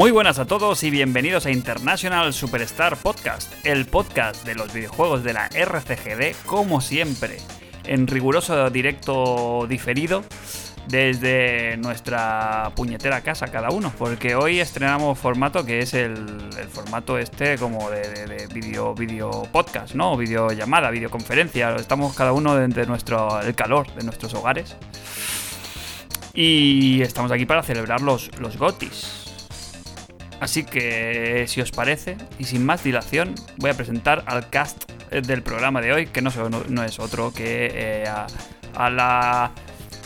Muy buenas a todos y bienvenidos a International Superstar Podcast, el podcast de los videojuegos de la RCGD, como siempre, en riguroso directo diferido desde nuestra puñetera casa cada uno, porque hoy estrenamos formato que es el, formato este como de, de, de video, video podcast, ¿no? Videollamada, videoconferencia, estamos cada uno de nuestro, el calor de nuestros hogares. Y estamos aquí para celebrar los, los GOTIS. Así que, si os parece, y sin más dilación, voy a presentar al cast del programa de hoy, que no, es otro que eh, a, a, la...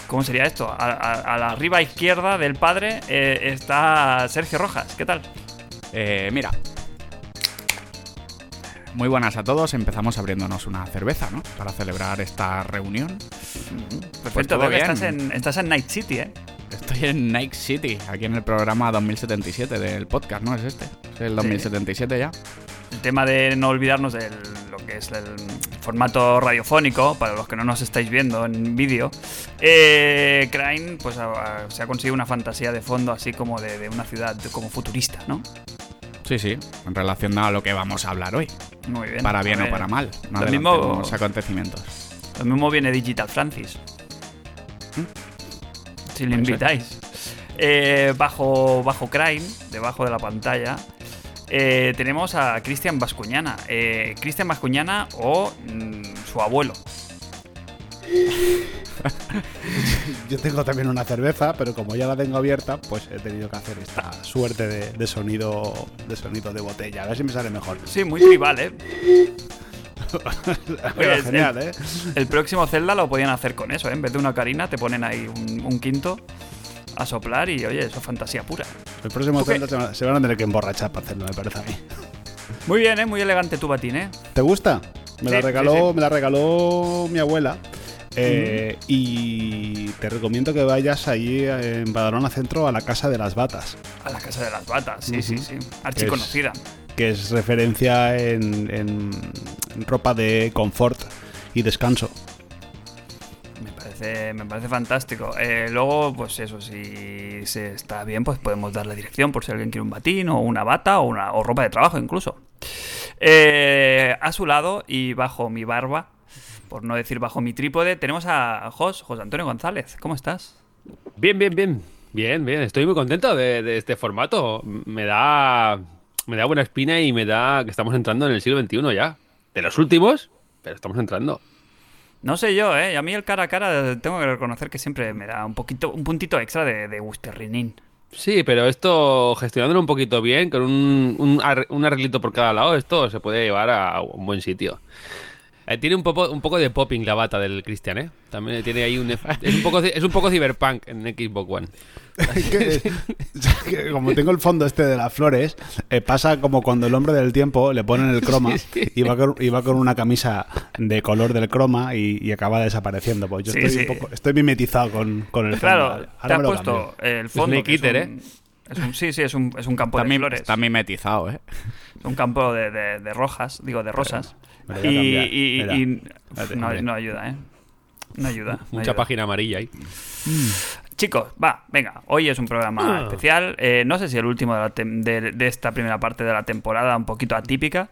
¿Cómo sería esto? A la arriba izquierda del padre eh, está Sergio Rojas. ¿Qué tal? Eh, mira. Muy buenas a todos. Empezamos abriéndonos una cerveza, ¿no? Para celebrar esta reunión. Perfecto, pues estás en, estás en Night City, ¿eh? Estoy en Night City, aquí en el programa 2077 del podcast, ¿no? Es este. Es el 2077 sí. ya. El tema de no olvidarnos de lo que es el formato radiofónico, para los que no nos estáis viendo en vídeo, eh, Crane pues, se ha conseguido una fantasía de fondo así como de, de una ciudad como futurista, ¿no? Sí, sí, en relación a lo que vamos a hablar hoy. Muy bien. Para bien o para mal. No lo mismo, acontecimientos. Lo mismo viene Digital Francis. ¿Mm? Si le invitáis. Eh, bajo, bajo Crime, debajo de la pantalla, eh, tenemos a Cristian Bascuñana. Eh, Cristian Bascuñana o mmm, su abuelo. Yo tengo también una cerveza, pero como ya la tengo abierta, pues he tenido que hacer esta suerte de, de sonido de sonido de botella. A ver si me sale mejor. Sí, muy tribal, ¿eh? pues, genial, el, ¿eh? El próximo Zelda lo podían hacer con eso, ¿eh? En vez de una carina, te ponen ahí un, un quinto a soplar y oye, eso es fantasía pura. El próximo Zelda se van, se van a tener que emborrachar para hacerlo, me parece a mí. Muy bien, ¿eh? Muy elegante tu batín, ¿eh? ¿Te gusta? Me, Sí, la, regaló, sí, sí. me la regaló mi abuela. Eh, Y te recomiendo que vayas allí en Badalona Centro a la Casa de las Batas, A la casa de las batas, sí, sí, sí. Archiconocida. que es referencia en, en ropa de confort y descanso. Me parece, me parece fantástico. Eh, luego, pues eso, si se está bien, pues podemos dar la dirección por si alguien quiere un batín o una bata o, una, o ropa de trabajo incluso. Eh, a su lado y bajo mi barba, por no decir bajo mi trípode, tenemos a Jos, José Antonio González. ¿Cómo estás? Bien, bien, bien. Bien, bien. Estoy muy contento de, de este formato. Me da. Me da buena espina y me da que estamos entrando en el siglo XXI ya. De los últimos, pero estamos entrando. No sé yo, ¿eh? A mí el cara a cara tengo que reconocer que siempre me da un poquito, un puntito extra de, de gusterrinín. Sí, pero esto, gestionándolo un poquito bien, con un, un, ar- un arreglito por cada lado, esto se puede llevar a un buen sitio. Eh, tiene un poco, un poco de popping la bata del Christian, ¿eh? También tiene ahí un... Es un poco, es un poco cyberpunk en Xbox One. que, que como tengo el fondo este de las flores, eh, pasa como cuando el hombre del tiempo le ponen el croma Sí, sí. y, va con, y va con una camisa de color del croma y, y acaba desapareciendo. Pues yo Sí, estoy, sí. un poco, estoy mimetizado con, con el fondo. Claro, Ahora te lo puesto cambio. el fondo. Es un- es un- sí, sí, es un, es un campo Está, de mi- flores. está mimetizado, ¿eh? Un campo de, de- de rojas, digo, de rosas. Me lo Y, cambiar. y- Mira. y- Espérate, no, ayuda, ¿eh? No ayuda. no Mucha ayuda. página amarilla ahí. Chicos, va, venga, hoy es un programa Ah. especial. Eh, no sé si el último de, la tem- de- de esta primera parte de la temporada, un poquito atípica.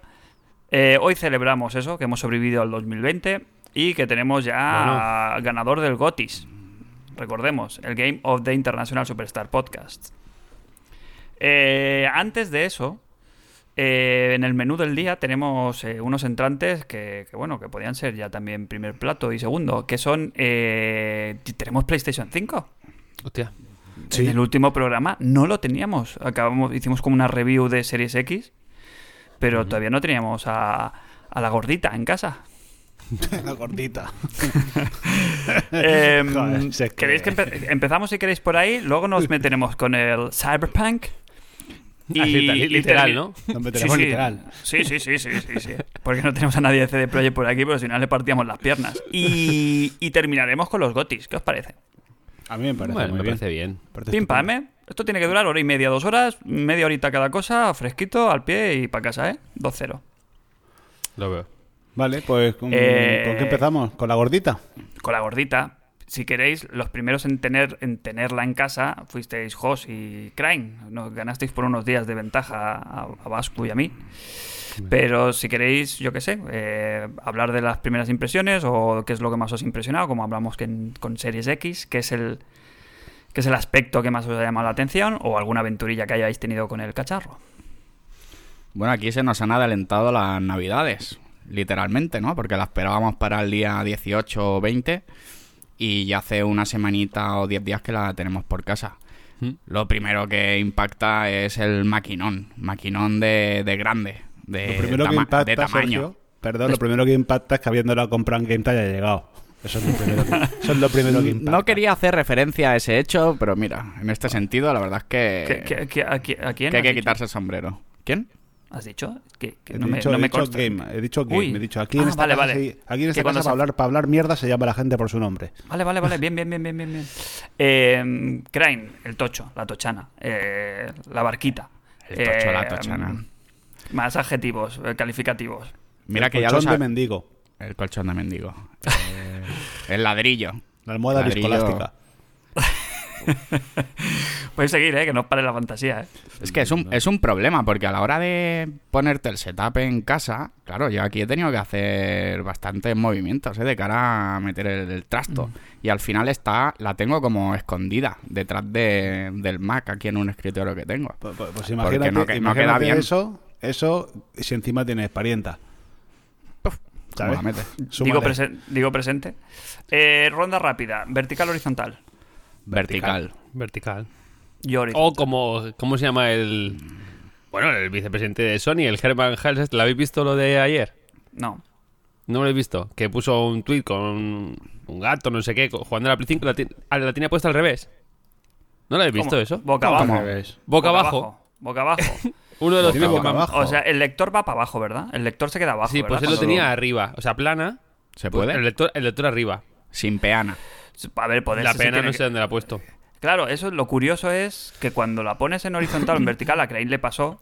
Eh, hoy celebramos eso, que hemos sobrevivido al 2020 y que tenemos ya ganador del GOTIS. Recordemos, el Game of the International Superstar Podcast. Eh, antes de eso, eh, en el menú del día tenemos eh, unos entrantes que, que, bueno, que podían ser ya también primer plato y segundo, que son... eh, tenemos PlayStation 5. Hostia. Sí. En el último programa no lo teníamos. Acabamos, hicimos como una review de Series X, pero todavía no teníamos a, a la gordita en casa. La gordita. Em, Joder, ¿Queréis que empe- empezamos si queréis por ahí? Luego nos meteremos con el Cyberpunk. Así, tal, y literal, ¿no? Sí, literal. Sí, sí, sí, sí, sí, sí. Porque no tenemos a nadie de CD Projekt por aquí, pero si no le partíamos las piernas. Y, y terminaremos con los gotis. ¿Qué os parece? A mí me parece Bueno, muy me bien. parece bien. Parece Pim pam, ¿eh? Esto tiene que durar hora y media, dos horas, media horita cada cosa, fresquito, al pie y para casa, ¿eh? 2-0. Lo veo. Vale, pues ¿con, Eh, ¿con qué empezamos? ¿Con la gordita? Con la gordita. Si queréis, los primeros en tener en tenerla en casa fuisteis Jos y Crane. Nos ganasteis por unos días de ventaja a, a Vasco y a mí. Pero si queréis, yo qué sé, eh, hablar de las primeras impresiones o qué es lo que más os ha impresionado, como hablamos que en- con Series X, qué es el qué es el aspecto que más os ha llamado la atención o alguna aventurilla que hayáis tenido con el cacharro. Bueno, aquí se nos han adelantado las navidades, literalmente, ¿no? Porque las esperábamos para el día 18 o 20 y ya hace una semanita o 10 días que la tenemos por casa. Mm. Lo primero que impacta es el maquinón, maquinón de, de grande, de, Lo primero que tama- impacta, de tamaño. Sergio, perdón, lo primero que impacta es que habiéndola comprado en Game Time haya llegado. Eso es lo primero que, eso es lo primero que impacta. No quería hacer referencia a ese hecho, pero mira, en este sentido la verdad es que, ¿Qué- qué- qué- a, qui- a quién que hay que dicho? quitarse el sombrero. ¿Quién? ¿Has dicho? Que, no me, no he me dicho consta. game, he dicho game, Uy. he dicho aquí en Ah, esta vale, casa, vale. se- aquí en Que esta cuando casa se- para hablar, para hablar mierda se llama la gente por su nombre. Vale, vale, vale, bien, bien, bien, bien, bien. bien. Eh, Crane, el tocho, la tochana, eh, la barquita. El tocho, la Eh, tochana. Más adjetivos, eh, calificativos. Mira El que ya lo de mendigo, El colchón de mendigo. Eh, el ladrillo. la almohada Ladrillo. viscolástica. Podéis seguir, ¿eh? Que no os pare la fantasía, ¿eh? Es que es un, es un problema, porque a la hora de ponerte el setup en casa, claro, yo aquí he tenido que hacer bastantes movimientos ¿eh? de cara a meter el, el trasto. Y al final está, la tengo como escondida detrás de- del Mac aquí en un escritorio que tengo. Pues, pues- pues Porque imagínate, no que- no queda bien. eso, eso si encima tienes parienta. ¿Cómo ¿Sabes? la metes? Digo, presen- digo presente. Eh, ronda rápida, vertical horizontal. Vertical. Vertical. Horizontal. O como, ¿cómo se llama el... Bueno, el vicepresidente de Sony, el Herman Hels, ¿lo habéis visto lo de ayer? No. No lo he visto. Que puso un tweet con un, gato, no sé qué, jugando a la Play 5, la, ti- ah, la tenía puesta al revés. ¿No lo habéis visto ¿Cómo? eso? Boca ¿Cómo abajo. Boca abajo. Boca abajo. Uno de los boca más- abajo. o sea, el lector va para abajo, ¿verdad? El lector se queda abajo. Sí, pues él lo tenía arriba. O sea, plana. ¿Se pues puede? El lector, el lector arriba. Sin peana. A ver, poder La pena no sé dónde la ha puesto. Claro, eso lo curioso es que cuando la pones en horizontal o en vertical, a Crane le pasó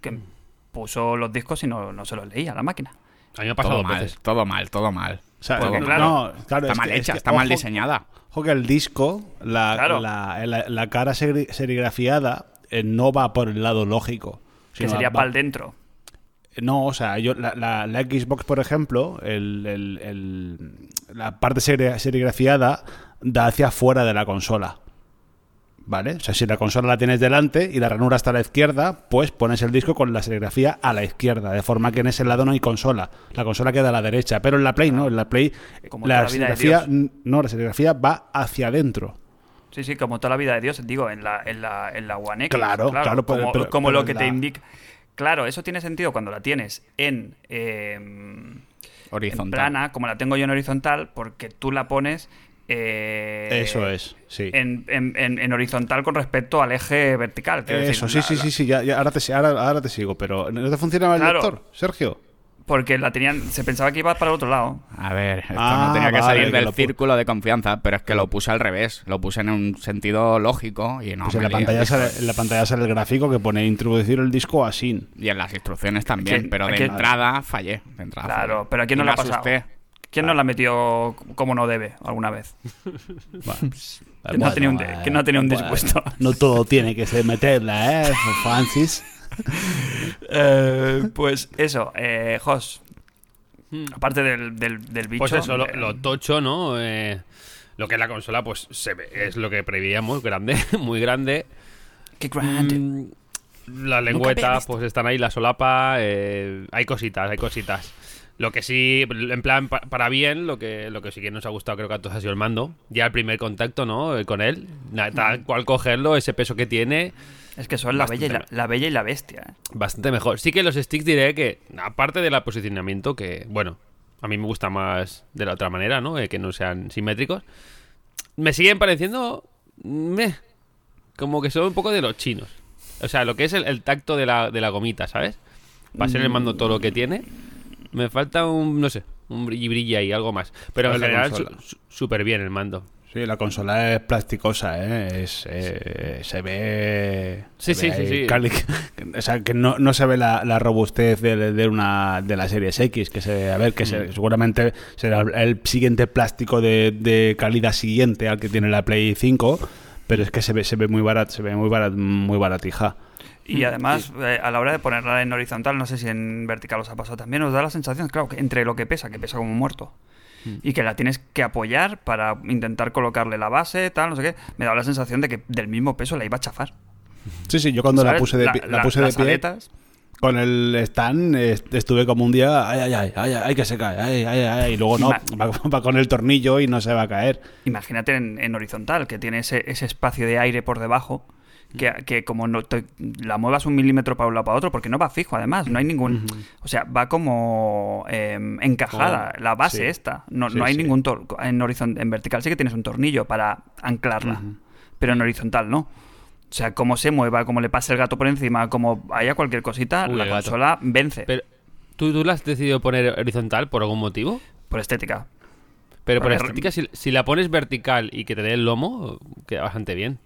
que puso los discos y no, no se los leía a la máquina. A mí me ha pasado Todo dos mal, veces. todo mal, todo mal. O sea, Todo que- mal. no, claro, Está es mal que- es hecha, que, está mal diseñada. Ojo que el disco, la, Claro. la, la- la cara seri- serigrafiada, eh, no va por el lado lógico. Que sería va- para el dentro. No, o sea, yo, la, la- la Xbox, por ejemplo, el, el- el- la parte seri- serigrafiada da hacia fuera de la consola. ¿Vale? O sea, si la consola la tienes delante y la ranura está a la izquierda, pues pones el disco con la serigrafía a la izquierda, de forma que en ese lado no hay consola. La consola queda a la derecha, pero en la Play no, en la Play Como la la serigrafía, no, la serigrafía va hacia adentro. Sí, sí, como toda la vida de Dios, digo, en la, en la, en la One X. Claro, claro, pero- como, pero- como pero lo que te indica. Claro, eso tiene sentido cuando la tienes en, eh, en Horizontal. plana, como la tengo yo en horizontal, porque tú la pones. eh, Eso es, sí. En, en- en- en horizontal con respecto al eje vertical. Eso, decir, sí, la- sí, sí, sí, ya, ya, ahora, te, ahora, ahora te sigo, pero ¿no te funcionaba el Claro. lector, Sergio? Porque la tenían, se pensaba que iba para el otro lado. A ver, esto Ah, no tenía que vale, salir que del círculo de confianza, pero es que lo puse al revés. Lo puse en un sentido lógico y no Pues en, la pantalla sale, en la pantalla sale el gráfico que pone introducir el disco así. Y en las instrucciones también, ¿Quién- pero de entrada fallé. De entrada Claro, fallé. pero ¿a quién no le me ha pasado? ¿Quién no la metió como no debe alguna vez? ¿Quién no ha tenido un, Bueno, quién no ha tenido un bueno, dispuesto? No todo tiene que ser meterla, ¿eh? Francis. Eh, pues eso, eh, Jos. Aparte del, del, del bicho. Pues eso, lo, eh, lo tocho, ¿no? Eh, lo que es la consola, pues se ve, es lo que preveíamos, grande, muy grande. Qué grande. Mm, Las lengüetas, pues están ahí, la solapa, eh, hay cositas, hay cositas. Lo que sí, en plan, pa- para bien, lo que, lo que sí que nos ha gustado, creo que a todos ha sido el mando. Ya el primer contacto, ¿no? Con él. Tal cual cogerlo, ese peso que tiene, Es que son la bella, y la, bastante la bella y la bestia. eh. bastante mejor. Sí que los sticks diré que, aparte del posicionamiento, que, bueno, a mí me gusta más de la otra manera, ¿no? Eh, que no sean simétricos. Me siguen pareciendo. meh, como que son un poco de los chinos. O sea, lo que es el, el tacto de la, de la gomita, ¿sabes? Para ser el mando todo lo que tiene. Me falta un, no sé, un brilli brilli ahí, algo más. Pero en ¿Sabes la general, consola? su- su- súper bien el mando. Sí, la consola es plasticosa, ¿eh? Es, eh, se ve... Sí, se sí, ve sí, O sea, que no, no se ve la, la robustez de, de una de la Series X, que se, a ver, que Mm. se- seguramente será el siguiente plástico de, de calidad siguiente al que tiene la Play 5, pero es que se ve, se ve muy barat, se ve muy barat, muy baratija. Y además, eh, a la hora de ponerla en horizontal, no sé si en vertical os ha pasado también, os da la sensación, claro, que entre lo que pesa, que pesa como un muerto, y que la tienes que apoyar para intentar colocarle la base, tal, no sé qué, me da la sensación de que del mismo peso la iba a chafar. Sí, sí, yo cuando la puse de, La- pie- la la- puse de pie aletas, con el stand, est- estuve como un día, ay, ay, ay, ay, que se cae, ay, ay, ay, y luego no, va con el tornillo y no se va a caer. imagínate en, en horizontal, que tiene ese, ese espacio de aire por debajo, que, que como no te- la muevas un milímetro para un lado para otro, porque no va fijo además, no hay ningún... O sea, va como eh, encajada, Oh, la base sí. esta, no, Sí, no hay sí. ningún... tor- en, horizon- en vertical sí que tienes un tornillo para anclarla, pero en horizontal no. O sea, cómo se mueva, cómo le pase el gato por encima, como haya cualquier cosita, Uy, la gato. consola vence Pero, ¿tú, ¿Tú la has decidido poner horizontal por algún motivo? por estética. Pero por estética, si, si la pones vertical y que te dé el lomo, queda bastante bien.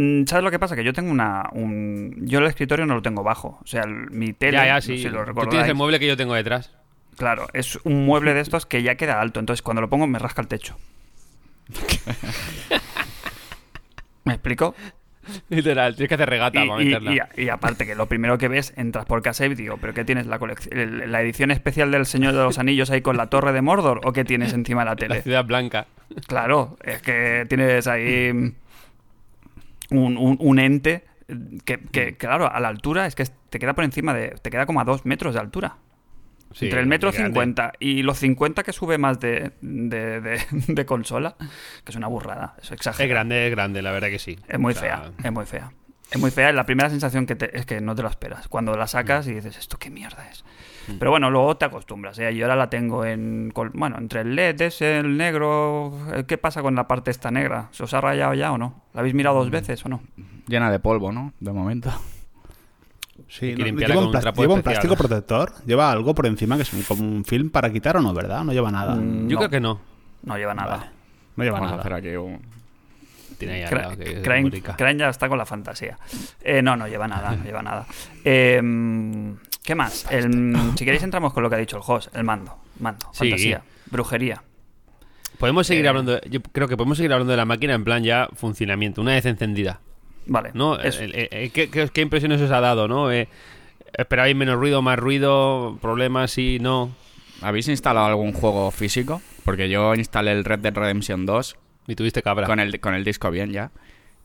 Mm, ¿Sabes lo que pasa? Que yo tengo una... Un... Yo el escritorio no lo tengo bajo. O sea, el- mi tele... ya, ya, no sí. sé si lo Tú tienes el mueble que yo tengo detrás. Claro, es un mueble de estos que ya queda alto. Entonces, cuando lo pongo, me rasca el techo. ¿Me explico? Literal, tienes que hacer regata Y, para meterla. y- y aparte, que lo primero que ves, entras por casa y digo, ¿pero qué tienes? ¿La, colección, la edición especial del Señor de los Anillos ahí con la Torre de Mordor? ¿O qué tienes encima de la La tele? ciudad blanca. Claro, es que tienes ahí un, un- un ente que, que, claro, a la altura es que te queda por encima de... Te queda como a dos metros de altura. Sí, Entre el metro cincuenta y los 50 que sube más de, de, de- de consola, que es una burrada, es exagerado. Es grande, es grande, la verdad que sí. Es muy O sea, fea, es muy fea. Es muy fea, la primera sensación que te- es que no te la esperas. Cuando la sacas y dices, ¿esto qué mierda es? Mm. Pero bueno, luego te acostumbras. ¿eh? Yo ahora la tengo en. col- Bueno, entre el LED, ese, el negro. eh, ¿Qué pasa con la parte esta negra? ¿Se os ha rayado ya o no? ¿La habéis mirado Mm. dos veces o no? Llena de polvo, ¿no? De momento. Sí, no- limpiarla lleva un, trapo lleva un plástico protector, lleva algo por encima que es un- como un film para quitar o no, ¿verdad? No lleva nada. Mm, Yo No. creo que no. No lleva nada. Vale. No lleva Vamos a nada. hacer aquí un... Tiene Cra- que. Crane ya está con la fantasía. Eh, no, no lleva nada, no lleva nada. Eh, ¿Qué más? El- si queréis entramos con lo que ha dicho el host, el mando. Mando, Sí. fantasía, brujería. Podemos seguir Eh, hablando, de- yo creo que podemos seguir hablando de la máquina en plan ya funcionamiento, una vez encendida. Vale, el- el- ¿qué, qué, qué impresiones os ha dado, no? Eh, ¿Esperabais menos ruido, más ruido? ¿Problemas? Sí, no. ¿Habéis instalado algún juego físico? Porque yo instalé el Red Dead Redemption 2 Y tuviste cabra. con el, con el disco bien ya.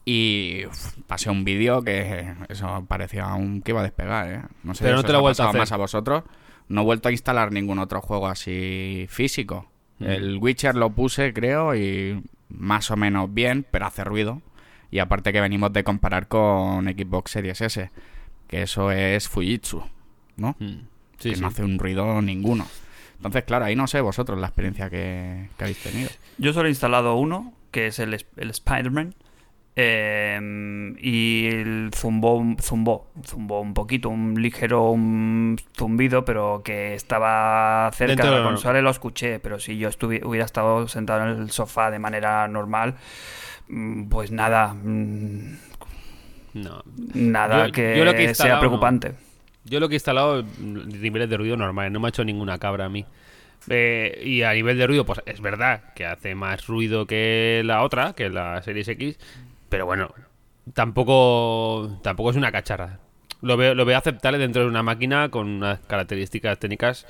Y uf, pasé un vídeo que eso parecía un que iba a despegar, ¿eh? No sé Pero no si te lo he vuelto a hacer. más a vosotros. No he vuelto a instalar ningún otro juego así físico. Mm. El Witcher lo puse, creo, y más o menos bien, pero hace ruido. Y aparte que venimos de comparar con Xbox Series S, que eso es Fujitsu, ¿no? Mm. Sí, que sí. no hace un ruido ninguno. Entonces, claro, ahí no sé vosotros la experiencia que, que habéis tenido. Yo solo he instalado uno, que es el, el Spider-Man. Eh, y el zumbó, zumbó, zumbó un poquito, un ligero un zumbido, pero que estaba cerca Dentro de la consola y lo escuché. Pero si yo hubiera estado sentado en el sofá de manera normal, mm, pues nada, mm, No. nada Yo- que, yo lo que he sea preocupante. Yo lo que he instalado, mm, niveles de ruido normales, no me ha hecho ninguna cabra a mí. Eh, y a nivel de ruido, pues es verdad que hace más ruido que la otra, que la Series X, pero bueno, tampoco tampoco es una cacharra. Lo veo, lo veo aceptable dentro de una máquina con unas características técnicas.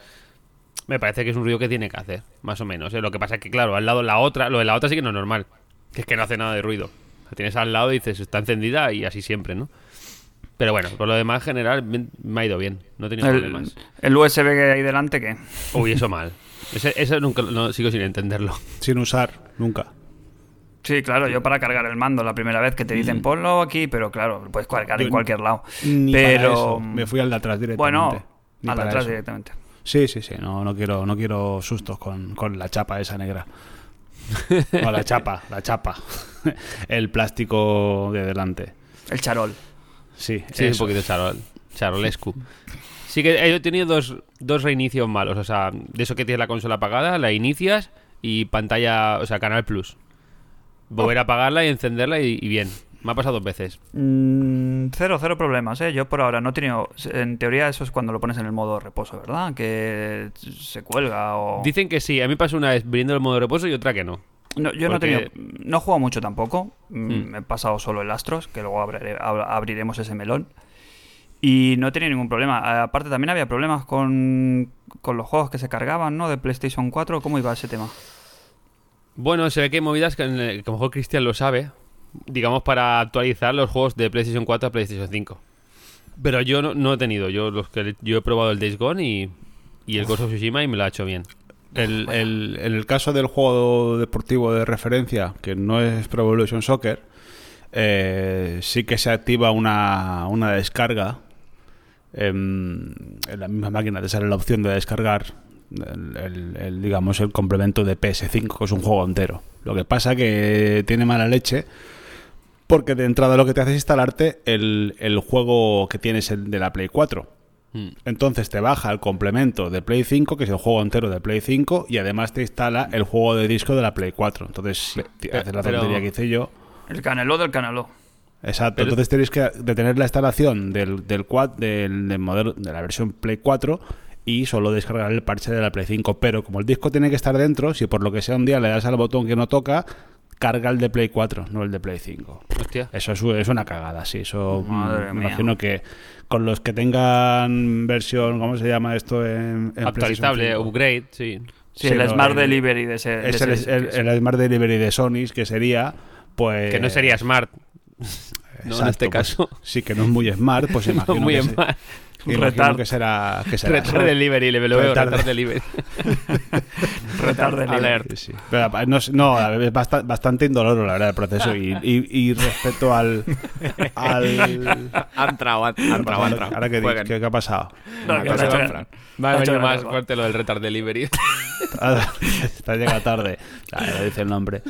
Me parece que es un ruido que tiene que hacer, más o menos. ¿eh? Lo que pasa es que, claro, al lado la otra, lo de la otra sí que no es normal, que es que no hace nada de ruido. La tienes al lado y dices, está encendida y así siempre, ¿no? Pero bueno, por lo demás, en general, me ha ido bien. No he tenido El, problemas. el USB que hay delante, que Uy, eso mal. Ese, eso nunca no, sigo sin entenderlo. Sin usar, nunca. Sí, claro, yo para cargar el mando la primera vez que te dicen ponlo aquí, pero claro, lo puedes cargar en cualquier lado. Ni para pero eso. Me fui al de atrás directamente. bueno, Ni al de atrás eso. directamente. Sí, sí, sí. No, no quiero, no quiero sustos con, con la chapa esa negra. No, la chapa, la chapa. El plástico de delante. El charol. Sí, Sí, eso. un poquito charol, charolescu. Sí que he tenido dos, dos reinicios malos. O sea, de eso que tienes la consola apagada, la inicias y pantalla, o sea, Canal Plus. Volver a apagarla y encenderla y, y bien. Me ha pasado dos veces. Mm, cero, cero problemas, ¿eh? Yo por ahora no he tenido... En teoría eso es cuando lo pones en el modo reposo, ¿verdad? Que se cuelga o... Dicen que sí, a mí pasó una vez viendo el modo reposo y otra que no. No, yo no he tenido... No he jugado mucho tampoco. Mm, Mm. Me he pasado solo el Astros, que luego abriré- abriremos ese melón. Y no he tenido ningún problema. Aparte también había problemas con, con los juegos que se cargaban, ¿no? De PlayStation 4. ¿Cómo iba ese tema? Bueno, se ve que hay movidas que, en el- que a lo mejor Cristian lo sabe, digamos, para actualizar los juegos de PlayStation 4 a PlayStation 5. Pero yo no, no he tenido, yo los que yo he probado el Days Gone y, y el Ghost of Tsushima y me lo ha hecho bien. El- el- en el caso del juego deportivo de referencia, que no es Pro Evolution Soccer, eh, sí que se activa una, una descarga. em, en la misma máquina te sale la opción de descargar el, el- el, digamos el complemento de PS5, que es un juego entero. Lo que pasa que tiene mala leche porque de entrada lo que te hace es instalarte el, el juego que tienes el de la Play 4. Mm. Entonces te baja el complemento de Play 5, que es el juego entero de Play 5, y además te instala el juego de disco de la Play 4. Entonces, si te pe- haces la pero- tontería que hice yo. El caneló del caneló. Exacto. pero- Entonces tenéis que detener la instalación del, del, quad, del, del modelo, de la versión Play 4 y solo descargar el parche de la Play 5. Pero como el disco tiene que estar dentro, si por lo que sea un día le das al botón que no toca, carga el de Play 4, no el de Play 5. Hostia. Eso es, es una cagada, sí. Eso Madre mm, me mía. imagino que con los que tengan versión, ¿cómo se llama esto? En, en Actualizable, PlayStation 5? upgrade, sí. Sí, Sí, el no, Smart el- Delivery de ese... de Es ese- el, el- el Smart Delivery de Sony, que sería, pues... Que no sería smart. No, en este pues, caso. sí, que no es muy smart, pues No, imagino, muy que, smart. Retard. que será... Que será Retard delivery, le veo Retard- retard delivery. Retard Delivery. Alert. Sí, sí. Pero, no, no, es basta- bastante indoloro, la verdad, el proceso. Y, y- y respecto al... al Ha entrado, ha, ha entrado, ha entrado. ahora que, Jueguen. ¿qué, qué ha pasado? No, que cosa no, no. Ha hecho venido gracia, más va. fuerte lo del retard delivery. Está llega tarde. Lo dice el nombre.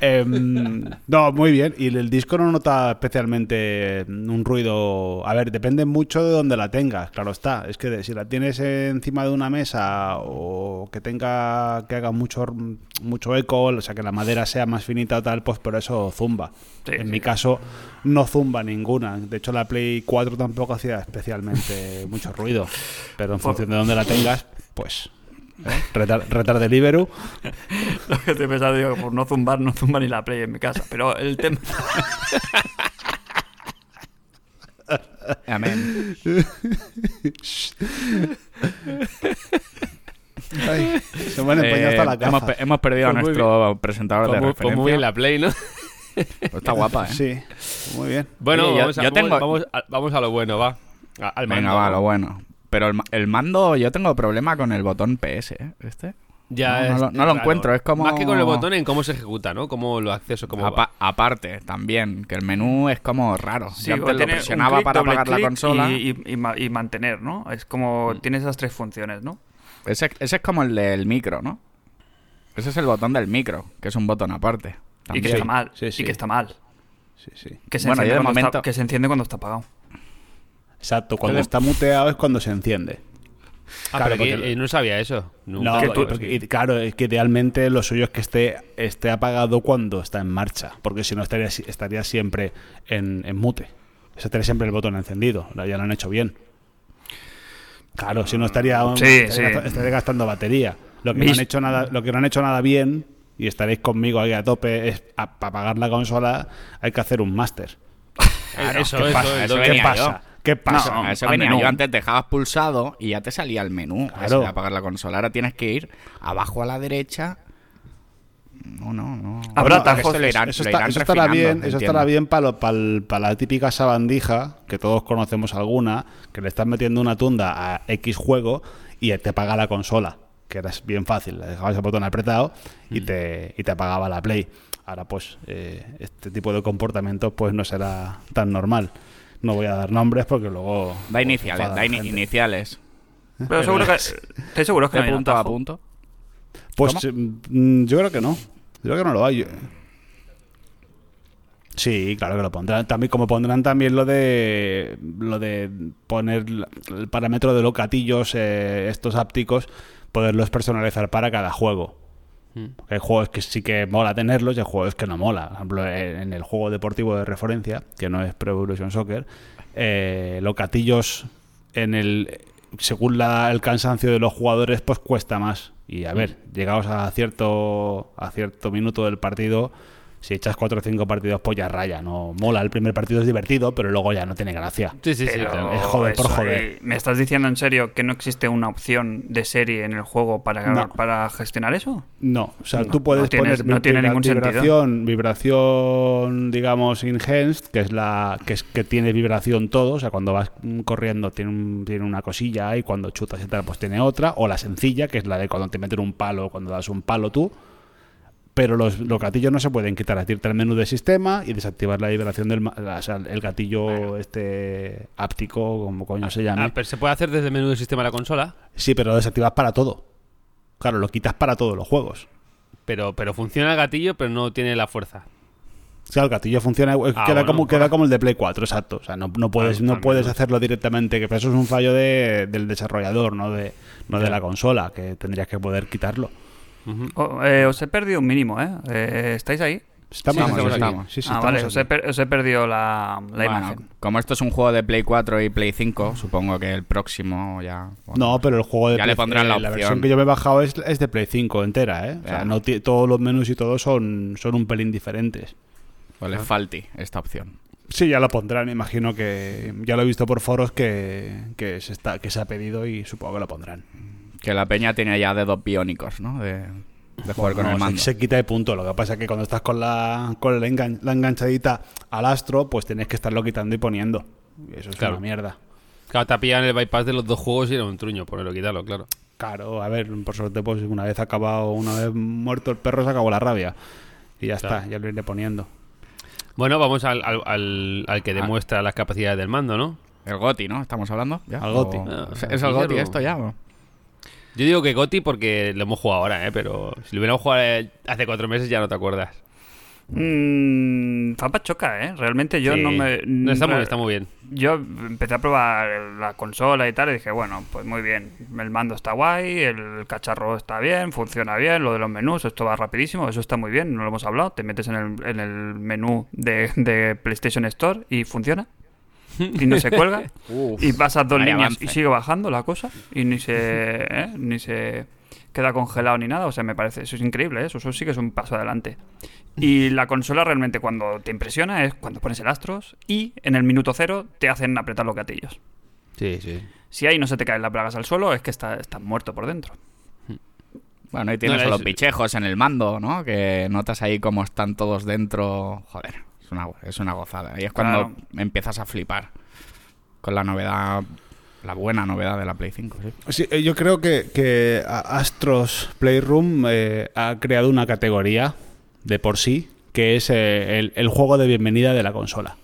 Em, no, muy bien. Y el disco no nota especialmente un ruido. A ver, depende mucho de donde la tengas, claro está. Es que si la tienes encima de una mesa o que tenga que haga mucho mucho eco, o sea que la madera sea más finita o tal, pues por eso zumba. Sí, en sí. mi caso no zumba ninguna. De hecho la Play 4 tampoco hacía especialmente mucho ruido. Pero en función de donde la tengas, pues ¿eh? Retar, retar Deliveroo. Lo que estoy pensando, digo, por no zumbar, no zumba ni la Play en mi casa. Pero el tema... Amén. Ay, se me han empañado hasta Eh, la hemos, caja. pe- hemos perdido a Pues muy nuestro presentador de pues referencia. muy bien la Play, ¿no? Pues está guapa, ¿eh? Sí, muy bien. Bueno, Oye, yo- vamos, a, yo vamos- tengo- vamos a, vamos a lo bueno, va. A- Al Venga, mando. va, lo bueno. Pero el, ma- el mando, yo tengo problema con el botón PS, ¿eh? ¿Este? Ya No, lo- no lo raro. encuentro, es como- Más que con el botón en cómo se ejecuta, ¿no? Cómo lo acceso, cómo Apa- va. aparte, también, que el menú es como raro. Sí, yo antes lo presionaba para apagar la consola. Y, y- y ma- y mantener, ¿no? Es como... Tiene esas tres funciones, ¿no? Ese, ese es como el del micro, ¿no? Ese es el botón del micro, que es un botón aparte. Y que está mal. sí, sí. Y que está mal. Sí, sí. Que se, Bueno, enciende yo de cuando momento- está, que se enciende cuando está apagado. Exacto, cuando está muteado es cuando se enciende. Ah, Claro, pero que, porque- no sabía eso. Nunca No, porque- claro, es que idealmente lo suyo es que esté, esté apagado cuando está en marcha, porque si no estaría, estaría siempre en, en mute. Ese estaría siempre el botón encendido, ya lo han hecho bien. Claro, si no estaría, Sí, estaría, sí. gasta- estaría gastando batería. Lo que, no han hecho nada, lo que no han hecho nada bien, y estaréis conmigo aquí a tope, es para apagar la consola hay que hacer un máster. Claro, eso, ¿Qué eso, pasa? el eso doble- ¿Qué venía pasa? ¿Qué pasa? No, eso venía menú. yo antes dejabas pulsado y ya te salía el menú Claro. de apagar la consola. Ahora tienes que ir abajo a la derecha. No, no, no. Habrá atajos, irán- eso, lo está- eso estará bien, eso estará bien para la típica sabandija, que todos conocemos alguna, que le estás metiendo una tunda a X juego y te apaga la consola, que era bien fácil, le dejabas el botón apretado y, Mm. te, y te apagaba la Play. Ahora pues eh, este tipo de comportamiento pues no será tan normal. No voy a dar nombres porque luego... Da iniciales, da gente. iniciales. Pero seguro que... Estoy seguro que no hay punto a punto. Pues ¿Cómo? mm, yo creo que no. Yo creo que no lo hay. Sí, claro que lo pondrán. También, como pondrán también lo de lo de poner el parámetro de los gatillos, eh, estos ápticos, poderlos personalizar para cada juego. Porque hay juegos que sí que mola tenerlos y hay juegos que no mola. Por ejemplo, en el juego deportivo de referencia, que no es Pro Evolution Soccer, eh, los gatillos en el según la- el cansancio de los jugadores, pues cuesta más. Y a ver, llegados a cierto a cierto minuto del partido, si echas cuatro o cinco partidos, pues ya raya. No mola. El primer partido es divertido, pero luego ya no tiene gracia. Sí, sí, sí. Claro. es joder por joder. eh, ¿Me estás diciendo en serio que no existe una opción de serie en el juego para, No. para gestionar eso? No, o sea, No, tú puedes no tienes- poner no tiene vibra- ningún sentido. vibración, vibración, digamos, enhanced, que es la que es que tiene vibración todo, o sea, cuando vas corriendo tiene, un- tiene una cosilla y cuando chutas y tal, pues tiene otra, o la sencilla, que es la de cuando te meten un palo, cuando das un palo tú. Pero los, los gatillos no se pueden quitar, irte al menú de sistema y desactivar la vibración del ma- o sea, el gatillo este áptico, como coño se llame. Ah, pero se puede hacer desde el menú del sistema de la consola, Sí, pero lo desactivas para todo. Claro, lo quitas para todos los juegos. pero, pero funciona el gatillo, pero no tiene la fuerza. O sea, el gatillo funciona, eh, Ah, queda, bueno, como, queda como el de Play 4, exacto. O sea, no, no puedes, no puedes hacerlo directamente, que eso es un fallo de- del desarrollador, no de, no de la consola, que tendrías que poder quitarlo. Oh, eh, os he perdido un mínimo, ¿eh? Eh, ¿Estáis ahí? Estamos, Sí, estamos. Sí, sí, ah, estamos vale, os he, per- os he perdido la, la Bueno, imagen. como esto es un juego de Play 4 y Play 5, supongo que el próximo ya... bueno, No, pero el juego de Ya Play- le pondrán la opción. versión que yo me he bajado es, es de Play 5 entera, ¿eh? O sea, no todos los menús y todo son, son un pelín diferentes. Pues le falti esta opción. Sí, ya lo pondrán, imagino que ya lo he visto por foros que, que, se, está, que se ha pedido y supongo que lo pondrán. Que la peña tiene ya dedos biónicos, ¿no? De, de jugar con No, el se- mando. Se, quita de punto. Lo que pasa es que cuando estás con la, con la, engan- la enganchadita al astro, pues tienes que estarlo quitando y poniendo. Y eso es Claro. una mierda. Claro, te pillan el bypass de los dos juegos y era un truño ponerlo, quitarlo, claro. Claro, a ver, por suerte, pues una vez acabado, una vez muerto el perro, se acabó la rabia. Y ya Claro. está, ya lo iré poniendo. Bueno, vamos al, al, al- al que Ah. demuestra las capacidades del mando, ¿no? El GOTI, ¿no? ¿Estamos hablando? ¿Ya? Al GOTY. ¿O- Ah, ¿Es, el GOTI esto ya? o? Yo digo que Goti porque lo hemos jugado ahora, ¿eh? Pero si lo hubiéramos jugado eh, hace cuatro meses ya no te acuerdas. Mm, Fapa choca, ¿eh? Realmente yo Sí. no me... No, está, muy, está muy bien. Yo empecé a probar la consola y tal y dije, bueno, pues muy bien. El mando está guay, el cacharro está bien, funciona bien, lo de los menús, esto va rapidísimo, eso está muy bien, no lo hemos hablado. Te metes en el, en el menú de, de PlayStation Store y funciona. Y no se cuelga. Uf, y pasas dos líneas avance. y sigue bajando la cosa. Y ni se, ¿eh? ni se queda congelado ni nada. O sea, me parece, eso es increíble, ¿eh? eso, eso sí que es un paso adelante. Y la consola realmente cuando te impresiona es cuando pones el Astros y en el minuto cero te hacen apretar los gatillos. Sí, sí. Si ahí no se te caen las plagas al suelo, es que está- estás muerto por dentro. Bueno, y tienes No, a los es- bichejos en el mando, ¿no? Que notas ahí cómo están todos dentro. Joder, una, es una gozada. Y es cuando Claro. empiezas a flipar con la novedad, la buena novedad de la Play 5, sí. Sí, eh, yo creo que, que Astros Playroom eh, ha creado una categoría de por sí, que es eh, el, el juego de bienvenida de la consola.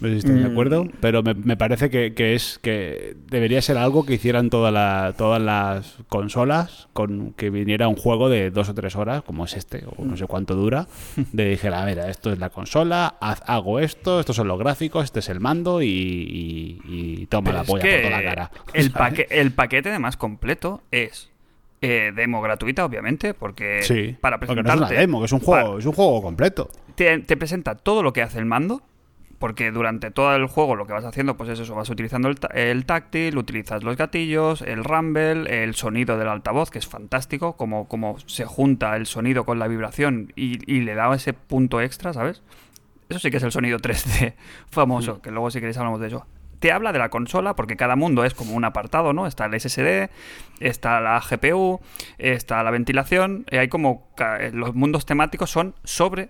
No sé si estáis de Mm. acuerdo, pero me, me parece que, que es que debería ser algo que hicieran toda la- todas las consolas con que viniera un juego de dos o tres horas, como es este, o no sé cuánto dura, de dijera, mira, esto es la consola, haz- hago esto, estos son los gráficos, este es el mando y, y- y toma la polla por toda la cara. El, paque- el paquete además completo es eh, demo gratuita, obviamente, porque Sí, para porque no es presentarte... una demo, que es un juego, para- es un juego completo. te, te presenta todo lo que hace el mando, porque durante todo el juego lo que vas haciendo, pues es eso, vas utilizando el, el táctil, utilizas los gatillos, el rumble, el sonido del altavoz, que es fantástico, como, como se junta el sonido con la vibración y, y le da ese punto extra, ¿sabes? Eso sí que es el sonido 3D famoso, que luego si queréis hablamos de eso. Te habla de la consola porque cada mundo es como un apartado, ¿no? Está el SSD, está la GPU, está la ventilación, y hay como los mundos temáticos son sobre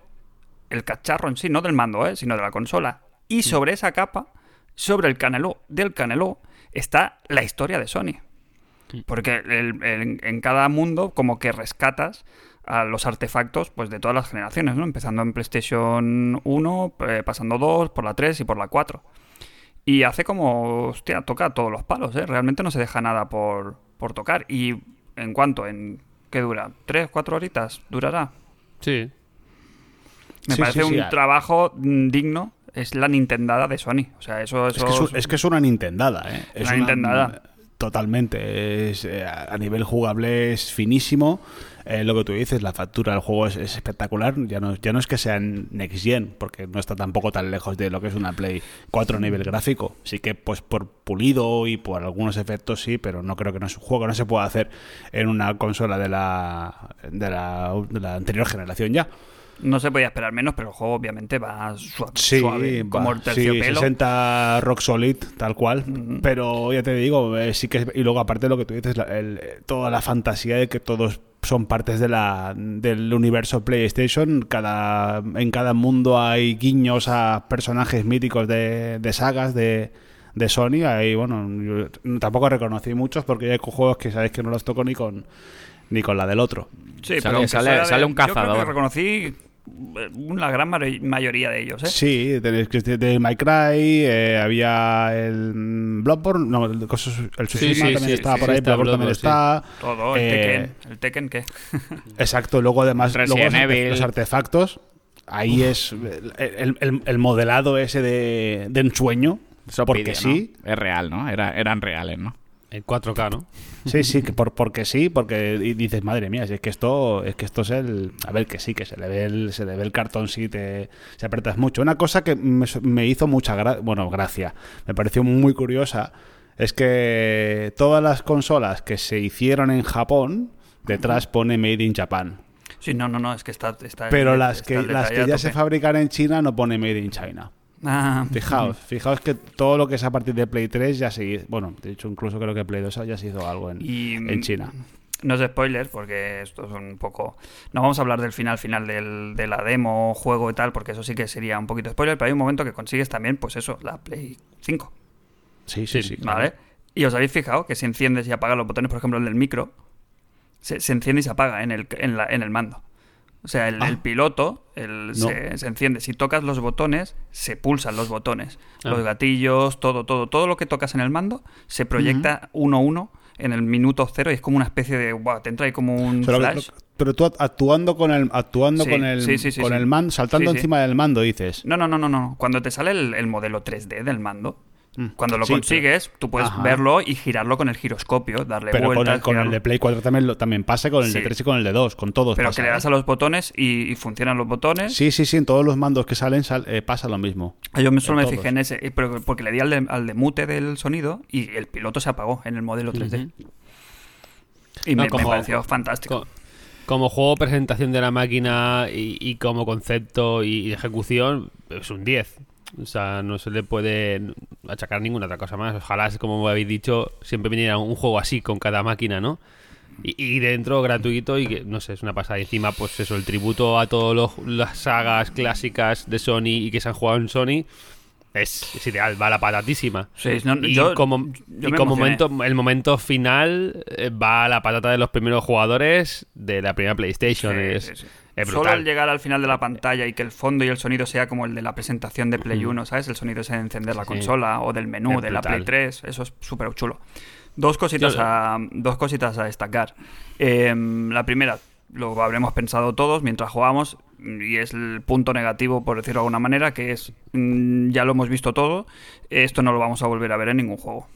el cacharro en sí, no del mando, ¿eh? sino de la consola. Y sobre esa capa, sobre el caneló del caneló, está la historia de Sony. Porque el- el- en cada mundo como que rescatas a los artefactos pues de todas las generaciones, ¿no? Empezando en PlayStation 1, eh, pasando 2, por la 3 y por la 4. Y hace como, hostia, toca todos los palos, ¿eh? Realmente no se deja nada por, por tocar. Y en cuanto, en ¿qué dura? ¿Tres, cuatro horitas? ¿Durará? Sí. Me Sí, parece sí, sí, un trabajo mm, digno. Es la Nintendada de Sony. O sea, eso, Es eso que es, es que es una Nintendada, ¿eh? Es Una Nintendada. totalmente. Es, eh, a nivel jugable es finísimo. Eh, lo que tú dices, la factura del juego es, es espectacular. Ya no, ya no es que sea en Next Gen, porque no está tampoco tan lejos de lo que es una Play 4 a nivel gráfico. Sí que pues por pulido y por algunos efectos sí, pero no creo que no es un juego que no se pueda hacer en una consola de la, de la, de la anterior generación ya. No se podía esperar menos, pero el juego obviamente va suave, Sí, suave, como el sí, terciopelo. 60 Rock Solid, tal cual. Pero ya te digo, eh, sí que. Y luego, aparte de lo que tú dices, la- el- toda la fantasía de que todos son partes de la, del universo PlayStation. Cada, en cada mundo hay guiños a personajes míticos de, de sagas de, de Sony. Ahí, bueno, yo tampoco reconocí muchos porque hay juegos que sabéis que no los toco ni con, ni con la del otro. Sí, Sale- pero sale- de- sale un Yo creo cazador. que reconocí la gran mayoría de ellos, ¿eh? Sí, tenéis que de My Cry, eh, había el Bloodborne, no, el, cosas- el Tsushima sí, también sí, estaba sí, por sí ahí, está Bloodborne también está. Todo, el Eh, Tekken. ¿El Tekken qué? Exacto, luego además luego los, artefactos, ahí es el, el- el- el modelado ese de, de ensueño, Eso porque pide, ¿no? sí, Es real, ¿no? Era, eran reales, ¿no? En 4K, ¿no? sí, sí, que por, porque sí, porque dices, madre mía, si es que esto es que esto es el, a ver que sí, que se le ve el, se le ve el cartón si te si apretas mucho. Una cosa que me, me hizo mucha gra- bueno, gracia, me pareció muy curiosa, es que todas las consolas que se hicieron en Japón, detrás pone Made in Japan. Sí, no, no, no, es que está. está Pero está las que, las que ya se fabrican en China no pone Made in China. Ah, Fijaos, fijaos que todo lo que es a partir de Play 3 ya se bueno, de hecho incluso creo que Play 2 ya se hizo algo en, y, en China. No es spoiler, porque esto es un poco. No vamos a hablar del final final del, de la demo, juego y tal, porque eso sí que sería un poquito spoiler, pero hay un momento que consigues también, pues eso, la Play 5. Sí, sí, sí. claro. ¿Vale? Y os habéis fijado que si enciendes y apagas los botones, por ejemplo, el del micro, se, se enciende y se apaga en el, en la- en el mando. O sea, el, Ah. el piloto el, No. se, se enciende. Si tocas los botones, se pulsan los botones. Ah. Los gatillos, todo, todo. Todo lo que tocas en el mando se proyecta uno a uno en el minuto cero y es como una especie de. Wow, te entra ahí como un Pero, flash. pero tú actuando con el actuando Sí, con el sí, sí, con el mando, saltando encima del mando dices. No, no, no, no, no. Cuando te sale el, el modelo 3D del mando, cuando lo Mm. Sí, consigues, tú puedes Ajá. verlo y girarlo con el giroscopio, darle Pero con vueltas. el, con el girarlo. de Play 4 también lo, también pasa con el de Sí. 3 y con el de 2, con todos Pero pasa, que le ¿eh? das a los botones y, y funcionan los botones. Sí, sí, sí, en todos los mandos que salen sal- eh, pasa lo mismo. Yo me, solo me todos. fijé en ese, eh, pero porque le di al de, al de mute del sonido y el piloto se apagó en el modelo 3D. Y No, me, me como- pareció fantástico. Co- Como juego, presentación de la máquina y, y como concepto y, y ejecución, es un 10. O sea, no se le puede achacar ninguna otra cosa más. Ojalá, como habéis dicho, siempre viniera un juego así con cada máquina, ¿no? Y, y dentro gratuito y que, no sé, es una pasada. Encima, pues eso, el tributo a todas las sagas clásicas de Sony y que se han jugado en Sony es, es ideal, va la patatísima. Sí, no, y yo- como, yo y me como emocioné. momento, el momento final eh, va a la patata de los primeros jugadores de la primera PlayStation. Sí, es, sí, sí. es Solo al llegar al final de la pantalla y que el fondo y el sonido sea como el de la presentación de Play 1, ¿sabes? El sonido es de encender la consola o del menú de la. Play 3, eso es súper chulo. Dos cositas, a, dos cositas a destacar. Eh, la primera, lo habremos pensado todos mientras jugamos, y es el punto negativo, por decirlo de alguna manera, que es, mm, ya lo hemos visto todo, esto no lo vamos a volver a ver en ningún juego.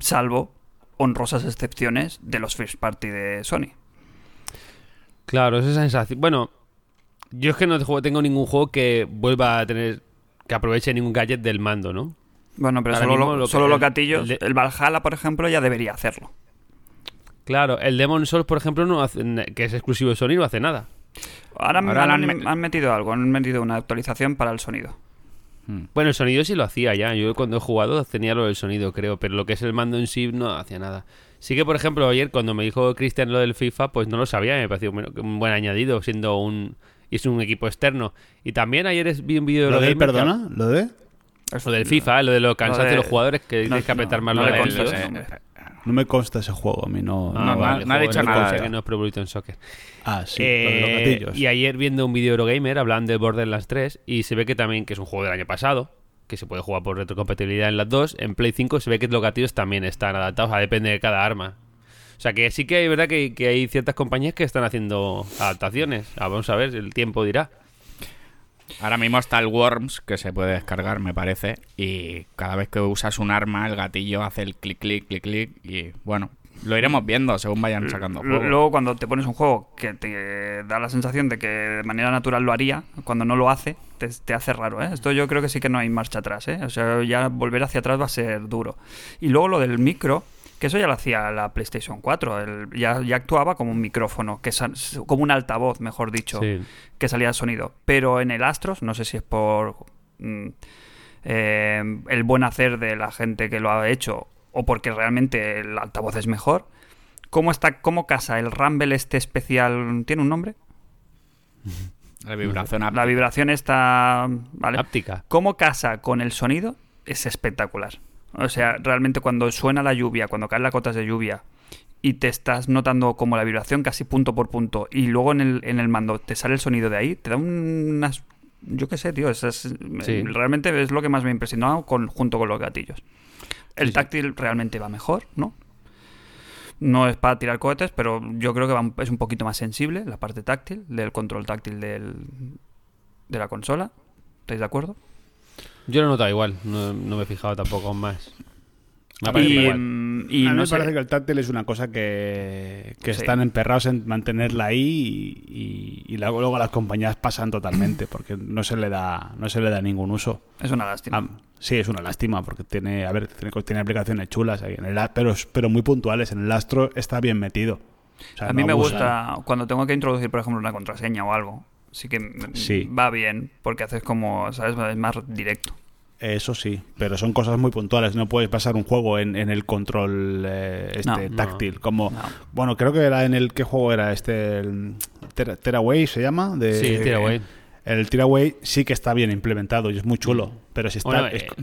Salvo honrosas excepciones de los first party de Sony. Claro, esa sensación. Bueno, yo es que no tengo ningún juego que vuelva a tener. que aproveche ningún gadget del mando, ¿no? Bueno, pero Ahora solo, lo- lo que- solo los gatillos. el El, Valhalla, por ejemplo, ya debería hacerlo. Claro, el Demon Souls, por ejemplo, no hace, que es exclusivo de Sony, no hace nada. Ahora, Ahora han, metido algo, han metido una actualización para el sonido. Bueno, el sonido sí lo hacía ya. Yo cuando he jugado tenía lo del sonido, creo. Pero lo que es el mando en sí no hacía nada. Sí que, por ejemplo, ayer cuando me dijo Cristian lo del FIFA, pues no lo sabía. Me pareció un buen añadido, siendo un... Y es un equipo externo. Y también ayer es- vi un vídeo de ¿Lo de perdona? ¿Lo de? Lo del FIFA, lo de lo cansancio de- de los jugadores, que no, tienes que apretar no, más no los eh. No me consta ese juego, a mí no. Ah, no no, vale. no ha dicho de nada. Consa, que no es Pro Evolution Soccer. Ah, sí, Eh, los gatillos. y ayer viendo un vídeo Eurogamer hablan de Borderlands 3 y se ve que también que es un juego del año pasado, que se puede jugar por retrocompatibilidad en las dos. En Play 5 se ve que los gatillos también están adaptados, a depende de cada arma. O sea que sí que hay verdad que, que hay ciertas compañías que están haciendo adaptaciones. Ah, vamos a ver, el tiempo dirá. Ahora mismo está el Worms, que se puede descargar, me parece, y cada vez que usas un arma, el gatillo hace el clic, clic, clic, clic, y bueno, lo iremos viendo según vayan sacando juegos. Luego cuando te pones un juego que te da la sensación de que de manera natural lo haría, cuando no lo hace, te, te hace raro, ¿eh? Esto yo creo que sí que no hay marcha atrás, ¿eh? O sea, ya volver hacia atrás va a ser duro. Y luego lo del micro, que eso ya lo hacía la PlayStation 4, el- ya, ya actuaba como un micrófono, que como un altavoz, mejor dicho, Sí. que salía el sonido. Pero en el Astros, no sé si es por mm, eh, el buen hacer de la gente que lo ha hecho o porque realmente el altavoz es mejor. ¿Cómo está, cómo casa el Rumble este especial? ¿Tiene un nombre? La vibración La áptica. vibración está. ¿vale? Áptica. ¿Cómo casa con el sonido? Es espectacular. O sea, realmente cuando suena la lluvia, cuando caen las gotas de lluvia y te estás notando como la vibración casi punto por punto y luego en el, en el mando te sale el sonido de ahí, te da unas... Yo qué sé, tío, es, es- Sí. realmente es lo que más me ha impresionado con, junto con los gatillos. El táctil realmente va mejor, ¿no? No es para tirar cohetes, pero yo creo que va es un poquito más sensible la parte táctil del control táctil del, de la consola. ¿Estáis de acuerdo? Yo lo he notado igual, no, no me he fijado tampoco más. Me ha Y, igual. y a mí no me sé, parece que el táctil es una cosa que, que Sí. están emperrados en mantenerla ahí y, y- y luego, luego las compañías pasan totalmente porque no se le da no se le da ningún uso. es una lástima. Ah, sí, es una lástima porque tiene, a ver, tiene, tiene aplicaciones chulas ahí en el, a- pero, pero muy puntuales. En el Astro está bien metido. O sea, a mí no me gusta cuando tengo que introducir, por ejemplo, una contraseña o algo. Sí que mm, Sí. va bien, porque haces como, ¿sabes? Es más directo. Eso sí, pero son cosas muy puntuales. No puedes pasar un juego en, en el control eh, este No, no. táctil. Como, No. bueno, creo que era en el qué juego era este, el Tera- Tearaway se llama. De, Sí, Tearaway. El Tearaway sí que está bien implementado y es muy chulo, pero si está Bueno, es eh, co-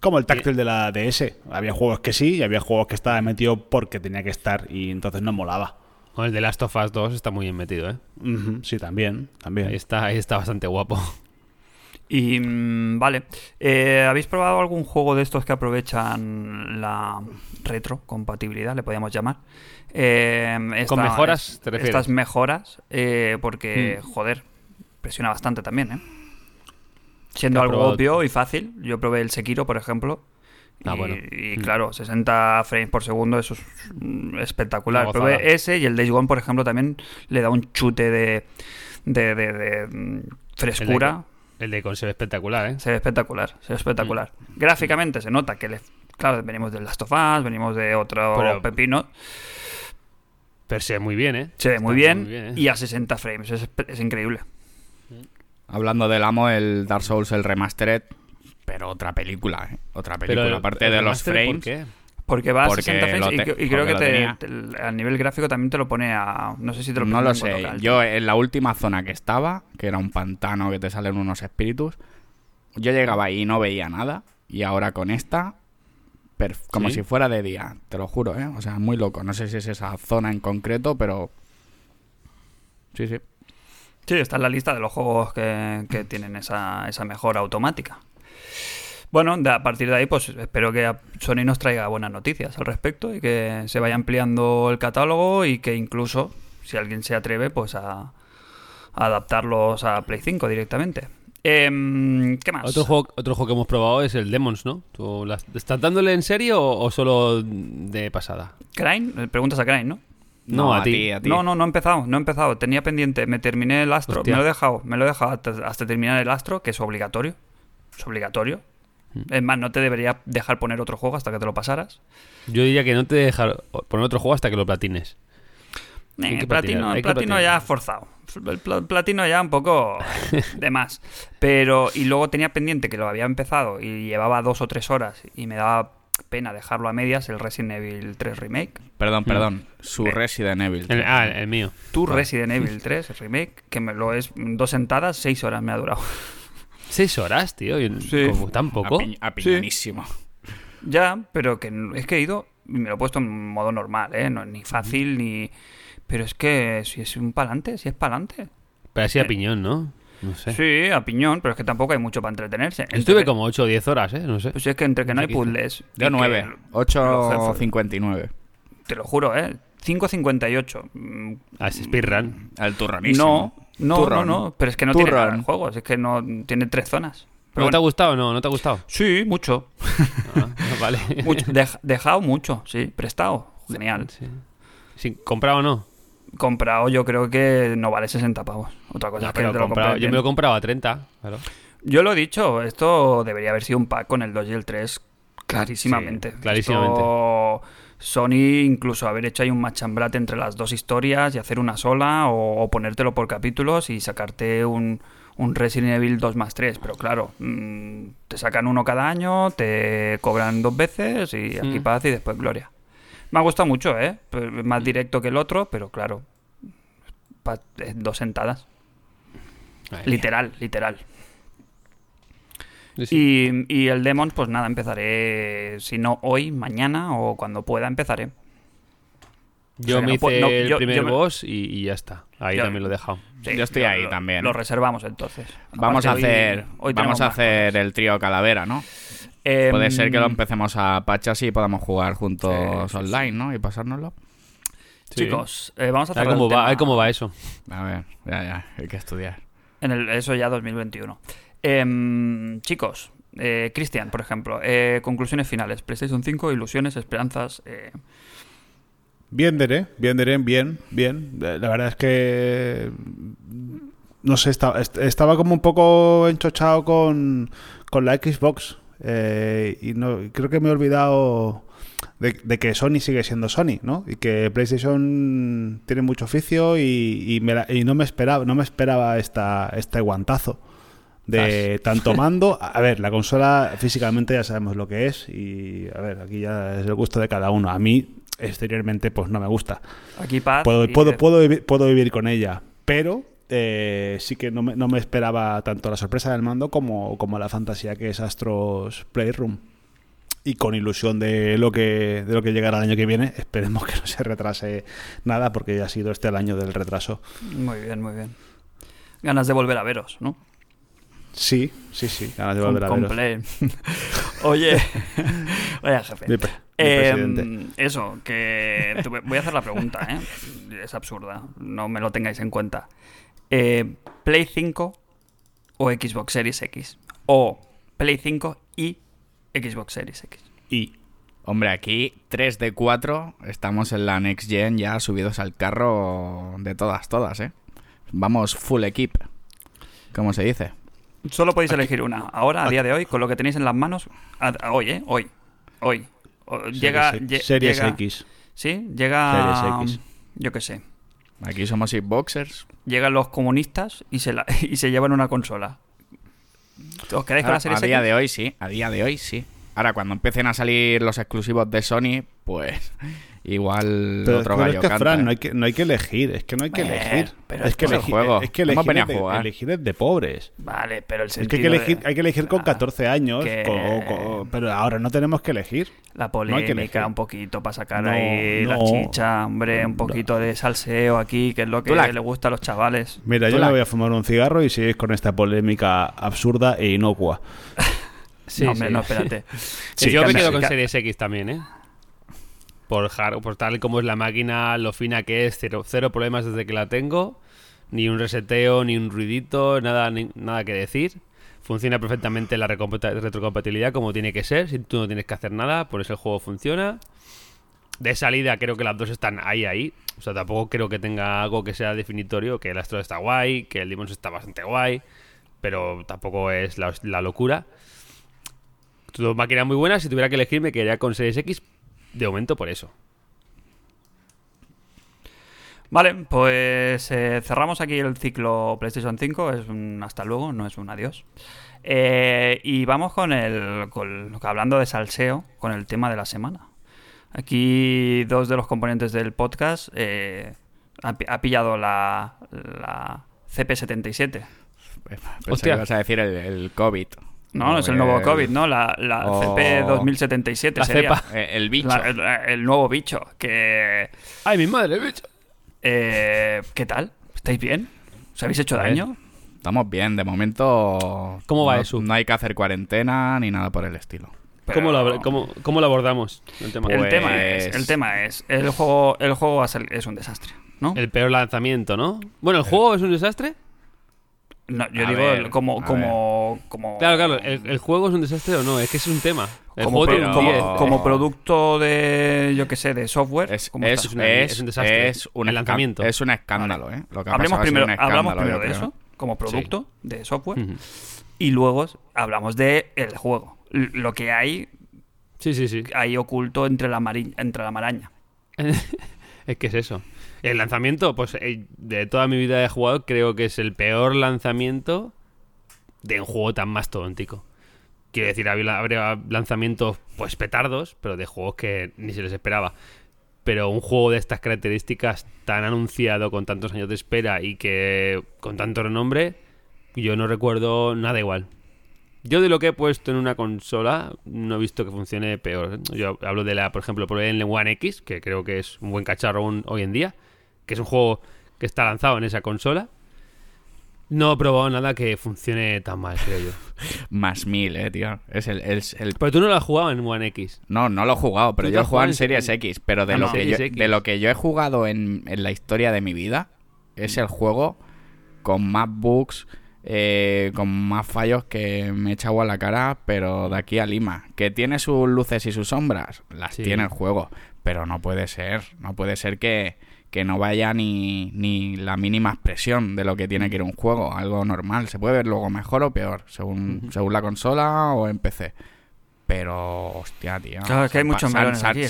como el táctil de la DS. Había juegos que sí y había juegos que estaba metido porque tenía que estar y entonces no molaba. Bueno, el de Last of Us 2 está muy bien metido, ¿eh? Sí, también, también. Ahí está, ahí está bastante guapo. Y mm, vale, Eh, ¿habéis probado algún juego de estos que aprovechan la retrocompatibilidad, le podríamos llamar? Eh, esta- ¿Con mejoras, te refieres? Estas mejoras, eh, porque, Hmm. joder, presiona bastante también, ¿eh? Siendo ¿Qué has algo probado obvio y fácil. Yo probé el Sekiro, por ejemplo. Ah, y, bueno. y Hmm. claro, 60 frames por segundo, eso es mm, espectacular. Probé ese y el Days Gone, por ejemplo, también le da un chute de, de, de- de, mm, frescura. El de se ve espectacular, ¿eh? Se ve espectacular, se ve espectacular. Gráficamente se nota que, le, claro, venimos del Last of Us, venimos de otro Pero- pepino. Pero se ve muy bien, ¿eh? Se ve muy bien, ¿eh? y a 60 frames, es, es increíble. Hablando del amo, el Dark Souls, el Remastered, pero otra película, ¿eh? Otra película, Pero, aparte ¿el de los frames. ¿Por qué? Porque va a Porque 60 frames lo y, te- y creo que lo te, te- a nivel gráfico también te lo pone a... No sé si te lo No pone lo en sé. 4K, Yo en la última zona que estaba, que era un pantano que te salen unos espíritus, yo llegaba ahí y no veía nada. Y ahora con esta, como ¿Sí? si fuera de día, te lo juro, ¿eh? O sea, muy loco. No sé si es esa zona en concreto, pero... Sí, sí. Sí, está en la lista de los juegos que, que tienen esa, esa mejora automática. Bueno, de- a partir de ahí, pues espero que a- Sony nos traiga buenas noticias al respecto y que se vaya ampliando el catálogo y que incluso, si alguien se atreve, pues a, a adaptarlos a Play 5 directamente. Em, ¿Qué más? Otro juego, otro juego que hemos probado es el Demons, ¿no? ¿Tú las- ¿Estás dándole en serio o, o solo de pasada? Crane, Eh, preguntas a Crane, ¿no? No, a ti. a ti. No, no, no he empezado, no he empezado. Tenía pendiente, me terminé el astro, Hostia. me lo he dejado, me lo he dejado hasta, hasta terminar el astro, que es obligatorio. Es obligatorio. Mm. Es más, no te debería dejar poner otro juego hasta que te lo pasaras. Yo diría que no te dejar poner otro juego hasta que lo platines. Hay Eh, que platino, el platino ya forzado. El pla- platino ya un poco de más. Pero, y luego tenía pendiente que lo había empezado y llevaba dos o tres horas y me daba pena dejarlo a medias, el Resident Evil 3 Remake. Perdón, perdón. Su Resident Evil. El- ah, el mío. Tu Resident Evil 3 el Remake, que me lo es dos sentadas, seis horas me ha durado. Seis horas, tío. y- Sí. como ¿Tan poco? Api- apiñadísimo. Ya, pero que es que he ido y me lo he puesto en modo normal, ¿eh? No, ni fácil, ni... Pero es que si es un palante, si es palante. Pero así a piñón, ¿no? No sé. Sí, a piñón, pero es que tampoco hay mucho para entretenerse. Entre Estuve que- como 8 o 10 horas, ¿eh? No sé. Pues es que entre que no hay puzzles... y De que 9. los jefes- 8.59. Te lo juro, ¿eh? 5.58. Mm, Ah, es speedrun. El turronísimo. No, No, Turrón. no, no, pero es que no tiene nada el juego, es que no tiene tres zonas. Pero ¿No te ha bueno, gustado o no? ¿No te ha gustado? sí, mucho. Ah, vale. mucho. Dej- dejado mucho, sí, prestado. Genial. Sí. Sí, ¿Comprado o no? Comprado yo creo que no vale 60 pavos. Otra cosa No, es que pero te lo comprado- yo me lo compraba a 30. Claro. Yo lo he dicho, esto debería haber sido un pack con el 2 y el 3 clarísimamente. Sí, clarísimamente. Esto, Sony incluso haber hecho ahí un machambrate entre las dos historias y hacer una sola o, o ponértelo por capítulos y sacarte un, un Resident Evil 2 más 3. Pero claro, mm, te sacan uno cada año, te cobran dos veces y aquí Mm. paz y después gloria. Me ha gustado mucho, ¿eh? Pues, Más directo que el otro, pero claro, eh, dos sentadas. Mía. Literal, literal. Sí, sí. Y, y el Demons, pues nada, empezaré, si no hoy, mañana o cuando pueda, empezaré. Yo o sea, me no puedo- hice no, el yo- primer yo me- boss y, y ya está. Ahí Yo- también lo he dejado. Sí, Yo estoy ahí lo- también. Lo reservamos entonces. Vamos a Aparte, hoy- hacer, hoy vamos a hacer el trío calavera, ¿no? Em, Puede ser que lo empecemos a patchas y podamos jugar juntos Sí, sí, online, ¿no? Y pasárnoslo. Sí. Chicos, eh, vamos a cerrar cómo va, cómo va eso. A ver, ya, ya, hay que estudiar. En el, eso ya 2021. Em, chicos, eh, Cristian, por ejemplo, eh, conclusiones finales. PlayStation 5, ilusiones, esperanzas. eh, Bien, Dere, bien, Dere, bien, bien. La verdad es que. No sé, estaba, est- estaba como un poco enchochado con, con la Xbox. eh, y no creo que me he olvidado de, que Sony sigue siendo Sony, ¿no? Y que PlayStation tiene mucho oficio y, y no me esperaba, no me esperaba esta, este guantazo. De tanto mando, a ver, la consola físicamente ya sabemos lo que es y a ver, aquí ya es el gusto de cada uno. A mí exteriormente pues no me gusta. aquí paz. Puedo, puedo, puedo, vivir, puedo vivir con ella, pero eh, sí que no me, no me esperaba tanto la sorpresa del mando como, como la fantasía que es Astros Playroom. Y con ilusión de lo que de lo que llegará el año que viene, esperemos que no se retrase nada porque ya ha sido este el año del retraso. Muy bien, muy bien. Ganas de volver a veros, ¿no? Sí, sí, sí, ganas de volver a veros. Oye, oye, jefe. Mi, pre- mi Eh, presidente. eso, que te voy a hacer la pregunta, ¿eh? Es absurda, no me lo tengáis en cuenta. Eh, ¿Play 5 o Xbox Series X? O Play 5 y Xbox Series X. Y Hombre, aquí 3 de 4 estamos en la Next Gen ya subidos al carro de todas, todas, ¿eh? Vamos full equip, como se dice. Solo podéis elegir una. Ahora, a día de hoy, con lo que tenéis en las manos, a- a- hoy, ¿eh? Hoy. Hoy. O- llega, Series, lle- Series llega- X. Sí, llega. Series X. Yo qué sé. Aquí somos Xboxers. Llegan los comunistas y se, la- y se llevan una consola. ¿Os quedáis con la Series a día X? de hoy sí, a día de hoy sí. Ahora, cuando empiecen a salir los exclusivos de Sony, pues igual Pero, otro pero gallo es que, canta. Fran, ¿eh? no hay que, no hay que elegir, es que no hay que Eh, elegir. pero es que es el elegir, juego. es que elegir, es de, elegir es de pobres. Vale, pero el Es que hay sentido que elegir, de- hay que elegir con Ah, 14 años, que- co- co- pero ahora no tenemos que elegir. La No hay que elegir. polémica un poquito para sacar No, ahí la chicha, hombre, un poquito de salseo aquí, que es lo que la- le gusta a los chavales. Mira, Tú yo la- me voy a fumar un cigarro y seguís con esta polémica absurda e inocua. Sí, no, hombre, sí. no, espérate. Sí, yo me quedo con Series X también, ¿eh? Por, tal como es la máquina, lo fina que es, cero, cero problemas desde que la tengo. Ni un reseteo, ni un ruidito, nada, ni- nada que decir. Funciona perfectamente la retrocompatibilidad como tiene que ser. Si tú no tienes que hacer nada, por eso el juego funciona. De salida creo que las dos están ahí, ahí. O sea, tampoco creo que tenga algo que sea definitorio. Que el Astro está guay, que el Demons está bastante guay. Pero tampoco es la, la locura. Dos máquinas muy buenas. Si tuviera que elegir, me quedaría con Series X de momento por eso. Vale, pues eh, cerramos aquí el ciclo PlayStation 5. Es un hasta luego, no es un adiós. Eh, y vamos con el. Con, hablando de salseo, con el tema de la semana. Aquí dos de los componentes del podcast eh, ha, pi- ha pillado la, la CP77. Pensé Hostia. que ibas a decir el, el COVID. No, no es el nuevo COVID, ¿no? La, la o- CP2077 La sería. cepa. eh, El bicho. La- el, el nuevo bicho. Que. ¡Ay, mi madre, bicho! eh, ¿Qué tal? ¿Estáis bien? ¿Os habéis hecho daño? Estamos bien, de momento. ¿Cómo va no, eso? No hay que hacer cuarentena ni nada por el estilo. Pero- ¿Cómo, lo, cómo, cómo lo abordamos? El tema. El Pues- tema es, el tema es, el juego, el juego va a ser- es un desastre, ¿no? El peor lanzamiento, ¿no? Bueno, ¿el juego es un desastre? No, yo A digo ver, como, como, como, Claro, claro, ¿el, el juego es un desastre o no? Es que es un tema. El como, juego pro- tiene un como- 10. como producto de, yo qué sé, de software. Es, ¿cómo es, una- es- un desastre. es un El esca- lanzamiento. Es un escándalo, ¿eh? Lo que ha Hablemos primero, hablamos primero de eso, como producto de software, y luego hablamos de el juego. Lo que hay Sí, sí, sí. ahí oculto entre la, entre la maraña. es que es eso. El lanzamiento, pues eh, de toda mi vida he jugado, creo que es el peor lanzamiento de un juego tan mastodóntico. Quiero decir, habría lanzamientos pues petardos, pero de juegos que ni se les esperaba. Pero un juego de estas características tan anunciado, con tantos años de espera y que con tanto renombre, yo no recuerdo nada igual. Yo de lo que he puesto en una consola no he visto que funcione peor. Yo hablo de la, por ejemplo, por el One X, que creo que es un buen cacharro hoy en día, que es un juego que está lanzado en esa consola. No he probado nada que funcione tan mal, creo yo. Más mil, eh, tío. Es el, es el... Pero tú no lo has jugado en One X. No, no lo he jugado, pero ¿Tú te yo he jugado en Series serie? X. Pero de, Ah, lo, no. que yo, de lo que yo he jugado en, en la historia de mi vida, es el juego con más bugs, eh, con más fallos que me he echado a la cara, pero de aquí a Lima. Que tiene sus luces y sus sombras, las Sí. tiene el juego. Pero no puede ser, no puede ser que, que no vaya ni, ni la mínima expresión de lo que tiene que ir un juego, algo normal. Se puede ver luego mejor o peor, según, según la consola o en PC. Pero, hostia, tío. Claro, es que hay muchos melones se- aquí,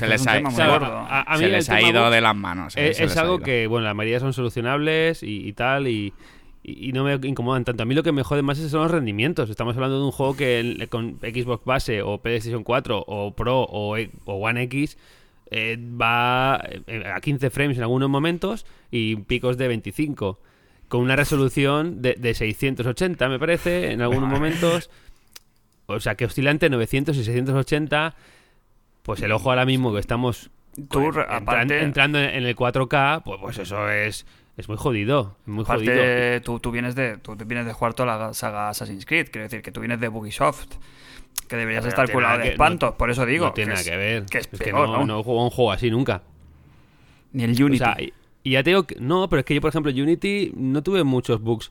les ha- ido de las manos. eh, es, algo que, bueno, la mayoría son solucionables y, y tal, y, y- y no me incomodan tanto. A mí lo que me jode más son los rendimientos. Estamos hablando de un juego que con Xbox base o PlayStation 4 o Pro o, E- o One X eh, va eh, a 15 frames en algunos momentos y picos de 25. Con una resolución de, de 680, me parece, en algunos momentos. O sea, que oscila entre 900 y 680. Pues el ojo ahora mismo que estamos Tú, re- entran- aparte- entrando en el 4K, pues, pues eso es, es muy jodido. es Muy jodido. Aparte, tú, tú vienes de tú vienes de jugar toda la saga Assassin's Creed, quiero decir que tú vienes de Ubisoft, que deberías Pero estar nada de espantos, no- por eso digo no tiene que nada es- que ver. que es peor, no, no jugado un juego así nunca. ni el Unity. O sea, y, y ya te digo que, no, pero es que yo, por ejemplo, Unity no tuve muchos bugs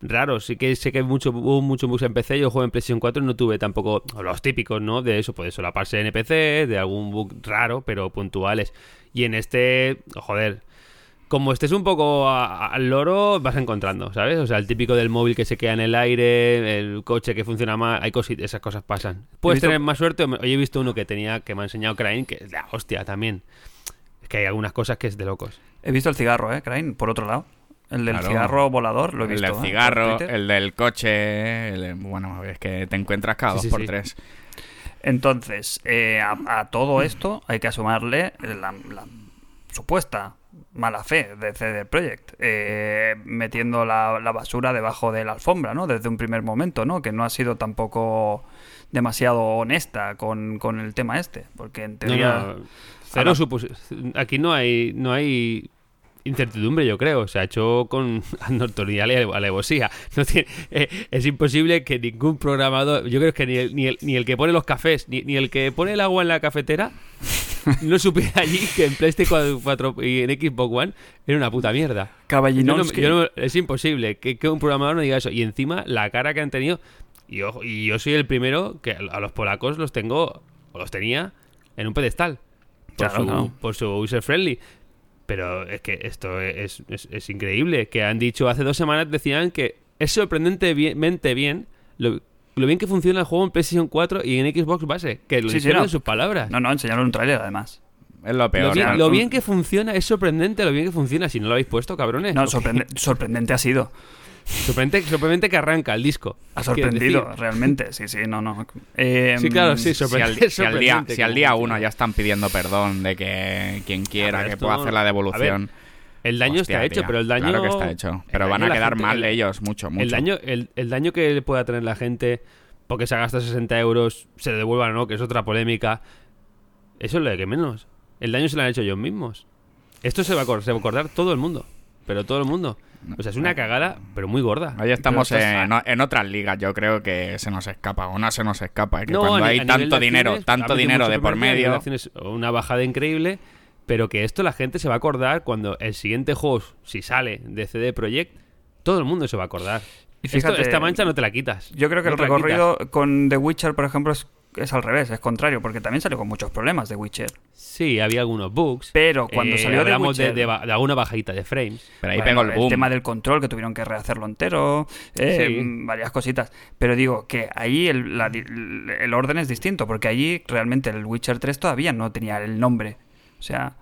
raros. Sí que sé que mucho, hubo muchos bugs en PC. Yo juego en PlayStation 4 y no tuve tampoco los típicos, ¿no? De eso, puede solaparse en NPC, de algún bug raro, pero puntuales. Y en este, joder, como estés un poco a- al loro, vas encontrando, ¿sabes? O sea, el típico del móvil que se queda en el aire, el coche que funciona mal, hay cosi- esas cosas pasan. Puedes visto- tener más suerte. Hoy he visto uno que tenía, que me ha enseñado Crane, que es de la hostia también. Es que hay algunas cosas que es de locos. He visto el cigarro, ¿eh, Crane? Por otro lado. El del Claro. cigarro volador, lo he el visto. del ¿eh? cigarro, el del coche, el- bueno, es que te encuentras cada Sí, dos sí, por sí. tres. Entonces, eh, a, a todo esto hay que asumarle la, la supuesta mala fe de CD Projekt, eh, metiendo la, la basura debajo de la alfombra, ¿no? Desde un primer momento, ¿no? Que no ha sido tampoco demasiado honesta con, con el tema este, porque en teoría... no, cero Aquí no hay, no hay incertidumbre, yo creo. Se ha hecho con notoriedad y alevosía. No tiene- eh, es imposible que ningún programador, yo creo que ni el, ni el, ni el que pone los cafés, ni, ni el que pone el agua en la cafetera, no supiera allí que en PlayStation 4 y en Xbox One era una puta mierda. Yo no- Caballinowski. yo no- es imposible que, que un programador no diga eso. Y encima, la cara que han tenido. Y, ojo, y yo soy el primero que a los polacos los tengo, o los tenía, en un pedestal. Por, Claro, su, claro. por su user friendly. Pero es que esto es, es- es increíble. Que han dicho hace dos semanas, decían que es sorprendentemente bien lo, lo bien que funciona el juego en PlayStation 4 y en Xbox base. Que lo Sí, sí, dijeron no. en sus palabras. No, no, enseñaron un tráiler además. Es lo peor. Lo bien, ¿no? lo bien que funciona, es sorprendente lo bien que funciona. Si no lo habéis puesto, cabrones. No, sorprende- sorprendente ha sido. Sorprendente, sorprendente que arranca el disco. Ha sorprendido, realmente. Sí, sí, no, no. Eh, Sí, claro, sí, Si al, sorprendente. si al día, si al día uno ya están pidiendo perdón de que quien quiera que esto- pueda hacer la a devolución. El daño Hostia, está hecho, tío, pero el daño. Claro que está hecho. Pero van a quedar gente- mal el- ellos, mucho, mucho. El daño, el, el daño que le pueda tener la gente porque se gasta 60 euros, se le devuelvan o no, que es otra polémica. Eso es lo de que menos. El daño se lo han hecho ellos mismos. Esto se va a acordar, se va a acordar todo el mundo. Pero todo el mundo. O sea, es una cagada, pero muy gorda. Ahí estamos en, en otras ligas, yo creo que se nos escapa, o no se nos escapa, es que No, cuando a hay a tanto dinero, acciones, tanto ha dinero de por medio, una bajada increíble, pero que esto la gente se va a acordar cuando el siguiente juego, si sale de CD Projekt, todo el mundo se va a acordar. Y Esto- esta mancha no te la quitas. Yo creo que No el recorrido con The Witcher, por ejemplo, es, es al revés, es contrario, porque también salió con muchos problemas The Witcher. Sí, había algunos bugs. Pero cuando Eh, salió The hablamos de, Witcher- de de alguna bajadita de frames. Pero ahí Bueno, pegó el boom. tema del control, que tuvieron que rehacerlo entero, eh, Sí. varias cositas. Pero digo que ahí el, la el orden es distinto, porque allí realmente el Witcher 3 todavía no tenía el nombre. O sea,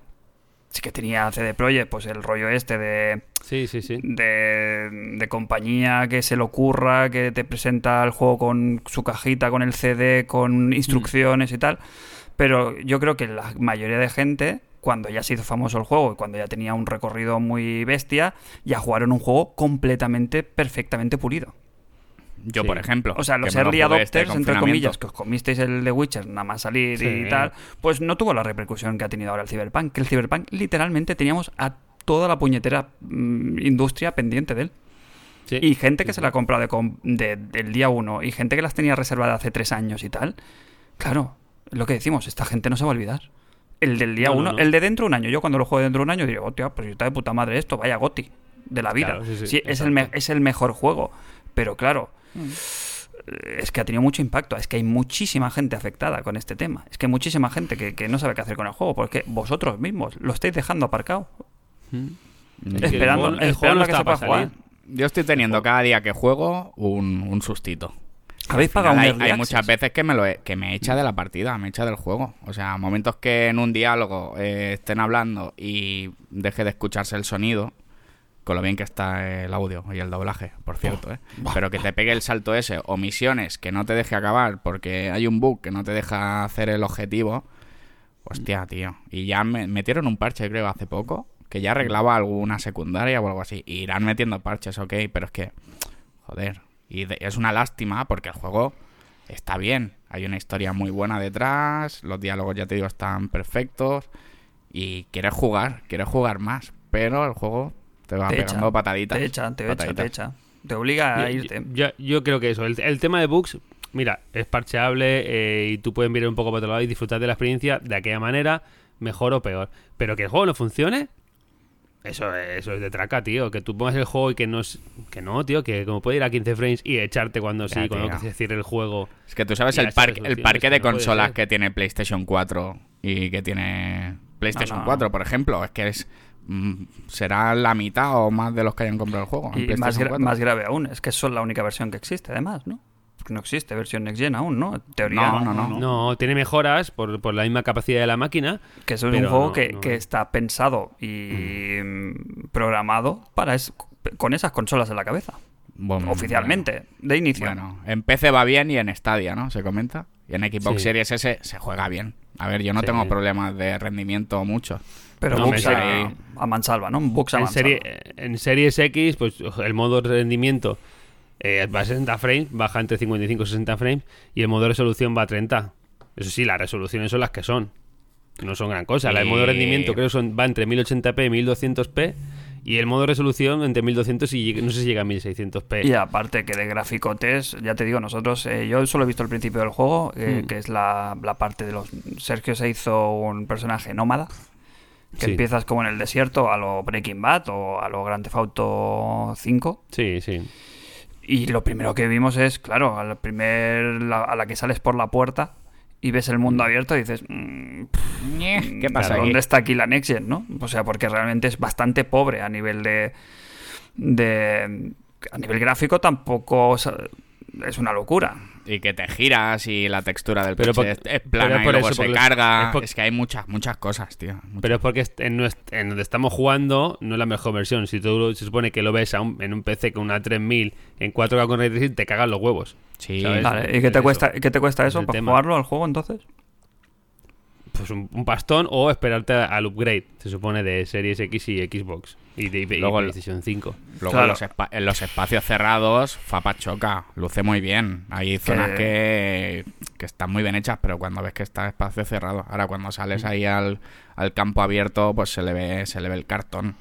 sí que tenía CD Projekt, pues el rollo este de, Sí, sí, sí. de, de compañía que se le ocurra, que te presenta el juego con su cajita, con el CD, con instrucciones y tal. Pero yo creo que la mayoría de gente, cuando ya se hizo famoso el juego y cuando ya tenía un recorrido muy bestia, ya jugaron un juego completamente, perfectamente pulido. Yo, Sí. por ejemplo. O sea, los early este adopters, entre comillas, que os comisteis el de Witcher nada más salir Sí. y tal, pues no tuvo la repercusión que ha tenido ahora el Cyberpunk. Que el Cyberpunk literalmente teníamos a toda la puñetera mm, industria pendiente de él. Sí. Y gente que se la ha comprado de del día uno y gente que las tenía reservadas hace tres años y tal. Claro, es lo que decimos, esta gente no se va a olvidar. El del día No, no, uno, no. el de dentro de un año. Yo cuando lo juego dentro de un año digo, hostia, pues está de puta madre esto, vaya goti de la vida. Claro, sí, sí, es, el es el mejor juego. Pero claro, es que ha tenido mucho impacto. Es que hay muchísima gente afectada con este tema. Es que hay muchísima gente que, que no sabe qué hacer con el juego porque vosotros mismos lo estáis dejando aparcado. El esperando juego- el esperando juego no a que está se pueda para jugar. Yo estoy teniendo cada día que juego un, un sustito. Habéis pagado hay, hay muchas veces que me lo he- que me echa de la partida, me echa del juego. O sea, momentos que en un diálogo eh, estén hablando y deje de escucharse el sonido, con lo bien que está el audio y el doblaje, por cierto, ¿eh? Pero que te pegue el salto ese, o misiones que no te deje acabar porque hay un bug que no te deja hacer el objetivo. Hostia, tío. Y ya me metieron un parche, creo, hace poco, que ya arreglaba alguna secundaria o algo así. Y irán metiendo parches, ok, pero es que, joder. Y es una lástima porque el juego está bien. Hay una historia muy buena detrás, los diálogos, ya te digo, están perfectos. Y quieres jugar, quieres jugar más. Pero el juego te va te pegando echa, pataditas. Te echa, te echa, te echa. Te obliga a Yo- irte. Yo, yo creo que eso. El, el tema de bugs, mira, es parcheable eh, y tú puedes mirar un poco para otro lado y disfrutar de la experiencia de aquella manera, mejor o peor. Pero que el juego no funcione, eso, es- eso es de traca, tío. Que tú pongas el juego y que no es. Que no, tío, que como puede ir a 15 frames y echarte cuando Ya, sí, cuando tío. se cierre el juego. Es que tú sabes el, parque el parque que de no consolas que tiene PlayStation 4 y que tiene PlayStation No, no. 4, por ejemplo. Es que es será la mitad o más de los que hayan comprado el juego. Y más, PlayStation gra- 4. más grave aún, es que solo la única versión que existe, además, ¿no? Porque no existe versión Next Gen aún, ¿no? En teoría, No, no, no. No, tiene mejoras por, por la misma capacidad de la máquina. que eso es un juego no, que, no. que está pensado y mm, programado para es- con esas consolas en la cabeza. Bueno, Oficialmente, de inicio. Bueno, en PC va bien y en Stadia, ¿no? Se comenta. Y en Xbox Sí. Series S se juega bien. A ver, yo no Sí. tengo problemas de rendimiento mucho. Pero no, bugs a, a mansalva, ¿no? Bugs a En, mansalva. serie, en Series X, pues el modo de rendimiento eh, va a 60 frames, baja entre 55 y 60 frames, y el modo de resolución va a 30. Eso sí, las resoluciones son las que son. No son gran cosa. La de modo de rendimiento creo que son, va entre 1080p y 1200p, y el modo de resolución entre 1200 y no sé si llega a 1600p. Y aparte que de graficotes, ya te digo, nosotros, eh, yo solo he visto el principio del juego, eh, Mm. que es la, la parte de los... Sergio se hizo un personaje nómada, que Sí. empiezas como en el desierto a lo Breaking Bad o a lo Grand Theft Auto 5. Sí, sí. Y lo primero que vimos es, claro, al primer, la- a la que sales por la puerta y ves el mundo abierto y dices, mm, pff, ¿Qué pasa aquí? ¿Dónde está aquí la Next Gen, no? O sea, porque realmente es bastante pobre a nivel de. de a nivel gráfico tampoco o sea, es una locura. Y que te giras y la textura del Pero coche por- es, es pero plana por y luego eso, se porque- carga. es que hay muchas, muchas cosas, tío. Muchas- Pero es porque en, donde estamos jugando no es la mejor versión. Si tú se supone que lo ves a un- en un PC con una 3000 en 4K con ray tracing, te cagan los huevos. Sí. Vale, ¿Y qué te, eso. cuesta, qué te cuesta Es eso para tema. jugarlo al juego entonces? Pues un, un pastón o esperarte al upgrade, se supone, de Series X y Xbox. Y de, y Luego el- PlayStation 5. Luego Claro. en, los en los espacios cerrados, Fapa choca, luce muy bien. Hay zonas que, que están muy bien hechas, pero cuando ves que está espacio cerrado, ahora cuando sales ahí al, al campo abierto, pues se le ve, se le ve el cartón.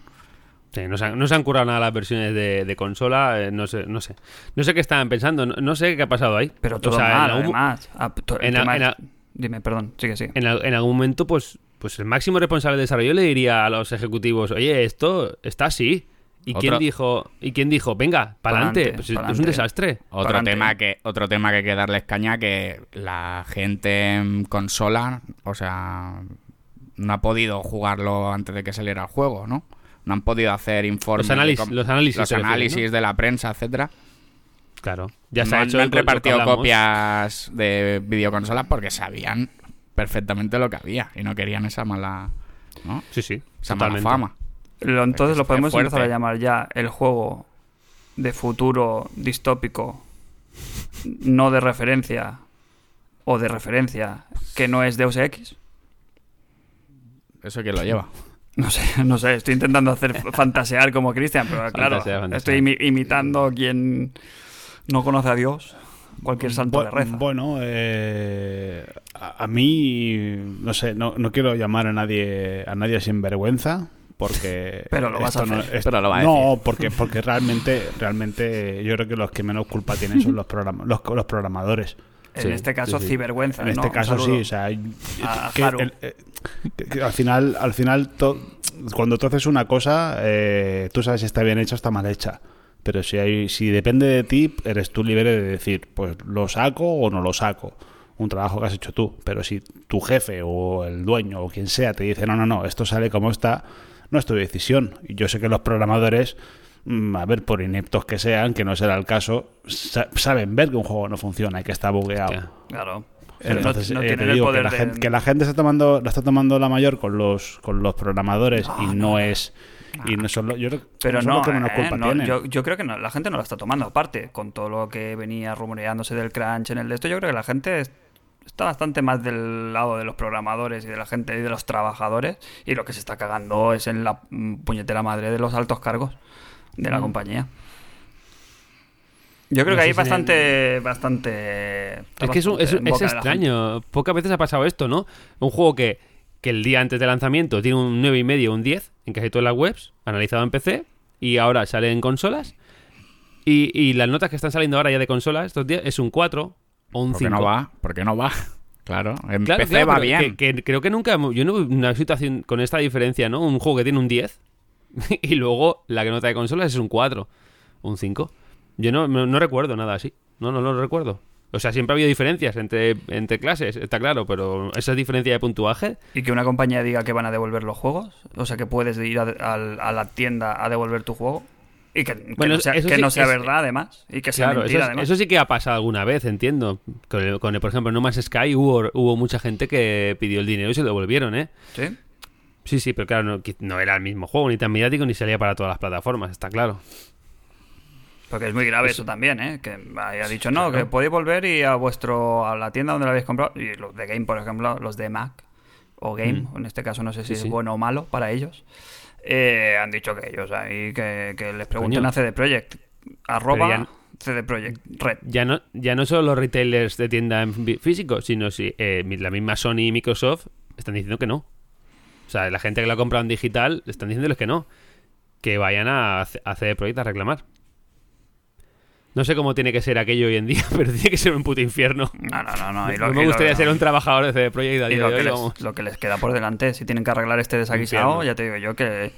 Sí, no, se han, no se han curado nada las versiones de, de consola, eh, no sé, no sé. No sé qué estaban pensando, no, no sé qué ha pasado ahí. Pero O todo sea, en mal, algún- además. Ah, to- en a- tema en es- a- Dime, perdón, sigue, sigue. en, en algún momento, pues, pues el máximo responsable de desarrollo le diría a los ejecutivos, oye, esto está así. ¿Y quién dijo, y quién dijo, venga, para adelante? Pues es- un desastre. Otro Pa'lante. tema, que, otro tema que hay que darles caña que la gente en consola, o sea, no ha podido jugarlo antes de que saliera el juego, ¿no? No han podido hacer informes. Los análisis- de los análisis los análisis de la prensa, etcétera. Claro. Ya se no, ha han- hecho no han repartido copias de videoconsolas porque sabían perfectamente lo que había y no querían esa mala, ¿no? Sí, sí. Esa mala fama. Lo- entonces Es lo podemos fuerte. empezar a llamar ya el juego de futuro distópico, no de referencia o de referencia, que no es Deus Ex. Eso que lo lleva. No sé, no sé, estoy intentando hacer fantasear como Cristian, pero claro, Fantasea, fantasea. estoy imi- imitando a quien no conoce a Dios. Cualquier santo Bu- le reza. Bueno, eh, a, a mí, no sé, no, no quiero llamar a nadie a nadie sin vergüenza. Porque Pero lo vas a no- hacer. esto- Pero lo va a no, porque porque realmente realmente yo creo que los que menos culpa tienen son los programa- los, los programadores. en sí, este caso, sí, sí. cibergüenza. En este caso sí, o sea, A que Haru. el- eh, que- que al final, al final to- cuando tú haces una cosa, eh, tú sabes si está bien hecha o está mal hecha. Pero si hay, si depende de ti, eres tú libre de decir, pues lo saco o no lo saco. Un trabajo que has hecho tú. Pero si tu jefe o el dueño o quien sea te dice, no, no, no, esto sale como está, no es tu decisión. Y yo sé que los programadores, mm, a ver, por ineptos que sean, que no será el caso, sa- saben ver que un juego no funciona y que está bugueado. Claro. No- Entonces, no, eh, te digo que, la de- gente, que la gente está tomando, la está tomando la mayor con los, con los programadores y no, es. Y no son lo- yo creo Pero no, menos eh, culpa no, yo, yo creo que no, la gente no la está tomando. Aparte, con todo lo que venía rumoreándose del crunch en el de esto, yo creo que la gente es- está bastante más del lado de los programadores y de la gente y de los trabajadores. Y lo que se está cagando es en la mm, puñetera madre de los altos cargos de Mm. la compañía. Yo creo No que hay bastante, bastante. Es que es, un- extraño. Pocas veces ha pasado esto, ¿no? Un juego que, que el día antes del lanzamiento tiene un 9,5 o un 10 en casi todas las webs, analizado en PC, y ahora sale en consolas. Y, y las notas que están saliendo ahora ya de consolas estos días es un 4 o un ¿Por qué 5. no va? ¿Por qué no va? Claro, en Claro, PC claro, va bien. Que, que creo que nunca. Yo no una situación con esta diferencia, ¿no? Un juego que tiene un 10 y luego la que nota de consolas es un 4 o un 5. Yo no, no, no recuerdo nada así. No, no, no lo recuerdo. O sea, siempre ha habido diferencias entre, entre clases, está claro, pero esa diferencia de puntuaje. Y que una compañía diga que van a devolver los juegos. O sea, que puedes ir a, a- a la tienda a devolver tu juego. Y que, que Bueno, no sea, que sí, no sea es- verdad, además. Y que sea Claro, mentira, eso, además. eso sí que ha pasado alguna vez, entiendo. Con, el- con el- por ejemplo, No Man's Sky hubo, hubo mucha gente que pidió el dinero y se lo devolvieron, ¿eh? ¿Sí? Sí, sí, pero claro, no, no era el mismo juego, ni tan mediático, ni salía para todas las plataformas, está claro. Porque es muy grave eso, también, ¿eh? Que haya dicho, no, que podéis volver y a vuestro a la tienda donde lo habéis comprado. Y los de Game, por ejemplo, los de Mac o Game, en este caso no sé si Sí, es sí. bueno o malo para ellos, eh, han dicho que ellos ahí que, que les pregunten Coño. a CD Projekt. Arroba Pero CD Projekt Red. Ya no, ya no solo los retailers de tienda en físico, sino si eh, la misma Sony y Microsoft están diciendo que no. O sea, la gente que lo ha comprado en digital están diciéndoles que no. Que vayan a, a CD Projekt a reclamar. No sé cómo tiene que ser aquello hoy en día, pero tiene que ser un puto infierno. No, no, no. no. y No lo- me y lo- gustaría ser un trabajador de CD Projekt a Y día lo de que, hoy, les, vamos. lo que les queda por delante, si tienen que arreglar este desaguisado, ya te digo yo que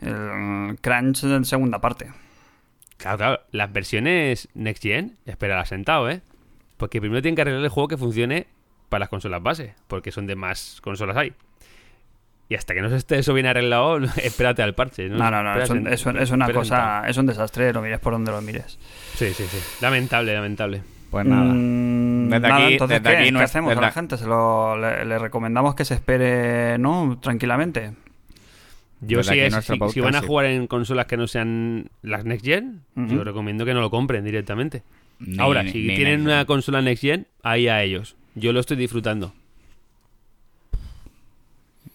el crunch en segunda parte. Claro, claro. Las versiones Next Gen, espera sentado, ¿eh? Porque primero tienen que arreglar el juego que funcione para las consolas base, porque son de más consolas hay. Y hasta que no se esté eso bien arreglado, espérate al parche. No, No, no, no, es, un- sen- es un- es una cosa, es un desastre, lo mires por donde lo mires. Sí, sí, sí. Lamentable, lamentable. Pues nada. Mm, Desde nada, aquí- entonces, desde ¿qué? aquí ¿Qué nues- hacemos desde a la gente? Se lo, le, le recomendamos que se espere, ¿no? Tranquilamente. Yo Desde si, es- si, van a sí. jugar en consolas que no sean las Next Gen, yo recomiendo que no lo compren directamente. Ni- Ahora, si ni tienen una consola Next Gen, ahí a ellos. Yo lo estoy disfrutando.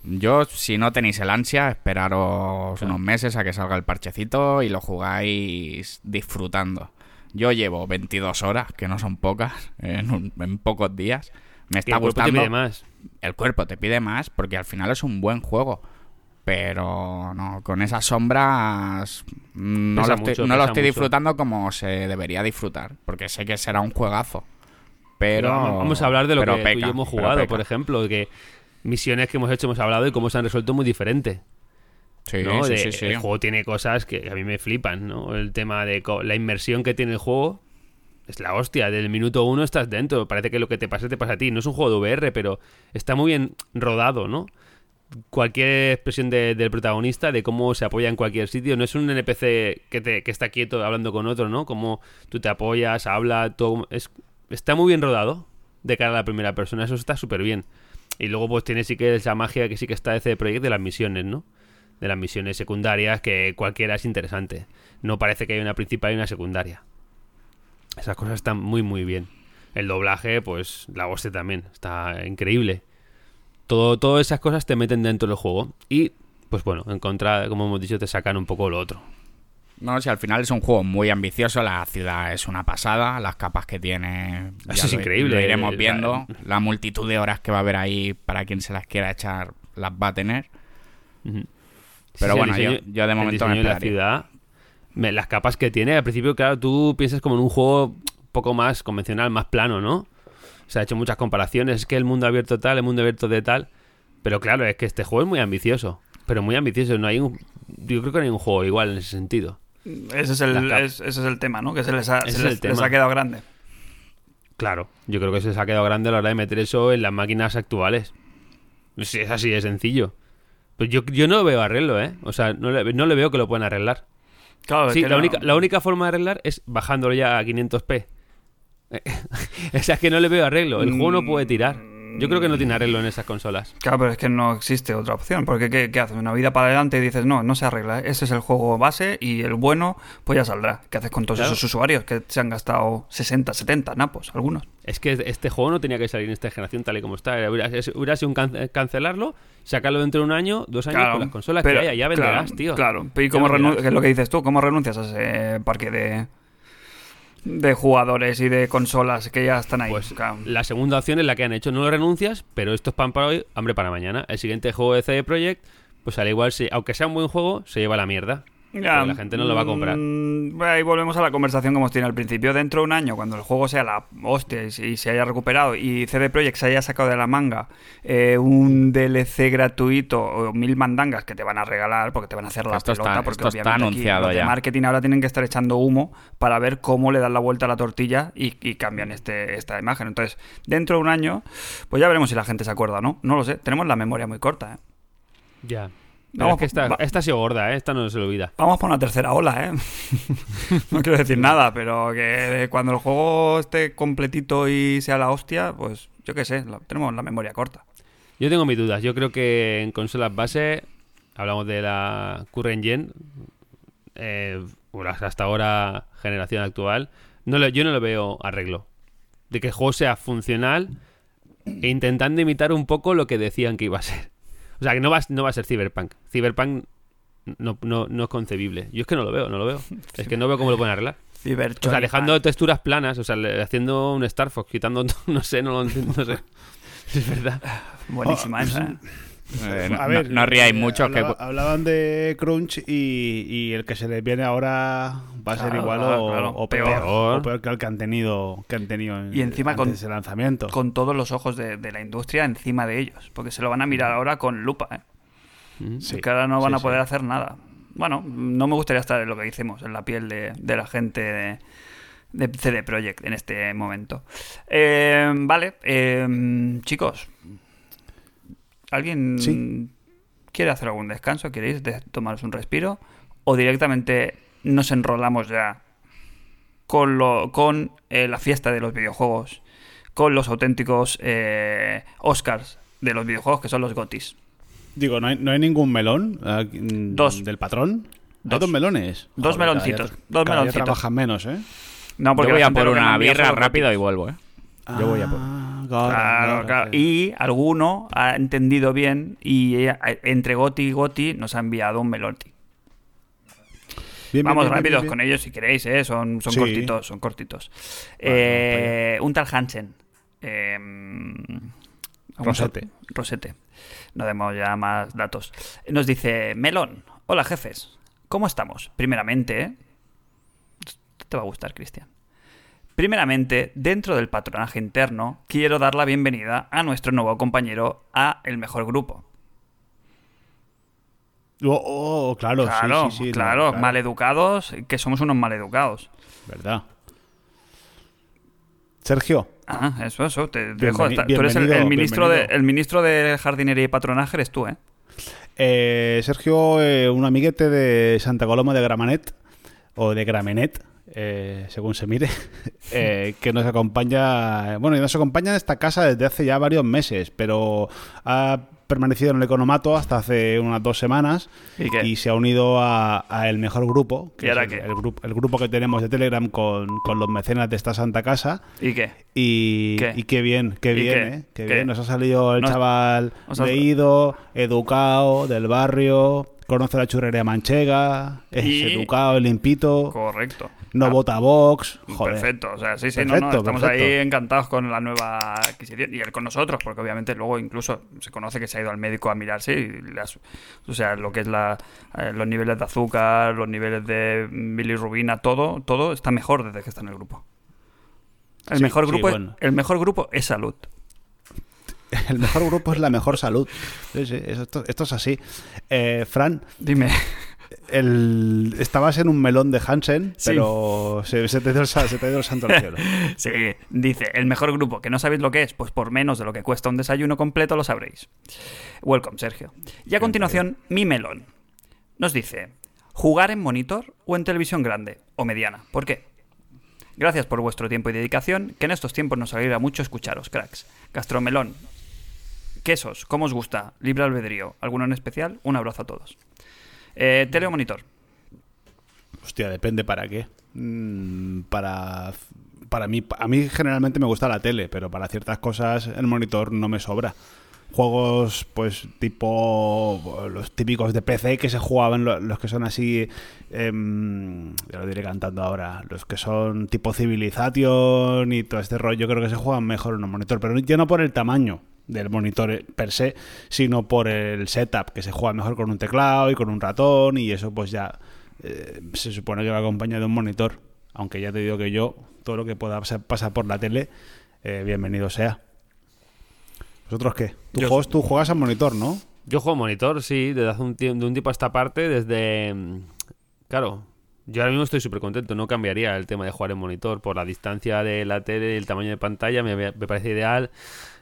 Yo, si no tenéis el ansia, esperaros unos meses a que salga el parchecito y lo jugáis disfrutando. Yo llevo 22 horas, que no son pocas, en, un- en pocos días. Me está el cuerpo te gustando. pide más. El cuerpo te pide más porque al final es un buen juego. Pero no, con esas sombras no Pesa lo estoy, mucho, no lo estoy disfrutando como se debería disfrutar. Porque sé que será un juegazo. Pero. Vamos- Vamos a hablar de lo que pero tú y peca, yo hemos jugado, por ejemplo, que misiones que hemos hecho hemos hablado y cómo se han resuelto muy diferente. Sí, ¿no? sí, De- sí, sí. El juego tiene cosas que a mí me flipan, ¿no? El tema de la inmersión que tiene el juego es la hostia. Desde el minuto uno estás dentro. Parece que lo que te pasa te pasa a ti. No es un juego de VR, pero está muy bien rodado, ¿no? Cualquier expresión de- del protagonista, de cómo se apoya en cualquier sitio. No es un NPC que, te, que está quieto hablando con otro, ¿no? Como tú te apoyas, habla, todo. Es, está muy bien rodado de cara a la primera persona. Eso está súper bien. Y luego pues tiene sí que esa magia que sí que está de CD de las misiones, ¿no? De las misiones secundarias que cualquiera es interesante. No parece que haya una principal y una secundaria. Esas cosas están muy muy bien. El doblaje, pues la hostia también, está increíble. Todo, todas esas cosas te meten dentro del juego. Y, pues bueno, en contra, como hemos dicho, te sacan un poco lo otro. No, si al final es un juego muy ambicioso, la ciudad es una pasada, las capas que tiene. Eso es lo- increíble. Lo iremos La- viendo. La multitud de horas que va a haber ahí para quien se las quiera echar, las va a tener. Pero Sí, bueno, yo, de momento me la ciudad, me- las capas que tiene, al principio, claro, tú piensas como en un juego un poco más convencional, más plano, ¿no? Se ha hecho muchas comparaciones, es que el mundo abierto tal, el mundo abierto de tal, pero claro, es que este juego es muy ambicioso, pero muy ambicioso, no hay un, yo creo que no hay un juego igual en ese sentido. Ese es el, es- ese es el tema, ¿no? Que se les ha, se les, les quedado grande. Claro, yo creo que se les ha quedado grande a la hora de meter eso en las máquinas actuales. Sí, es así de sencillo. Pues yo, yo no veo arreglo, ¿eh? O sea, no le, no le veo que lo puedan arreglar. Claro, Sí, la, no- única, la única forma de arreglar es bajándolo ya a 500p. o sea, es que no le veo arreglo. El juego no puede tirar. Yo creo que no tiene arreglo en esas consolas. Claro, pero es que no existe otra opción. Porque ¿qué, qué haces? Una vida para adelante y dices, no, no se arregla. Ese es el juego base y el bueno, pues ya saldrá. ¿Qué haces con todos Claro. esos usuarios que se han gastado 60, 70 napos? Algunos. Es que este juego no tenía que salir en esta generación tal y como está. Hubiera, sido un can- cancelarlo, sacarlo dentro de un año, dos años con las consolas pero- que haya. Ya venderás, claro, tío. Claro, pero ¿y cómo que es lo que dices tú? ¿Cómo renuncias a ese parque de, de jugadores y de consolas que ya están ahí? Pues Claro. la segunda opción es la que han hecho. No lo renuncias, pero esto es pan para hoy, hambre para mañana. El siguiente juego de CD Projekt, pues al igual, se- aunque sea un buen juego, se lleva la mierda. Ya, la gente no lo va a comprar. mm, Ahí volvemos a la conversación que hemos tenido al principio. Dentro de un año, cuando el juego sea la hostia y, se- y se haya recuperado y CD Projekt se haya sacado de la manga eh, un DLC gratuito o mil mandangas que te van a regalar porque te van a hacer la Esto está- pelota. porque esto está obviamente aquí anunciado los de marketing ahora tienen que estar echando humo para ver cómo le dan la vuelta a la tortilla y, y cambian este, esta imagen. Entonces, dentro de un año, pues ya veremos si la gente se acuerda o no. No lo sé. Tenemos la memoria muy corta, ¿eh? Ya. Vamos, es que esta, va- esta ha sido gorda, ¿eh? Esta no se lo olvida. Vamos por una tercera ola, ¿eh? no quiero decir nada, pero que cuando el juego esté completito y sea la hostia, pues yo qué sé, la- tenemos la memoria corta. Yo tengo mis dudas. Yo creo que en consolas base, hablamos de la Current Gen, eh, hasta ahora generación actual, no yo no le veo arreglo. De que el juego sea funcional e intentando imitar un poco lo que decían que iba a ser. O sea, que no va, no va a ser Cyberpunk. Cyberpunk no, no, no es concebible. Yo es que no lo veo, no lo veo. Es que no veo cómo lo pueden arreglar. O sea, dejando texturas planas, o sea, le- haciendo un Star Fox, quitando, no sé, no lo entiendo, no sé. Es verdad. Buenísima esa, ¿eh? No, A ver, no- no ríais eh, mucho, hablaba- que Hablaban de Crunch y, y el que se les viene ahora va a ser Claro, igual claro, o, claro. o peor, Peor. o peor que el que han tenido, que han tenido en- Y encima antes con- ese lanzamiento. Con todos los ojos de, de la industria encima de ellos, porque se lo van a mirar ahora con lupa, ¿eh? Mm. Sí, que ahora no van sí, a poder sí. hacer nada. Bueno, no me gustaría estar en lo que hicimos, en la piel de, de la gente de, de CD Projekt en este momento. Eh, vale, eh, chicos, ¿alguien Sí. quiere hacer algún descanso? ¿Queréis de- tomaros un respiro? ¿O directamente nos enrolamos ya con, lo, con eh, la fiesta de los videojuegos, con los auténticos eh, Oscars de los videojuegos que son los GOTIS? Digo, ¿no hay, no hay ningún melón aquí, mm, Dos. del patrón? Dos. Melones. Dos Joder, meloncitos, dos cada meloncitos. trabajan menos, ¿eh? No, yo la voy a por una birra los rápido y vuelvo, ¿eh? Yo voy a por... Claro, claro. Y alguno ha entendido bien y entre Goti y Goti nos ha enviado un meloti. Bien, bien, Vamos bien, rápidos bien. con ellos si queréis, ¿eh? son, son Sí. cortitos, son cortitos. Vale, Eh, un tal Hansen. Eh, Rosete. Rosete. No demos ya más datos. Nos dice, Melón, hola jefes, ¿cómo estamos? Primeramente, ¿eh? Te va a gustar, Cristian. Primeramente, dentro del patronaje interno, quiero dar la bienvenida a nuestro nuevo compañero a El Mejor Grupo. Oh, oh, claro, sí, Claro, sí, sí, no, claro, maleducados, que somos unos maleducados. ¿Verdad? Sergio, Ah, eso, eso. Te dejo Tú eres el, el bienvenido, ministro de, el ministro de jardinería y patronaje, eres tú, ¿eh? Eh, Sergio, eh, un amiguete de Santa Coloma de Gramenet, o de Gramenet, eh, según se mire, eh, que nos acompaña, bueno, y nos acompaña en esta casa desde hace ya varios meses, pero ha permanecido en el economato hasta hace unas dos semanas ¿Y se ha unido a, a el mejor grupo, que ¿Y ahora es el, qué? el grupo, el grupo que tenemos de Telegram con, con los mecenas de esta santa casa. ¿Y qué? Y ¿Qué? y qué bien, qué ¿Y bien, qué? ¿eh? Qué, ¿Qué? bien. Nos ha salido el Nos- chaval nos leído, educado, del barrio, conoce la churrería manchega, es educado, limpito, Correcto. No Ah, vota Vox, joder. Perfecto, o sea, sí, sí, no, Perfecto, no, estamos perfecto. ahí encantados con la nueva adquisición y él con nosotros, porque obviamente luego incluso se conoce que se ha ido al médico a mirarse y las- o sea, lo que es la, eh, los niveles de azúcar, los niveles de bilirrubina, todo, todo está mejor desde que está en el grupo. El Sí, mejor sí, grupo, es- el mejor grupo es salud. El mejor grupo es la mejor salud. Sí, sí, esto, esto es así. Eh, Fran, Dime. El, estabas en un melón de Hansen, Sí. pero se, se te dio se te dio el santo al cielo. Sí, dice, el mejor grupo, que no sabéis lo que es, pues por menos de lo que cuesta un desayuno completo lo sabréis. Welcome, Sergio. Y a continuación, mi melón. Nos dice, jugar en monitor o en televisión grande o mediana. ¿Por qué? Gracias por vuestro tiempo y dedicación, que en estos tiempos nos alegra mucho escucharos, cracks. Gastromelón. Quesos, ¿cómo os gusta? Libre albedrío. ¿Alguno en especial? Un abrazo a todos. Eh, tele o monitor. Hostia, depende para qué. Mm, para para mí a mí generalmente me gusta la tele, pero para ciertas cosas el monitor no me sobra. Juegos pues tipo los típicos de PC que se jugaban lo- los que son así em, ya lo diré cantando ahora, los que son tipo Civilization y todo este rollo, creo que se juegan mejor en un monitor, pero ya no por el tamaño del monitor per se, sino por el setup, que se juega mejor con un teclado y con un ratón y eso pues ya eh, se supone que va acompañado de un monitor. Aunque ya te digo que yo, todo lo que pueda pasar, por la tele, eh, bienvenido sea. ¿Vosotros qué? ¿Tú, Yo- juegas, tú juegas al monitor, ¿no? Yo juego monitor, sí, desde hace un tiempo, de un tiempo a esta parte, desde... mm, Claro, yo ahora mismo estoy súper contento, no cambiaría el tema de jugar en monitor por la distancia de la tele y el tamaño de pantalla, me, me parece ideal.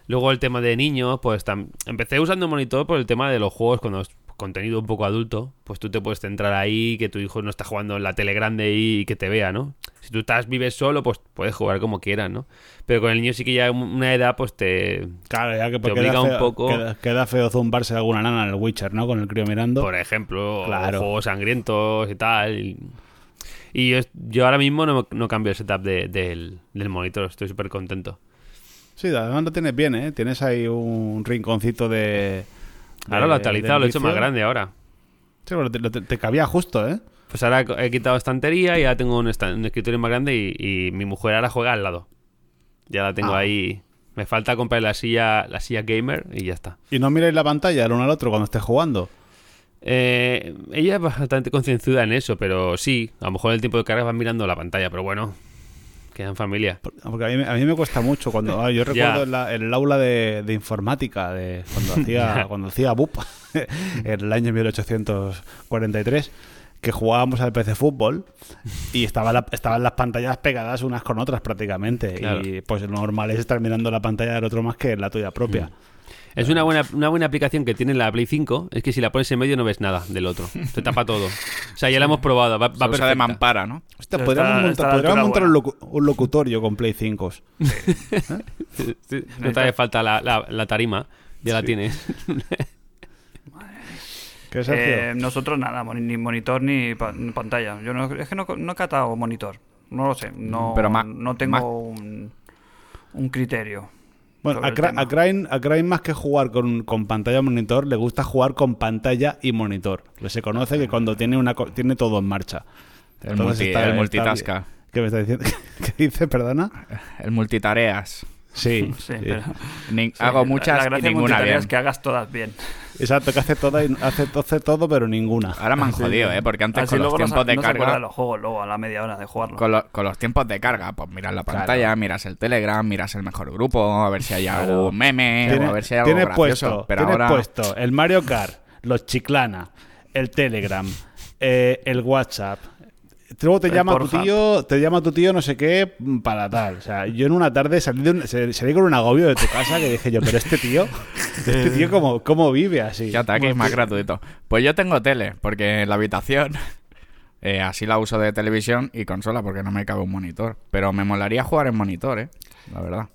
Luego el tema de niños, pues tam- empecé usando monitor por el tema de los juegos cuando es contenido un poco adulto, pues tú te puedes centrar ahí, que tu hijo no está jugando en la tele grande y que te vea, ¿no? Si tú estás vives solo, pues puedes jugar como quieras, ¿no? Pero con el niño sí que ya una edad, pues te, Claro, ya que Te queda obliga un feo, poco. Queda, queda feo zumbarse alguna nana en el Witcher, ¿no? Con el crío mirando. por ejemplo, Claro. juegos sangrientos y tal. Y, yo, yo ahora mismo no, no cambio el setup de- del, del monitor, estoy súper contento. Sí, además lo tienes bien, ¿eh? Tienes ahí un rinconcito de... Ahora lo he actualizado, lo he hecho más grande ahora. Sí, pero te, te- te cabía justo, ¿eh? Pues ahora he quitado estantería y ya tengo un, escritorio más grande y, y mi mujer ahora juega al lado. Ya la tengo Ah. ahí. Me falta comprar la silla, la silla gamer y ya está. Y no miráis la pantalla el uno al otro cuando estés jugando. Eh, ella es bastante concienzuda en eso, pero sí, a lo mejor en el tiempo de carga van mirando la pantalla, pero bueno, queda en familia. Porque a mí, me- a mí me cuesta mucho cuando ah, yo recuerdo en, la- en el aula de, de informática de cuando hacía cuando hacía BUP en el año 1843 que jugábamos al PC fútbol y estaba la- estaban las pantallas pegadas unas con otras prácticamente Claro. y pues lo normal es estar mirando la pantalla del otro más que la tuya propia. Es una buena, una buena aplicación que tiene la Play 5, es que si la pones en medio no ves nada del otro. Te tapa todo. O sea, ya la hemos probado, va, va Se de mampara, ¿no? Hostia, podríamos está montar, a la podríamos altura montar un, locu- un locutorio con Play 5. Sí, no te hace falta la, la- la tarima, ya la tienes. ¿Qué? Eh, nosotros nada, ni monitor ni, pa- ni pantalla. Yo no, es que no, no he catado monitor. No lo sé. No, Pero no tengo un, un criterio. Bueno, a, a Crane, a Crane más que jugar con, con pantalla y monitor, le gusta jugar con pantalla y monitor. Que se conoce que cuando tiene una co- tiene todo en marcha. El, multi, está- el está multitasca. bien. ¿Qué me está diciendo? ¿Qué dice, perdona? El multitareas. Sí, Sí, sí. pero- Ni- sí, hago la- muchas la y gracia de ninguna bien. es que hagas todas bien. Exacto, que hace, toda y- hace, hace todo, pero ninguna. Ahora me han jodido, ¿eh? Porque antes Así con los tiempos se- de no se carga... de los juegos luego a la media hora de jugarlo. Con, lo- con los tiempos de carga, pues miras la Claro. pantalla, miras el Telegram, miras el mejor grupo, a ver si hay Claro. algún meme, o a ver si hay algo tiene gracioso. puesto, pero tiene ahora puesto el Mario Kart, los Chiclana, el Telegram, eh, el WhatsApp. Luego te El llama tu tío, te llama tu tío no sé qué para tal. O sea, yo en una tarde salí, de un- salí con un agobio de tu casa que dije yo, pero este tío, este tío cómo, cómo vive así. Qué ataque más gratuito. Pues yo tengo tele, porque en la habitación eh, así la uso de televisión y consola, porque no me cabe un monitor. Pero me molaría jugar en monitor, ¿eh? La verdad.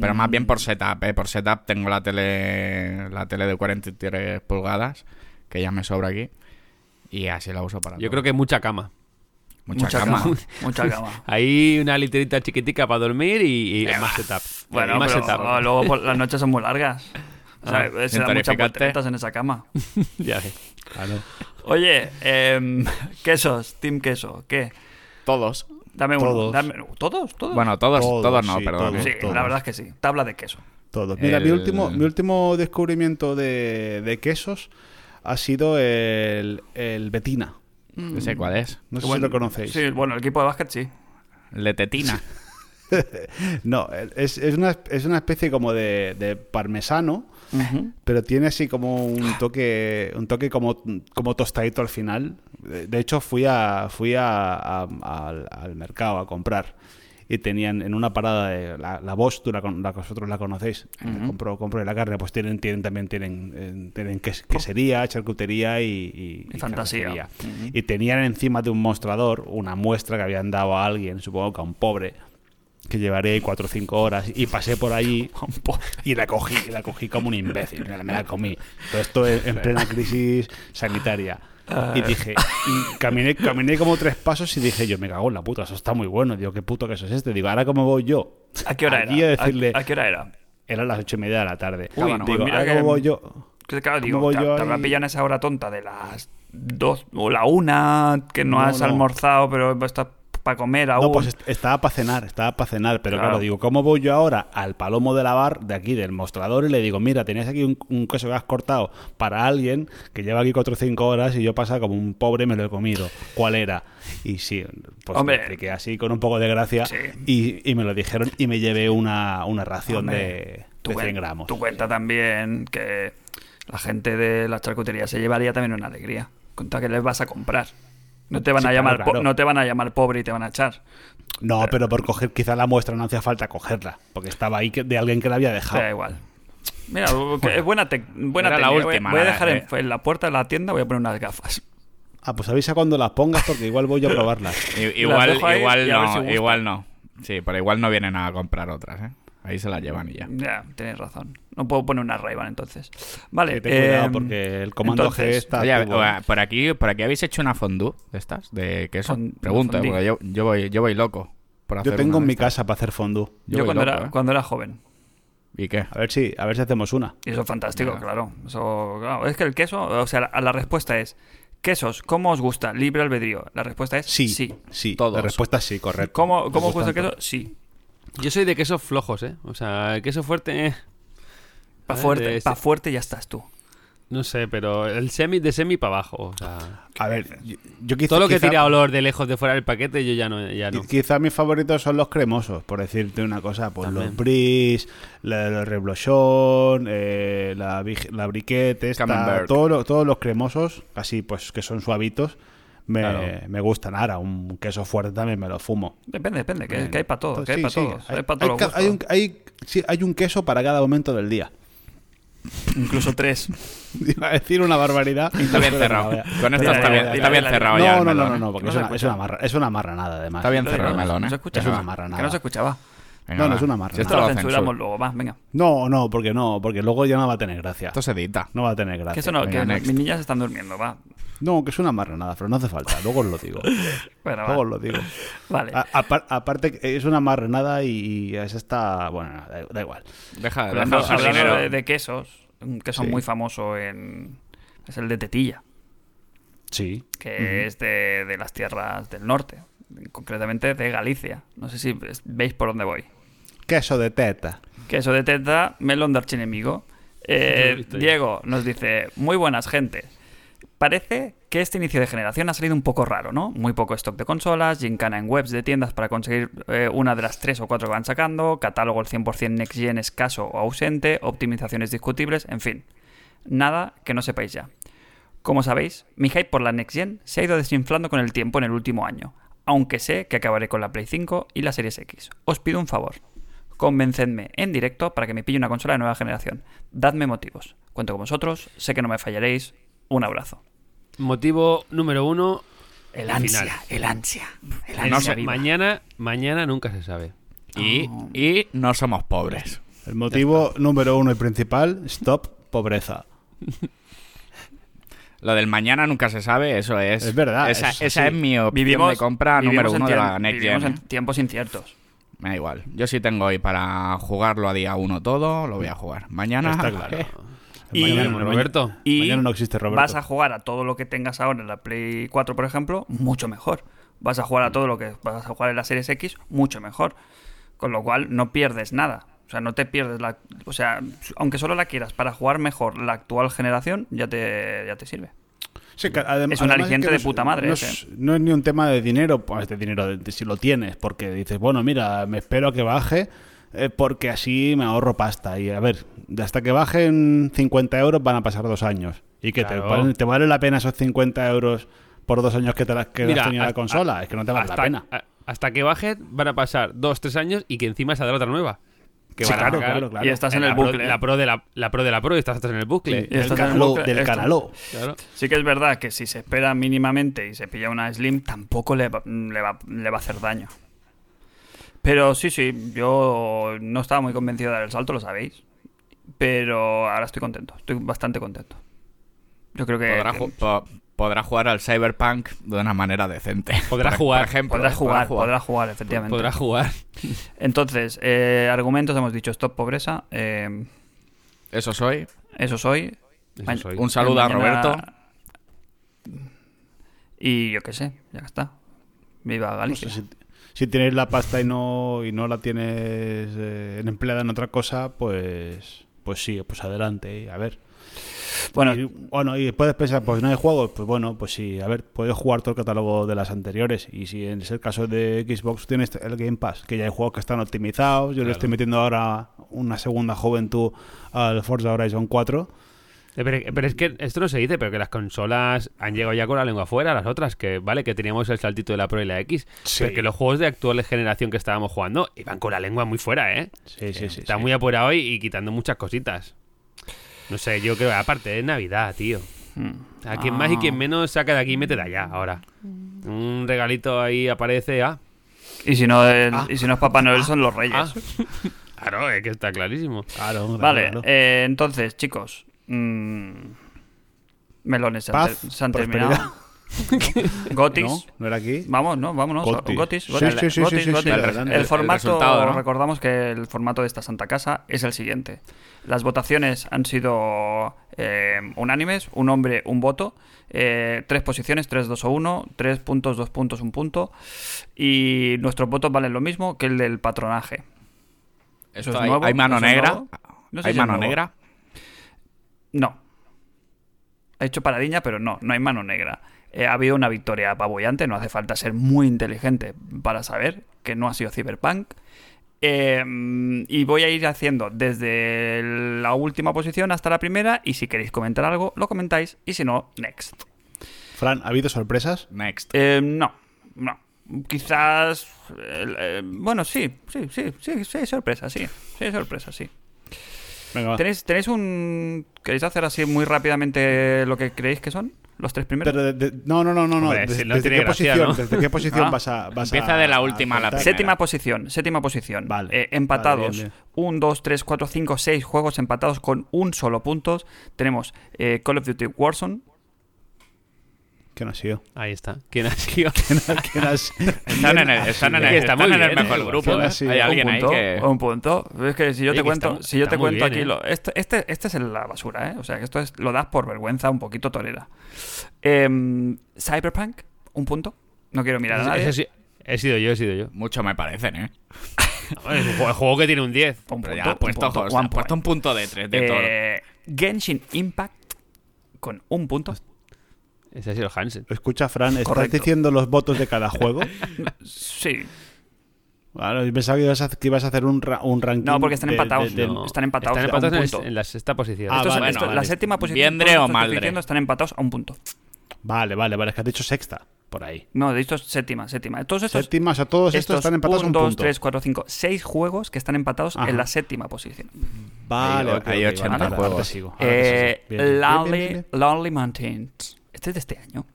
Pero más bien por setup, ¿eh? Por setup tengo la tele, la tele de 43 pulgadas, que ya me sobra aquí. Y así la uso para Yo todo. creo que mucha cama. Mucha, Mucha cama. cama. Mucha cama. Ahí una literita chiquitica para dormir y, y Eh, más setup. Bueno, más pero setup. luego por las noches son muy largas. O sea, Ah, se dan muchas en esa cama. Ya ves. Claro. Oye, em, quesos, Team Queso, ¿qué? Todos. Dame uno. Todos. Dame, ¿Todos? ¿Todos? Bueno, todos, Todos, todos, no, sí, perdón. todos. sí, todos. la verdad es que sí. Tabla de queso. Todo. Mira, mi, último, mi último descubrimiento de, de quesos ha sido el, el Betina. No sé cuál es. No sé Bueno, si lo conocéis. Sí, bueno, el equipo de básquet sí. Letetina. No, es, es una, es una especie como de, de parmesano, pero tiene así como un toque, un toque como, como tostadito al final. De de hecho, fui a, fui a, a- al, al mercado a comprar y tenían en una parada de la, la Bosch, tú la, la que vosotros la conocéis, eh, compro, compro la carne, pues tienen, tienen también tienen, eh, tienen ques- quesería, charcutería y, y- fantasía. Y tenían encima de un mostrador una muestra que habían dado a alguien, supongo que a un pobre, que llevaré ahí cuatro o cinco horas y pasé por allí y la cogí, y la cogí como un imbécil, me la, comí. Todo esto en plena crisis sanitaria. Y dije, y caminé, caminé como tres pasos y dije yo, me cago en la puta, eso está muy bueno. Digo, ¿qué puto queso es este? Digo, ¿ahora cómo voy yo? ¿A qué hora Allí era? a decirle, ¿A, qué hora era? eran las ocho y media de la tarde. Uy, Digo, pues mira ¿ahora que- cómo voy yo? Que Claro, ¿Cómo digo, te, te ahí? pillado en esa hora tonta de las dos o la una, que no, No, has no. almorzado, pero estás para comer aún. No, pues est- estaba para cenar, estaba para cenar, pero Claro. claro. digo, ¿cómo voy yo ahora al palomo de la bar de aquí, del mostrador, y le digo, mira, tenías aquí un, un queso que has cortado para alguien que lleva aquí 4 o 5 horas y yo pasa como un pobre me lo he comido? ¿Cuál era? Y sí, pues Hombre. me expliqué así con un poco de gracia Sí. y, y me lo dijeron y me llevé una, una ración Hombre, de, de 100 cuen- gramos. Tú cuenta también que la gente de la charcutería se llevaría también una alegría. Cuenta que les vas a comprar. No te van Sí, a llamar claro. no te van a llamar pobre y te van a echar. No, pero por coger quizá la muestra no hacía falta cogerla, porque estaba ahí que- de alguien que la había Te dejado. da igual. Mira, es buena, tec- buena Era la. Voy- última, Voy a dejar eh. en, en la puerta de la tienda voy a poner unas gafas. Ah, pues avisa cuando las pongas porque igual voy yo a probarlas. Igual, igual no, si igual no. Sí, pero igual no vienen a comprar otras, ¿eh? Ahí se las llevan y ya. Ya, tienes razón. No puedo poner una ray entonces. Vale. Que ten cuidado em, porque el comando entonces, G está. Oye, tuvo- o- por aquí, por aquí habéis hecho una fondue de estas, de queso. Fon- Pregunta, fondue. porque yo, yo voy, yo voy loco. Por hacer Yo tengo en mi estas. casa para hacer fondue. Yo, cuando, loco, era, ¿eh? cuando era joven. ¿Y qué? A ver si, a ver si hacemos una. Y eso es fantástico, claro. Eso, claro. Es que el queso, o sea, la, la respuesta es: ¿quesos? ¿Cómo os gusta? Libre albedrío. La respuesta es Sí, sí. sí. Todos. La respuesta es sí, correcto. ¿Cómo, cómo os gusta el queso? Sí. Yo soy de quesos flojos, ¿eh? O sea, el queso fuerte, eh, Pa' fuerte, de pa' fuerte ya estás tú. no sé, pero el semi de semi para abajo. O sea. A ver, yo, yo quizá, todo lo que quizá- tira olor de lejos de fuera del paquete, yo ya no. Ya no. qui- Quizá mis favoritos son los cremosos, por decirte una cosa. Pues También. los bris, la, los reblochón, eh, la, la Camembert. todos los, todos los cremosos, así pues que son suavitos, me, Claro. me gustan. Ahora, un queso fuerte también me lo fumo. Depende, depende, que, que hay para todo, que hay Sí, para sí, todos. Hay, Hay, para hay un, hay- sí, hay un queso para cada momento del día. Incluso tres. Iba a decir una barbaridad. Está bien cerrado. Con esto está bien, está bien cerrado No, ya. no, no, no, ¿eh? no, porque No es, una, es, una marra, es una marranada, además. Está bien cerrado el no ¿eh? se Es escuchaba. una marranada. Que no se escuchaba. Venga, No, no es una marranada. Si Esto esto lo lo censuramos luego, va, venga. No, no, porque no, porque luego ya no va a tener gracia. Esto se edita. No va a tener gracia. Que eso no, Venga, que next. mis niñas están durmiendo, va. No, que es una marranada, pero no hace falta. Luego os lo digo. Bueno, Luego os lo digo. Vale. A- aparte, es una marranada y, y es esta. Bueno, no, da, da igual. Deja, Hablando, deja hablando de, de quesos, un queso Sí. muy famoso en es el de tetilla, Sí. que es de, de las tierras del norte, concretamente de Galicia. No sé si veis por dónde voy. Queso de teta. Queso de teta, melón de archienemigo. Eh. Diego nos dice, muy buenas gentes. Parece que este inicio de generación ha salido un poco raro, ¿no? Muy poco stock de consolas, gincana en webs de tiendas para conseguir eh, una de las tres o cuatro que van sacando, catálogo al 100% next gen escaso o ausente, optimizaciones discutibles, en fin. Nada que no sepáis ya. Como sabéis, mi hype por la Next Gen se ha ido desinflando con el tiempo en el último año, aunque sé que acabaré con la Play 5 y la Series X. Os pido un favor. Convencedme en directo para que me pille una consola de nueva generación. Dadme motivos. Cuento con vosotros, sé que no me fallaréis. Un abrazo. Motivo número uno. El ansia, final. el ansia. El no ansia sé, mañana, mañana nunca se sabe. Y, Oh. y no somos pobres. El motivo número uno y principal, stop pobreza. Lo del mañana nunca se sabe, eso es. Es verdad, Esa, eso esa es mi opción Vivimos, de compra número uno de la Next vivimos Gen. en tiempos inciertos. Me da igual. Yo sí tengo hoy para jugarlo a día uno todo, lo voy a jugar. Mañana. Está claro. eh, Y- Mañana, Roberto. Y mañana no existe Roberto. vas a jugar a todo lo que tengas ahora en la Play 4, por ejemplo, mucho mejor. Vas a jugar a todo lo que vas a jugar en la Series X, mucho mejor. Con lo cual no pierdes nada. O sea, no te pierdes la... O sea, aunque solo la quieras para jugar mejor la actual generación, ya te, ya te sirve. Sí, que adem- Es un aliciente que de puta madre No es, no es ni un tema de dinero, pues de dinero, de, de si lo tienes, porque dices, bueno, mira, me espero a que baje, eh, porque así me ahorro pasta. Y a ver, hasta que bajen 50 euros van a pasar dos años. ¿Y que te, Claro. te vale la pena esos 50 euros por dos años que te la, que Mira, has tenido la consola? Es que no te vale hasta, la pena. a- hasta que baje van a pasar dos, tres años y que encima saldrá otra nueva. Que Sí, claro, claro, claro. Y estás en la el pro- bucle. La pro de la, la pro de la pro y estás estás en el bucle. Y Del estás en el canaló, bucle, del esto- canaló. Claro. Sí que es verdad que si se espera mínimamente y se pilla una Slim, tampoco le va, le va, le va a hacer daño. Pero sí, sí, yo no estaba muy convencido de dar el salto, lo sabéis. Pero ahora estoy contento, estoy bastante contento. Yo creo que... podrá, que ju- po- podrá jugar al Cyberpunk de una manera decente. Podrá Por- jugar. Por ejemplo, podrá ¿eh? jugar, podrá jugar, efectivamente. Podrá jugar. Entonces, eh, argumentos hemos dicho, stop pobreza, eh, Eso soy. eso soy. Eso Ma- soy. Un saludo a Roberto. Y yo qué sé, ya está. Viva No Galicia. sé, si, si tienes la pasta y no, y no la tienes eh, empleada en otra cosa, pues, pues sí, pues adelante. A ver. Bueno, Y, bueno, y puedes pensar, pues no hay juegos, pues bueno, pues sí, a ver, puedes jugar todo el catálogo de las anteriores. Y si en el caso de Xbox tienes el Game Pass, que ya hay juegos que están optimizados, yo le estoy metiendo ahora una segunda juventud al Forza Horizon 4. Eh, Pero, pero es que esto no se dice, pero que las consolas han llegado ya con la lengua afuera, las otras, que vale, que teníamos el saltito de la Pro y la X, Sí. pero que los juegos de actual generación que estábamos jugando iban con la lengua muy fuera, ¿eh? Sí, sí, sí. Está sí. muy apurado y, y quitando muchas cositas. No sé, yo creo, aparte es Navidad, tío. mm, A quien más y quien menos saca de aquí y mete de allá, ahora. Un regalito ahí aparece, ah. y si no, el- y si no es Papá Noel, son los Reyes. ah. Claro, es que está clarísimo. Claro, claro, Vale, claro. eh, entonces, chicos. Mm, melones se han, Paz, ter- se han prosperidad. terminado. Gotis. ¿No? ¿No era aquí? Vamos, ¿no? Vámonos. Gotis. Gotis. Sí, Gotis, sí, sí, sí, Gotis, sí, sí, Gotis. adelante. El El formato, recordamos que el formato de esta Santa Casa es el siguiente. Las votaciones han sido eh, unánimes, un hombre, un voto, eh, tres posiciones, tres, dos o uno, tres puntos, dos puntos, un punto, y nuestros votos valen lo mismo que el del patronaje. Esto es hay, nuevo, hay mano eso negra. nuevo. No sé hay si mano nuevo. negra. No. Ha hecho paradiña, pero no, no hay mano negra. Eh, ha habido una victoria apabullante, no hace falta ser muy inteligente para saber que no ha sido Cyberpunk. Eh, y voy a ir haciendo desde la última posición hasta la primera, y si queréis comentar algo, lo comentáis, y si no, next. Fran, ¿ha habido sorpresas? Next. Eh, no, no. Quizás... eh, eh, bueno, sí, sí, sí, sí, sí, sorpresa, sí. Sí, sorpresa, sí. Venga, va. ¿Tenéis, ¿Tenéis un... ¿Queréis hacer así muy rápidamente lo que creéis que son? ¿Los tres primeros? Pero de- de- no, no, no, no. Hombre, ¿Desde, si no desde tiene qué gracia, posición, ¿no? ¿Desde qué posición Ah. vas a, vas Empieza a- de la última a la primera. Séptima posición, séptima posición. Vale. Eh, empatados. Vale, bien, 1, 2, 3, 4, 5, 6 juegos empatados con un solo punto. Tenemos eh, Call of Duty Warzone. ¿Quién ha sido? Ahí está. ¿Quién ha sido? ¿Quién ha sido? Están en el, están en el, Está muy están en el bien, mejor eh, grupo. ¿eh? Hay alguien un ahí que. un punto. Es que si yo te cuento, está- si yo te cuento bien, aquí ¿eh? lo, este, este, este es la basura, ¿eh? O sea, que esto es, lo das por vergüenza un poquito torera. Em, Cyberpunk, un punto. No quiero mirar a nadie. Ese he sido yo, he sido yo. Mucho me parecen, ¿eh? Es un juego, el juego que tiene un 10. Un Pero punto, ya ha un puesto, punto, o sea, one ha puesto un punto de tres de todo. Genshin Impact con un punto. Ese ha sido Hansen. Escucha, Fran, ¿estás Correcto. diciendo los votos de cada juego? Sí. Claro, yo pensaba que ibas a, que ibas a hacer un, ra- un ranking. No, porque están de- empatados, de- de- no. están empatados Están a un empatados en, punto. en la sexta posición. Ah, Esto es- vale, esto- vale. La séptima posición. Viendre o estos maldre. diciendo están empatados a un punto. Vale, vale, vale. Es que has dicho sexta, por ahí. No, he dicho séptima, séptima. Todos estos, Séptima, o sea, todos estos, están empatados a un 2, punto. 3, 4, 5, 6 juegos que están empatados Ajá. en la séptima posición. Vale, Hay- ok, hay ok, 80 vale, ahora juegos. sigo, Eh, sigo. Bien, bien, bien, Lonely, bien, bien. Lonely Mountains. Este es de este año.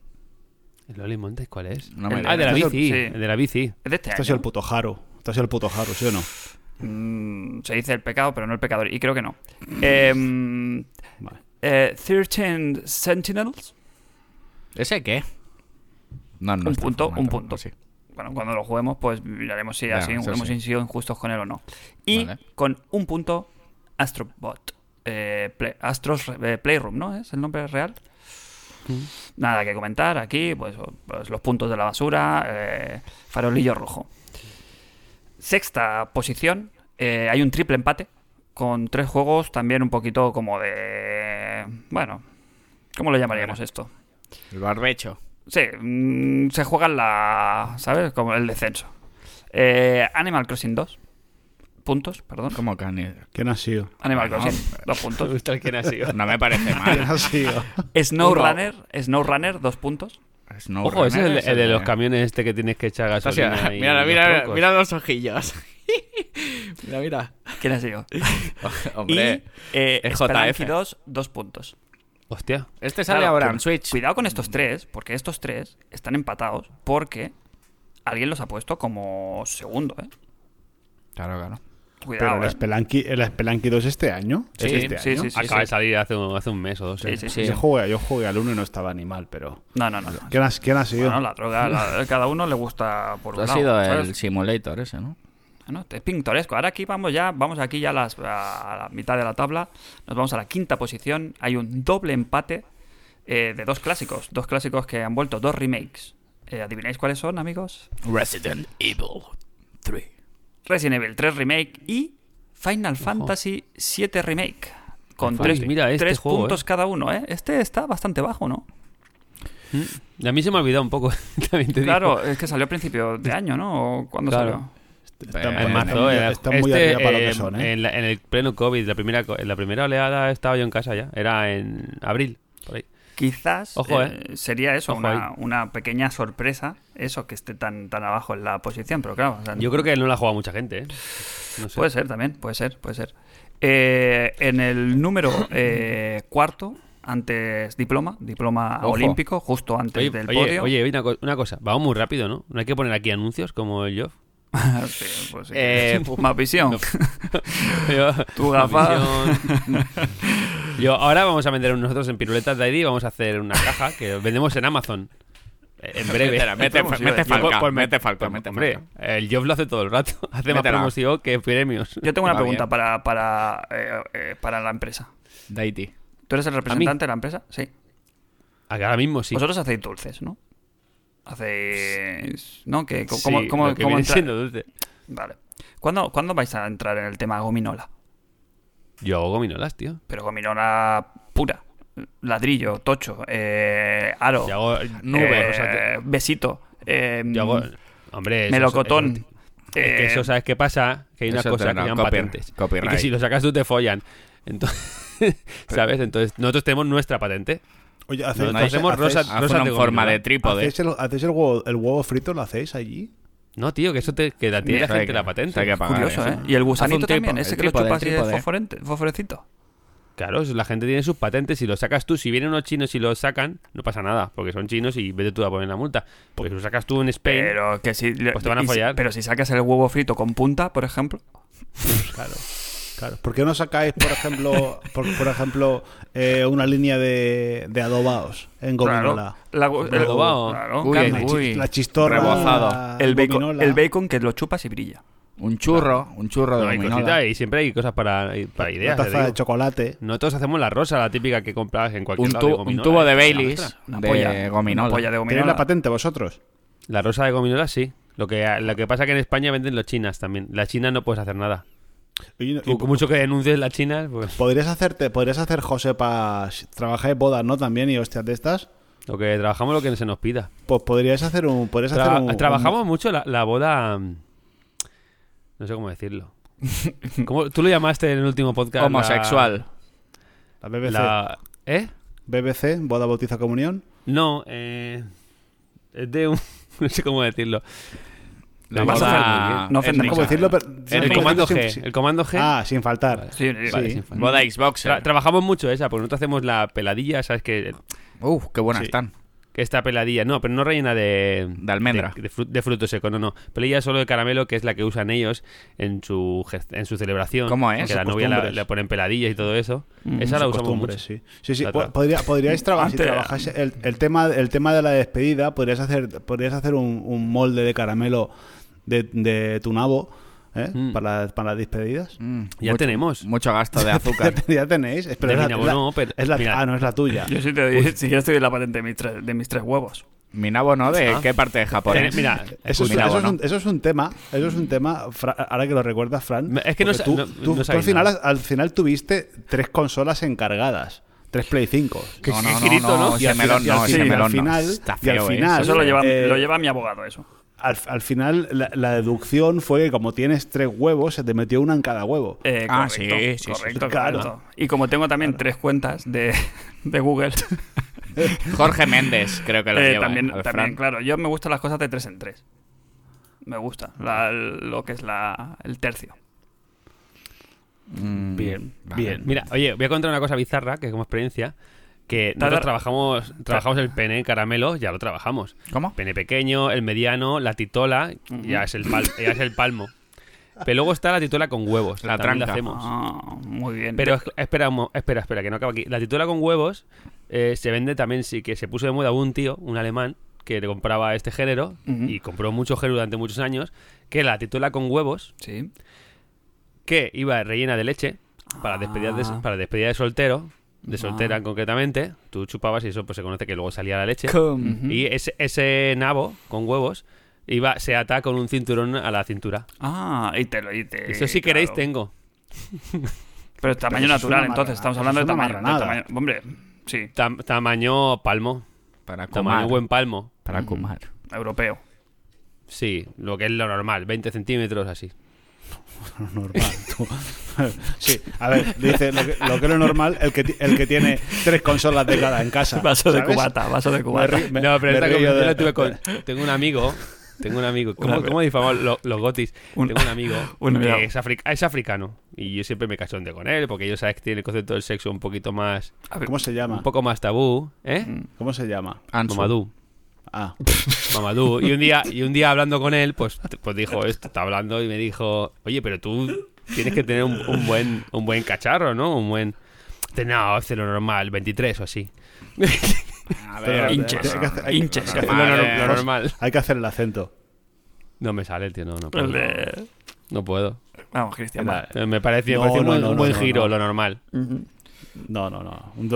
¿El Loli Montes cuál es? No me El- ah, de la Este bici. sí. El de la bici. Es de este Este ha sido el año. puto Haru. Este ha sido el puto Haru, ¿sí o no? Mm, se dice el pecado, pero no el pecador. Y creo que no. Em, Vale. eh, 13 Sentinels. ¿Ese qué? No, no Un punto, formato, un punto. sí. Bueno, cuando lo juguemos, pues miraremos si así hemos sí. sido injustos con él o no. Y Vale. con un punto, Astrobot. Eh, Play- Astros eh, Playroom, ¿no? ¿Es el nombre real? Nada que comentar aquí, pues, pues los puntos de la basura, eh, farolillo rojo. Sexta posición, eh, hay un triple empate con tres juegos también un poquito como de... Bueno, ¿cómo lo llamaríamos esto? El barbecho. Sí, mm, se juega en la. ¿Sabes? Como el descenso. Eh, Animal Crossing 2. Puntos, perdón. ¿Cómo can... ¿Quién ha sido? Animal Bueno, Crossing, dos Me puntos. gusta el quién ha sido. No me parece ¿Quién mal. ha sido? SnowRunner, SnowRunner, dos puntos. Snow Ojo, ese es el, de los camiones este que tienes que echar Está gasolina. y Mira, los mira, mira los ojillos. mira, mira. ¿Quién ha sido? Hombre, y eh, es JF. 2, dos puntos. Hostia. este sale Claro, ahora en Switch. Cuidado con estos tres, porque estos tres están empatados porque alguien los ha puesto como segundo, ¿eh? Claro, claro. Pero el ¿eh? Spelunky, el Spelunky 2 este año. ¿Es este sí, año? sí, sí. Acaba de salir hace un, hace un mes o dos. Sí, ¿eh? sí, sí. Yo jugué, yo jugué al 1 y no estaba ni mal, pero. No, no, no. no. ¿Quién ha, quién ha sido? Bueno, la droga, la- cada uno le gusta por un Ha lado, sido ¿sabes? el simulator ese, ¿no? Bueno, es pintoresco. Ahora aquí vamos ya, vamos aquí ya a, las- a la mitad de la tabla. Nos vamos a la quinta posición. Hay un doble empate eh, de dos clásicos. Dos clásicos que han vuelto, dos remakes. Eh, ¿Adivináis cuáles son, amigos? Resident Evil 3. Resident Evil 3 Remake y Final Fantasy 7 Remake. Con tres, mira este tres juego, puntos eh. cada uno, ¿eh? Este está bastante bajo, ¿no? Y a mí se me ha olvidado un poco. También te digo. Claro, es que salió a principio de año, ¿no? ¿O cuándo Claro. salió? Está- En En Eh, marzo, eh, están muy este, arriba para lo que eh, son, ¿eh? En, la- en el pleno COVID, la primera, en la primera oleada estaba yo en casa ya. Era en abril, por ahí. Quizás Ojo, eh, sería eso, Ojo una, pequeña sorpresa, eso que esté tan, tan abajo en la posición, pero claro, o sea, Yo creo que no la ha jugado mucha gente, ¿eh? No sé. puede ser también, puede ser, puede ser. Eh, en el número eh, cuarto, antes diploma, diploma Ojo. olímpico, justo antes Oye, del oye, podio. oye, una, co- una cosa, vamos muy rápido, ¿no? No hay que poner aquí anuncios como el Joff. Sí, pues sí. Eh, Más visión. Yo, Tu gafa. Yo, ahora vamos a vender nosotros en Piruletas de ID, vamos a hacer una caja que vendemos en Amazon. eh, En breve. Mete, mete falca, Pues mete falca, pues, mete hombre, falca. el Job lo hace todo el rato. Hace más promoción que premios. Yo tengo una Va pregunta bien. para, para, eh, eh, para la empresa. Daiti. ¿Tú eres el representante de la empresa? Sí. Ahora mismo sí. Vosotros hacéis dulces, ¿no? Hacéis... ¿No? Que, Sí, ¿Cómo, cómo, lo que cómo viene entra- siendo. Vale. ¿Cuándo, ¿Cuándo vais a entrar en el tema gominola? Yo hago gominolas, tío. Pero gominola pura. Ladrillo, tocho, eh, aro, Yo hago eh, nubes. o sea, que- besito, eh, yo hago... Hombre, melocotón. eso- es que eh, eso, ¿sabes qué pasa? Que hay una cosa que llaman copy- patentes. copyright. Y que si lo sacas tú te follan. Entonces, ¿sabes? Entonces, nosotros tenemos nuestra patente. Oye, Nosotros ¿hacéis, hacéis- hacemos hacéis- rosas, de en forma gominola. de trípode. hacéis el, hacéis el huevo, el huevo frito? ¿Lo hacéis allí? No, tío, que eso te, que la tiene la gente que- la patente. hay que pagar Curioso, eso. ¿eh? Y el gusanito también, ese que lo chupas y es fosforecito. Claro, la gente tiene sus patentes. Si lo sacas tú, si vienen unos chinos y lo sacan, no pasa nada, porque son chinos y vete tú a poner la multa. Porque si lo sacas tú en Spain, Pero que si, Pues te van a y si- follar. pero si sacas el huevo frito con punta, por ejemplo, claro. Claro. ¿Por qué no sacáis, por ejemplo, por, por ejemplo eh, una línea de, de adobados en gominola? la- el, adobado. claro, Uy, carne. La chi- uy, la chistorra. rebozado. el, bacon, gominola. el bacon que lo chupas y brilla. Un churro, un churro No, de hay cositas y siempre hay cosas para, para Una ideas. te taza de chocolate. Nosotros hacemos la rosa, la típica que compras en cualquier Un, lado. tu- de un tubo ¿eh? de La Baileys. Una de polla, gominola. Una polla de ¿Tenéis gominola. la patente vosotros? La rosa de gominola sí. Lo que, lo que pasa es que en España venden los chinas también. La china no puedes hacer nada. Y- con mucho que denuncies la china, pues ¿Podrías hacerte, podrías hacer José para trabajar en bodas, ¿no? También y hostias de estas. lo que trabajamos lo que se nos pida. Pues podrías hacer un, podrías Tra- hacer un, trabajamos mucho la, la boda. mm, No sé cómo decirlo. ¿Cómo, tú lo llamaste en el último podcast. Homosexual. La BBC. La, ¿Eh? BBC, boda, bautizo, comunión. No, eh. Es de un. No sé cómo decirlo. La Vas a hacer. No No ofendemos cómo decirlo, pero... El no, comando G. sin- El comando G. Ah, sin faltar. Sí, Vale, sí. sin falta. Boda Xboxer. Tra- trabajamos mucho esa, porque nosotros hacemos la peladilla, ¿sabes? Que, Uf, qué buenas Sí. están. que esta peladilla, no, pero no rellena de. De almendra. De, de fru- de fruto seco, no, no. Peladilla solo de caramelo, que es la que usan ellos en su, en su celebración. ¿Cómo es? Que la novia la- le ponen peladillas y todo eso. Mm, esa la usamos mucho. sí. Sí, sí. Podría- podríais trabajar si el, el tema el tema de la despedida, podrías hacer podrías hacer un, un molde de caramelo de, de tu nabo ¿eh? Mm. para, para las despedidas. Mm, Ya mucho- tenemos. Mucho gasto de azúcar. ya tenéis. Pero es la- mi nabo la- no, pero- es la- ah, no es la tuya. Yo sí te doy, si quieres te doy la patente de mis tres, de mis tres huevos. Mi nabo no, ¿de Ah. qué parte de Japón? Es? mira, Eso es, eso, es no. un, eso es un tema, eso es un tema, Fra- ahora que lo recuerdas, Fran. Es que no tú, no- tú- no tú sabéis al, final, al final tuviste tres consolas encargadas, tres Play 5. Que- No, no, no, grito, no, ¿no? Y ese al melón final- y al final- y ¿eh? final- Eso lo lleva, eh, lo lleva mi abogado, eso. Al, al final, la, la deducción fue que como tienes tres huevos, se te metió una en cada huevo. Eh, Ah, correcto, sí, sí, sí, correcto, claro. correcto. Y como tengo también tres cuentas de, de Google, Jorge Méndez, creo que lo eh, lleva. también, ¿eh? También, claro, yo me gustan las cosas de tres en tres. Me gusta la- lo que es la, el tercio. Mm, Bien, vale. bien. Mira, oye, voy a contar una cosa bizarra, que como experiencia, que nosotros trabajamos, trabajamos el pene caramelo, ya lo trabajamos. ¿Cómo? Pene pequeño, el mediano, la titola, ya, es el pal- ya es el palmo. Pero luego está la titola con huevos, La también la tranca. hacemos. Ah, muy bien. Pero es- espera, espera, espera, que no acaba aquí. La titola con huevos eh, se vende también, sí, que se puso de moda un tío, un alemán, que le compraba este género y compró mucho género durante muchos años, que la titola con huevos, Sí. que iba rellena de leche para despedida de, Ah. para despedida de soltero, de soltera concretamente, tú chupabas y eso pues se conoce que luego salía la leche. Y ese, ese nabo con huevos iba se ata con un cinturón a la cintura. Ah, y te lo y te- Eso si queréis tengo. Pero es tamaño Pero eso es natural, entonces. Estamos hablando es de tamaño, de tamaño- Hombre, sí, Tam- tamaño palmo. Para Tamaño comer. buen palmo. Para comer. europeo. Sí, lo que es lo normal, 20 centímetros así. Normal. tú. sí, a ver, dice lo que, lo que es lo normal, el que, el que tiene tres consolas de cada en casa. Vaso de ¿sabes? cubata, vaso de cubata. ri- me- no, pero esta conversación de- la tuve con... Tengo un amigo... Tengo un amigo... ¿Cómo, cómo difamamos lo- los gotis? Un- Tengo un amigo un que es, afri- es africano. Y yo siempre me cachondeo con él, porque yo sabes que tiene el concepto del sexo un poquito más... ¿Cómo se llama? Un poco más tabú, ¿eh? Mm. ¿Cómo se llama? Ansu. Mamadou. Ah, Mamadou. Y un día, y un día hablando con él, pues, pues dijo esto, está hablando y me dijo, oye, pero tú tienes que tener un, un buen, un buen cacharro, ¿no? Un buen. No, hace lo normal, 23 o así. A ver, hinches. hay que hacer- hay que- Hinches. Lo, normal. Hay que hacer el acento. No me sale, tío, no, no puedo. No puedo. Vamos, Cristian. Me parece, me No, parece un no, buen- no, un no, buen no, giro, no. lo normal. No, no, no. Un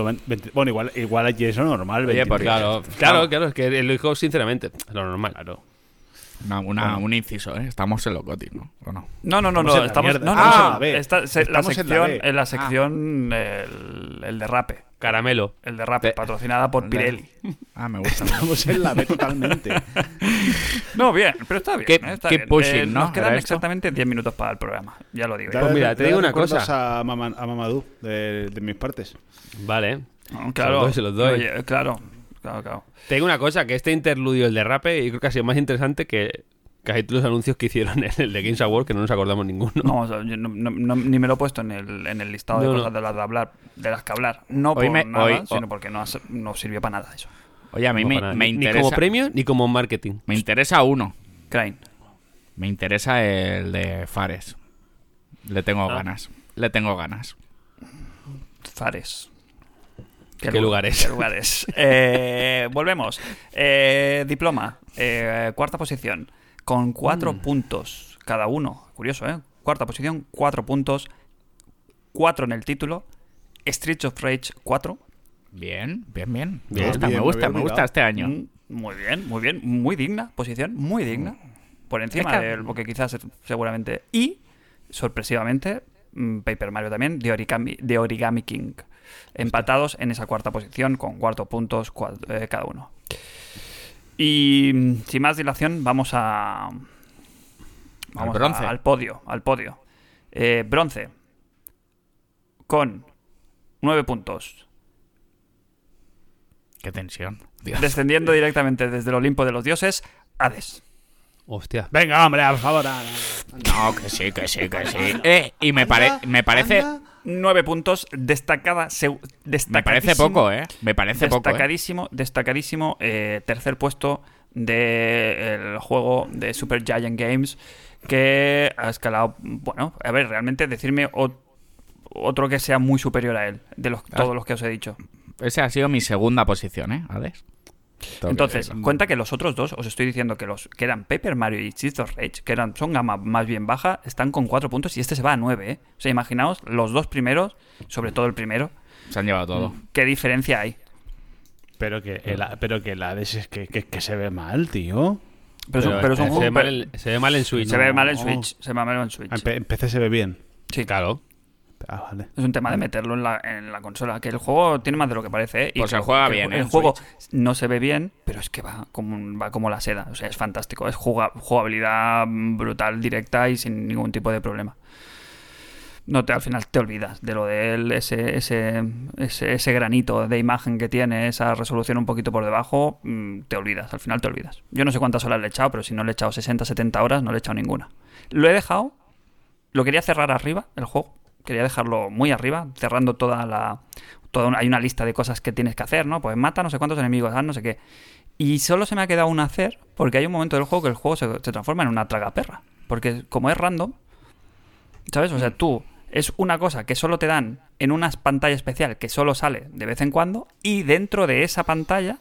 bueno, igual, igual allí eso es normal. Oye, 23. porque- Claro, claro, claro, es que lo dijo sinceramente, lo normal. Claro. Una- una- un inciso, ¿eh? Estamos en Locoti, ¿no? ¿O no? No, no, no, Estamos no. en la Estamos, en en la sección, en la sección el, el derrape. Caramelo. El derrape, Pe- patrocinada por Pirelli. Ah, me gusta. Estamos en la B totalmente. No, bien, pero está bien. Keep- ¿eh? Está keep bien. pushing, ¿no? Nos quedan exactamente 10 minutos para el programa. Ya lo digo. Ya Pues mira, te digo una cosa. A, Mama- a Mamadou, de, de mis partes. Vale. No, Se los doy, se los doy. Oye, claro, claro, claro. Te digo una cosa, que este interludio, el derrape, yo creo que ha sido más interesante que casi todos los anuncios que hicieron en el de Games Award, que no nos acordamos ninguno. No, o sea, yo no- no- no- ni me lo he puesto en el, en el listado de cosas de las, de, hablar, de las que hablar. No Hoy por me- nada, hoy- sino porque no, no sirvió para nada eso. Oye, a mí No me, me interesa. Ni como premio ni como marketing. Me interesa uno. Crane. Me interesa el de Fares. Le tengo Ah. ganas. Le tengo ganas. Fares. ¿Qué lu- lugares? qué lugares. Eh, volvemos. Eh, diploma. eh, cuarta posición. Con cuatro puntos cada uno. Curioso, ¿eh? Cuarta posición, cuatro puntos. Cuatro en el título. Streets of Rage 4. Bien, bien, bien. Me gusta, bien, me gusta, me gusta este año. Mm, Muy bien, muy bien. Muy digna posición. Muy digna. Por encima Es que- de lo que quizás seguramente. Y, sorpresivamente, mm, Paper Mario también, de Origami, de Origami King. Empatados en esa cuarta posición con cuatro puntos eh, cada uno. Y mm, sin más dilación, vamos a. Vamos Al bronce. a- al podio, al podio. Eh, bronce. Con 9 puntos. Qué tensión. Dios. Descendiendo directamente desde el Olimpo de los dioses, Hades. Hostia. Venga, hombre, por favor. No, que sí, que sí, que sí. Eh, y me, pare- me parece... 9 puntos, destacada, Me parece destacadísimo- poco, ¿eh? Me parece poco, ¿eh? Destacadísimo, destacadísimo eh, tercer puesto del juego de Super Giant Games que ha escalado. Bueno, a ver, realmente decirme ot- otro que sea muy superior a él, de los, Ah. todos los que os he dicho. Esa ha sido mi segunda posición, ¿eh? Hades. Entonces, cuenta que los otros dos, os estoy diciendo que los que eran Paper Mario y Streets of Rage, que eran, son gama más bien baja, están con 4 puntos y este se va a 9, ¿eh? O sea, imaginaos los dos primeros, sobre todo el primero, Se han llevado todo. qué diferencia hay. Pero que el, pero que el Hades es que, que, que se ve mal, tío. Pero, es un- pero se, juego- ve mal en, se ve mal en Switch. se ve mal en. Switch, se ve mal en Switch. En PC se ve bien. Sí, Claro. Ah, vale. Es un tema de meterlo en la, en la consola. Que el juego tiene más de lo que parece, ¿eh? Pues que se juega que bien, El, ¿eh? juego no se ve bien, pero es que va como, va como la seda. O sea, es fantástico. Es juga- jugabilidad brutal, directa y sin ningún tipo de problema. No te, al final te olvidas de lo de él, ese, ese, ese, ese granito de imagen que tiene, esa resolución un poquito por debajo, mm, te olvidas, al final te olvidas. Yo no sé cuántas horas le he echado, pero si no le he echado 60, 70 horas, no le he echado ninguna. Lo he dejado, lo quería cerrar arriba, el juego, quería dejarlo muy arriba, cerrando toda la... Hay una lista de cosas que tienes que hacer, ¿no? Pues mata no sé cuántos enemigos, haz no sé qué. Y solo se me ha quedado un hacer, porque hay un momento del juego que el juego se, transforma en una tragaperra. Porque como es random, ¿sabes? O sea, tú es una cosa que solo te dan en una pantalla especial que solo sale de vez en cuando, y dentro de esa pantalla,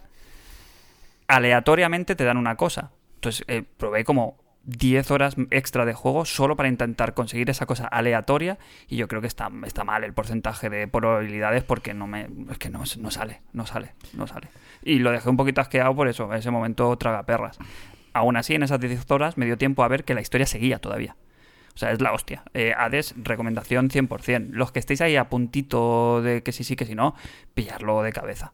aleatoriamente te dan una cosa. Entonces, eh, probé como 10 horas extra de juego solo para intentar conseguir esa cosa aleatoria y yo creo que está, está mal el porcentaje de probabilidades porque no me es que no, no sale, no sale, no sale. Y lo dejé un poquito asqueado por eso, en ese momento traga perras. Aún así, en esas 10 horas me dio tiempo a ver que la historia seguía todavía. O sea, es la hostia. Eh, Hades, recomendación 100%. Los que estéis ahí a puntito de que sí, sí, que si no, pillarlo de cabeza.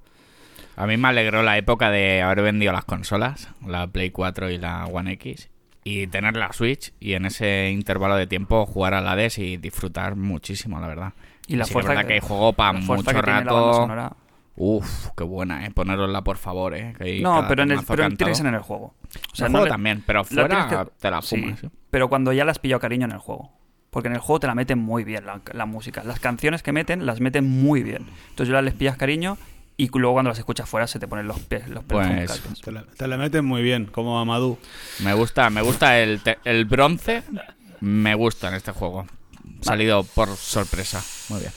A mí me alegró la época de haber vendido las consolas, la Play 4 y la One X, y tener la Switch y en ese intervalo de tiempo jugar al Hades y disfrutar muchísimo, la verdad. Y la Sí que fuerza verdad que- que juego para la fuerza mucho la rato. Uf, qué buena, eh. Ponerosla por favor, eh. que No, pero, en el, pero en el juego. O sea, el no juego le- también, pero la fuera que- te la sí, fumas. ¿eh? pero cuando ya le has pillado cariño en el juego. Porque en el juego te la meten muy bien la, la música. Las canciones que meten las meten muy bien. Entonces ya les pillas cariño y luego cuando las escuchas fuera se te ponen los pies los pelos Pues-. Te la, te la meten muy bien, como Amadou. Me gusta, me gusta el, te- el bronce. Me gusta en este juego. Salido por sorpresa. Muy bien.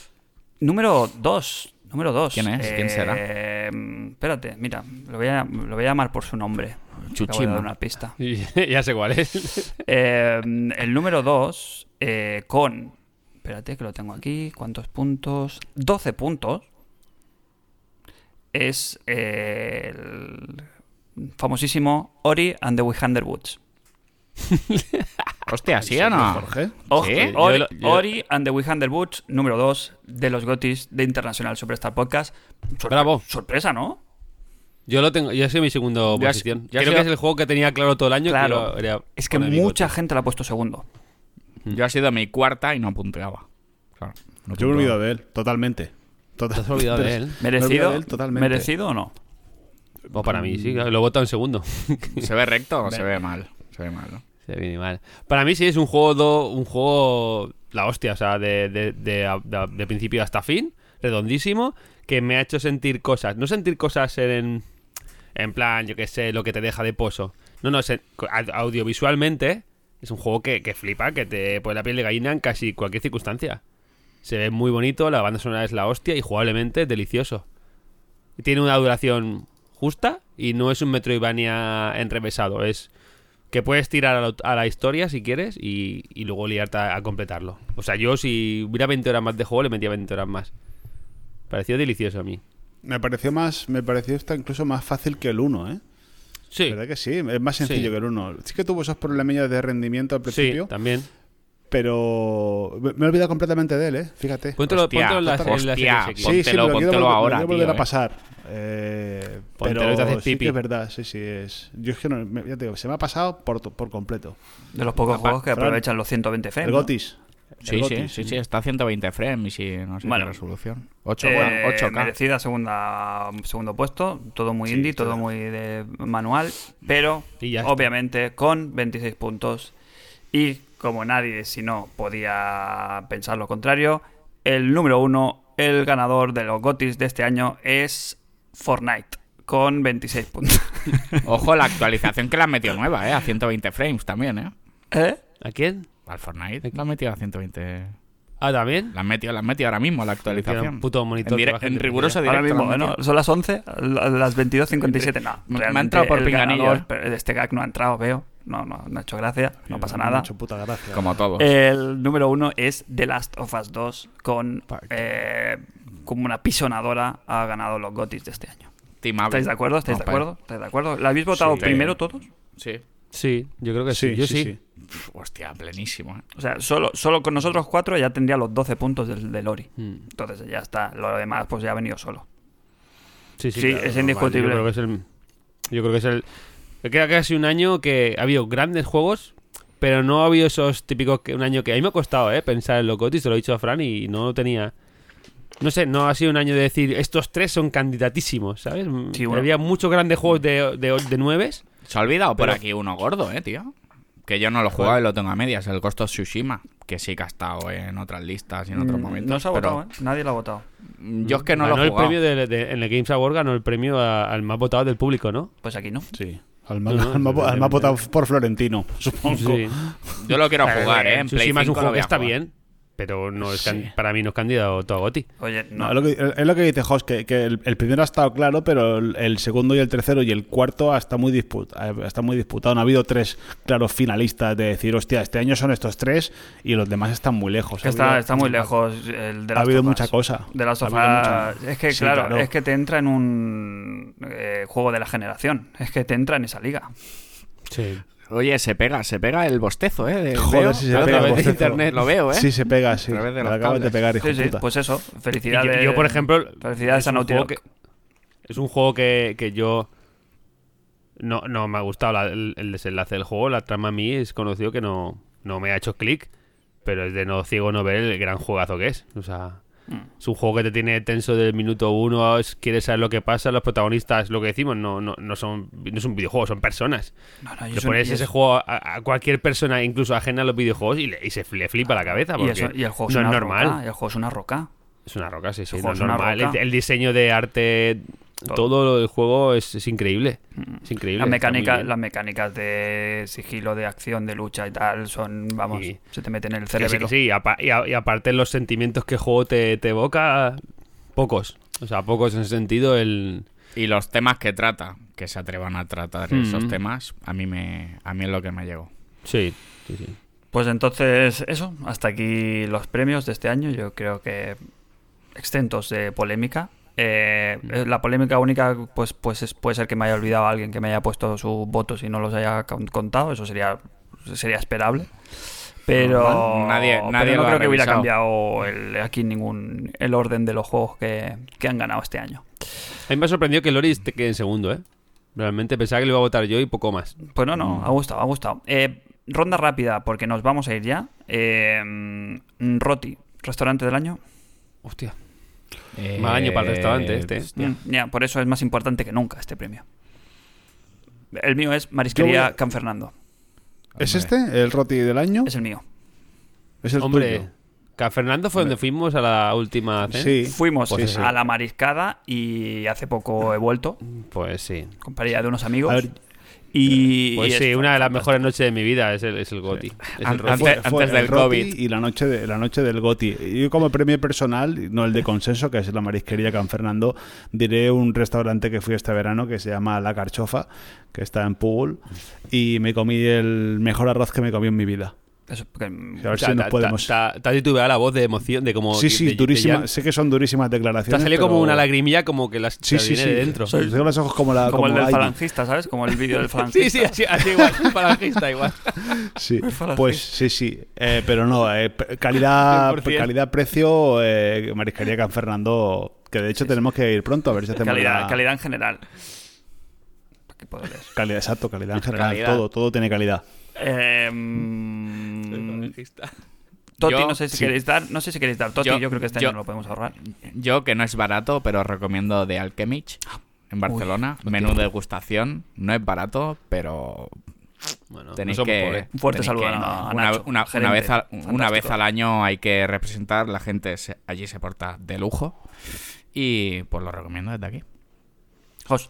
Número 2. Número 2. ¿Quién es? ¿Quién será? Espérate, mira, lo voy, a, lo voy a llamar por su nombre. Chuchima. una pista. ya sé cuál es. Eh, el número 2, con. Espérate, que lo tengo aquí. ¿Cuántos puntos? 12 puntos. Es eh, el famosísimo Ori and the Wither Woods. Hostia, ¿sí o no? Jorge. Ojo, ¿Sí? Ori, Yo lo- yo- Ori and the Wither Woods, número 2 de los GOTIS de International Superstar Podcast. Sorpre- Bravo. Sorpresa, ¿no? Yo lo tengo, yo soy mi segundo Ya posición. ya Creo que es el juego que tenía claro todo el año. Claro. que Es que mucha gente la ha puesto segundo. Yo ha sido mi cuarta y no punteaba. Claro, no Yo me he olvidado de él, totalmente. Total- Te has olvidado de él. Me ¿Merecido? de él totalmente. ¿Merecido o no? Pues para mí, sí, lo he votado en segundo. ¿Se ve recto o se ve mal? Se ve mal, ¿no? Se viene mal. Para mí sí es un juego, do- un juego la hostia, o sea, de, de, de- de- de principio hasta fin, redondísimo, que me ha hecho sentir cosas. No sentir cosas en, en plan, yo que sé, lo que te deja de pozo. No, no, se- audiovisualmente es un juego que, que flipa, que te pone la piel de gallina en casi cualquier circunstancia. Se ve muy bonito, la banda sonora es la hostia y jugablemente es delicioso. Tiene una duración justa y no es un Metroidvania enrevesado, es que puedes tirar a, lo- a la historia si quieres y, y luego liarte a, a completarlo. O sea, yo si hubiera 20 horas más de juego le metía 20 horas más. Pareció delicioso a mí. Me pareció más, me pareció esta incluso más fácil que el 1, ¿eh? Sí, ¿Verdad que sí? Es más sencillo Sí. que el 1. Sí que tuvo esos problemillas de rendimiento al sí, principio, también. Pero me he olvidado completamente de él, ¿eh? Fíjate. Póntelo, Hostia, póntelo en la, en la X. sí. póntelo, me lo quiero póntelo volver- ahora, me lo quiero volver tío, a eh. pasar. Eh, Póntelo pero te haces sí pipi. que es verdad, sí, sí. Es, yo es que no, me- ya te digo, se me ha pasado por, por completo. De los pocos juegos que Fran, aprovechan los 120 frames. El ¿no? Gotis. El Sí, sí, Gotis. sí, sí, está a 120 frames y no sé Bueno. qué resolución. 8, Eh, bueno, 8K. merecida segunda segundo puesto, todo muy Sí, indie, todo muy de manual, pero Y ya está. obviamente con 26 puntos y como nadie si no podía pensar lo contrario, el número uno, el ganador de los GOTIS de este año es Fortnite con 26 puntos. Ojo, la actualización que le han metido nueva, ¿eh? A 120 frames también, ¿eh? ¿Eh? ¿A quién? Al Fortnite la han metido a 120. Ah, ¿también? La han metido, la han metido ahora mismo la actualización. un puto monitor En, dire- que baja en riguroso Ahora directo. mismo, la han bueno, son las 11, la- las 22.57. No, Me- ha realmente entrado por el pinganillo, ganador, ¿eh? pero este gag no ha entrado, veo. No, no, no ha hecho gracia, no pasa Me ha nada. hecho puta gracia. Como todos. El número uno es The Last of Us 2 con eh, como una pisonadora ha ganado los GOTIS de este año. Team. ¿Estáis de acuerdo? ¿Estáis No, de acuerdo? ¿Estáis de acuerdo? ¿La habéis votado Sí. primero todos? Sí. Sí, yo creo que sí. Sí, Yo sí, sí. Hostia, plenísimo. ¿eh? O sea, solo, solo con nosotros cuatro ya tendría los 12 puntos del, del Ori. Mm. Entonces ya está. Lo demás pues ya ha venido solo. Sí, sí, Sí, claro, es indiscutible. Yo creo que es el. Yo creo que es el. Creo que ha sido un año que ha habido grandes juegos, pero no ha habido esos típicos que un año que a mí me ha costado, ¿eh? Pensar en los GOTY, te lo he dicho a Fran y no lo tenía. No sé, no ha sido un año de decir estos tres son candidatísimos, ¿sabes? Sí, bueno. Había muchos grandes juegos de, de, de nueves. Se ha olvidado por Pero- aquí uno gordo, ¿eh, tío? Que yo no lo he jugado y lo tengo a medias. El Ghost of Tsushima. Que sí que ha estado en otras listas y en otros Mm, momentos. No se ha pero votado, ¿eh? Nadie lo ha votado. Yo es que no Ganó lo he el jugado. premio de, de- en el Games Award ganó el premio a- al más votado del público, ¿no? Pues aquí no. Sí. Al ma- No, al al por Florentino, supongo. Sí. Yo lo quiero jugar, ¿eh? En Play Tsushima es un 5 lo juego voy que a está jugar. bien, pero no es can- Sí. para mí no es candidato a GOTY. Oye, no. No, es, lo que, es lo que dice Jos, que, que el, el primero ha estado claro, pero el, el segundo y el tercero y el cuarto está muy, disput, está muy disputado. No ha habido tres claros finalistas de decir, hostia, este año son estos tres y los demás están muy lejos. Ha está, habido- está muy lejos el de Ha las habido tofas. mucha cosa. De las Ha habido mucha-. Es que, Sí, claro, claro. es que te entra en un eh, juego de la generación. Es que te entra en esa liga. Sí. Oye, se pega, se pega el bostezo, ¿eh? De- Joder, veo- si se pega a el través de internet. Lo veo, ¿eh? Sí, se pega, sí. A de acabas de pegar, hijo Sí, sí, puta. pues eso. Felicidades. yo, yo, por ejemplo, Felicidades es a un Naughty que- es un juego que, que yo no, no me ha gustado la- el, el desenlace del juego. La trama a mí es conocido que no, no me ha hecho clic, pero es de no ciego no ver el gran juegazo que es. O sea. Es un juego que te tiene tenso desde el minuto uno. es- Quieres saber lo que pasa. Los protagonistas, lo que decimos, no, no, no son no es un videojuego, son personas. No, Le pones ese es- juego a, a cualquier persona, incluso ajena a los videojuegos, y, le, y se le flipa la cabeza. y, Porque eso- y el juego es no es una normal. roca, y el juego es una roca. Es una roca, sí, sí, juego no es es una normal. roca. El, el diseño de arte, Todo. todo, lo del juego es, es increíble. Es increíble. Las mecánicas, las mecánicas de sigilo, de acción, de lucha y tal, son, vamos, Sí. se te meten en el sí, cerebro. que sí, y, apa- y a- y aparte los sentimientos que el juego te, te evoca, pocos. O sea, pocos en ese sentido. El... Y los temas que trata, que se atrevan a tratar Mm. esos temas, a mí me a mí es lo que me llegó. Sí, sí, sí. Pues entonces, eso, hasta aquí los premios de este año. Yo creo que exentos de polémica. Eh, eh, la polémica única, pues, pues es- puede ser que me haya olvidado a alguien que me haya puesto sus votos y no los haya con- contado. Eso sería, sería esperable. Pero, Normal. Nadie- pero nadie no lo ha creo que hubiera cambiado el- aquí ningún el orden de los juegos que, que han ganado este año. A mí me ha sorprendido que Loris te quede en segundo, ¿eh? Realmente pensaba que lo iba a votar yo y poco más. Pues no, no, ha gustado, ha gustado. Eh, ronda rápida, porque nos vamos a ir ya. Eh, mm, Roti, restaurante del año. Hostia. Mal año para el restaurante este, ¿eh? hostia. Mm, ya, por eso es más importante que nunca este premio. El mío es Marisquería a- Can Fernando. ¿Es Hombre. este el Roti del año? Es el mío. Es el Hombre, tuyo. Ca Fernando fue donde fuimos a la última cena. Sí. Fuimos Pues sí. a la mariscada y hace poco he vuelto, Pues sí. con de unos amigos. A ver, y, Pues y sí, es una de las mejores noches de mi vida es el, es el Goti. Es An- el Roti. antes- fue, fue del el COVID. y la noche de la noche del Goti. Yo como premio personal, no el de consenso, que es la marisquería Can Fernando, diré un restaurante que fui este verano que se llama La Carchofa, que está en Pugul, y me comí el mejor arroz que me comí en mi vida. Eso, porque, A ver O sea, si nos ta- podemos. Te ha titubeado la voz de emoción, de como. sí, sí, de- de durísimas. llanto. Sé que son durísimas Te declaraciones. ha salido como una lagrimilla, como que las Sí, te sí, viene sí. de dentro. Soy- Tengo los ojos como la. como el del falangista, ¿sabes? Como el vídeo del falangista. Sí, sí, así, así igual. Falangista igual. Sí, falangista. pues sí, sí. Eh, pero no, eh, calidad, 100%. calidad-precio, eh, Mariscaría Can Fernando, que de hecho tenemos que ir pronto a ver si hacemos Calidad, la- calidad en general. Calidad, exacto, calidad en general. Calidad. Todo, todo tiene calidad. Eh, Toti, Yo- no sé si sí. queréis dar, no sé si queréis dar Toti, yo, Yo- creo que este yo- año no lo podemos ahorrar. Yo, que no es barato, pero os recomiendo de Alchemich en Barcelona. Menú de degustación. No es barato, pero Bueno, tenéis no que. Un fuerte tenéis saludo que- a- una, Nacho, una- una gerente. vez al, una Fantástico. vez al año hay que representar. La gente se- allí se porta de lujo. Y pues lo recomiendo desde aquí. Jos,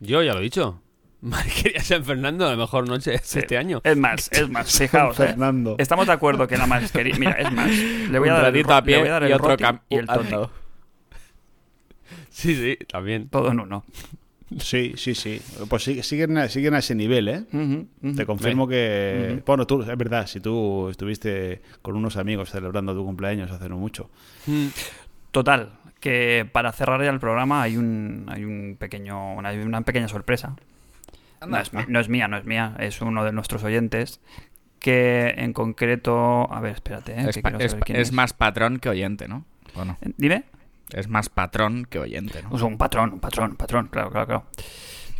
Yo ya lo he dicho. Marisquería San Fernando, la mejor noche sí. este año. Es más, es más, fijaos, ¿eh? Fernando. Estamos de acuerdo que la marisquería... Mira, es más, le voy a dar el, a le pie voy a dar y el otro roti cam- y el toti. Sí, sí, también. Todo en uno. Sí, sí, sí. Pues siguen, a- siguen a ese nivel, ¿eh? Te confirmo que. Bueno, tú, es verdad, si tú estuviste con unos amigos celebrando tu cumpleaños hace no mucho. Mm. Total, que para cerrar ya el programa hay un, hay un pequeño, una, hay una pequeña sorpresa. No es, mi- no es mía, no es mía, es uno de nuestros oyentes que en concreto... A ver, espérate, ¿eh? Es, que pa- quiero es saber pa- quién es más patrón que oyente, ¿no? Bueno, Eh, Dime. es más patrón que oyente, ¿no? Pues un patrón, un patrón, un patrón, claro, claro, claro.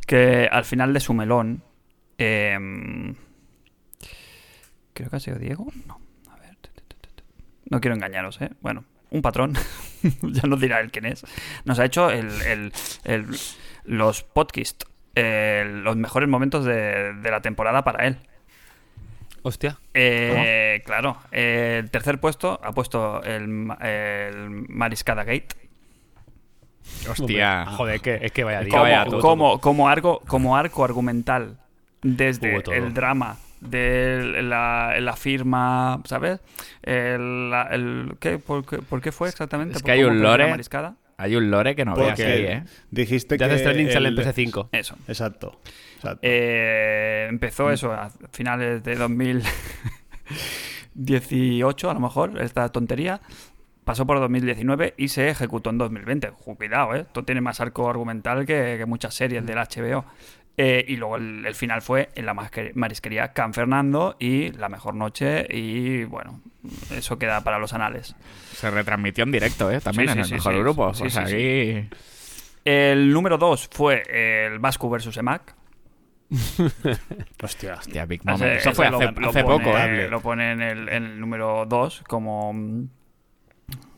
Que al final de su melón... em, creo que ha sido Diego. No, a ver. No quiero engañaros, ¿eh? Bueno, un patrón, ya nos dirá él quién es. Nos ha hecho el, el- el- los podcasts, eh, los mejores momentos de, de la temporada para él. Hostia. Eh, claro, eh, el tercer puesto ha puesto el, el Mariscada Gate. Hostia. Joder, que, es que vaya Es que día. vaya como, tú, como, como arco, como arco argumental desde todo. el drama de la, la firma, ¿sabes? El, el- ¿qué? ¿Por, qué, por qué fue exactamente? Es ¿Por que hay un lore. mariscada? Hay un lore que no veas ahí, ¿eh? dijiste Ya que. haces trending sale en el- PS5. Eso. Exacto. exacto. Eh, empezó eso a finales de 2018, a lo mejor, esta tontería. Pasó por 2019 y se ejecutó en 2020. Ju, Cuidado, ¿eh? Esto tiene más arco argumental que, que muchas series del HBO. Eh, y luego el, el final fue en la marisquería Can Fernando y la mejor noche. Y bueno, eso queda para los anales. Se retransmitió en directo, ¿eh? También Sí, en sí, el sí, mejor sí. grupo. Sí, o sea, sí, aquí... El número 2 fue el Vasco versus EMAC. Hostia. Hostia, Big Moment. Eso fue lo- hace, lo hace pone- poco, ¿eh? Lo pone en el, en el número 2 como,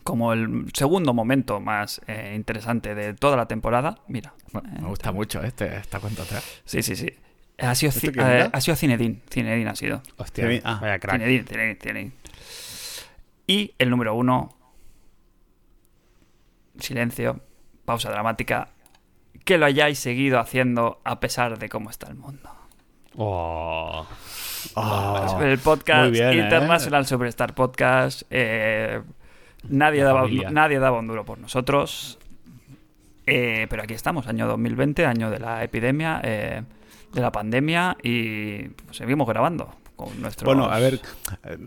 como el segundo momento más eh, interesante de toda la temporada. Mira. Bueno, eh, me gusta mucho este, esta cuenta atrás. Sí, sí, sí. Ha sido, ¿Este Ci- quién eh, ha sido Zinedine. Zinedine ha sido. Hostia, Zinedine, ah. vaya crack. Zinedine, Zinedine, Zinedine. Y el número 1. Silencio. Pausa dramática. Que lo hayáis seguido haciendo a pesar de cómo está el mundo. Oh. Ah, el podcast bien, ¿eh? International Superstar Podcast. eh, nadie, daba, nadie daba un duro por nosotros. Eh, pero aquí estamos, año 2020, año de la epidemia, eh, de la pandemia y seguimos grabando con nuestros... Bueno, a ver,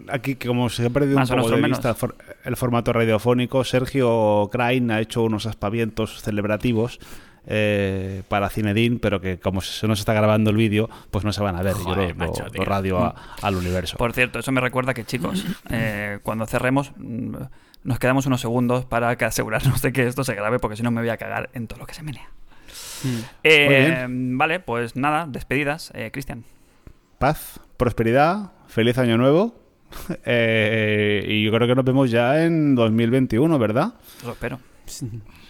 aquí como se ha perdido Más un poco de menos vista el, for- el formato radiofónico, Sergio Krain ha hecho unos aspavientos celebrativos eh, para Cinedin, pero que como se nos está grabando el vídeo, pues no se van a ver. Yo lo, macho, lo- radio a- al universo. Por cierto, eso me recuerda que, chicos, eh, cuando cerremos, mm, nos quedamos unos segundos para que asegurarnos de que esto se grabe, porque si no me voy a cagar en todo lo que se menea. Eh, vale, pues nada, despedidas. Eh, Cristian. Paz, prosperidad, feliz año nuevo. eh, y yo creo que nos vemos ya en 2021, ¿verdad? Lo espero.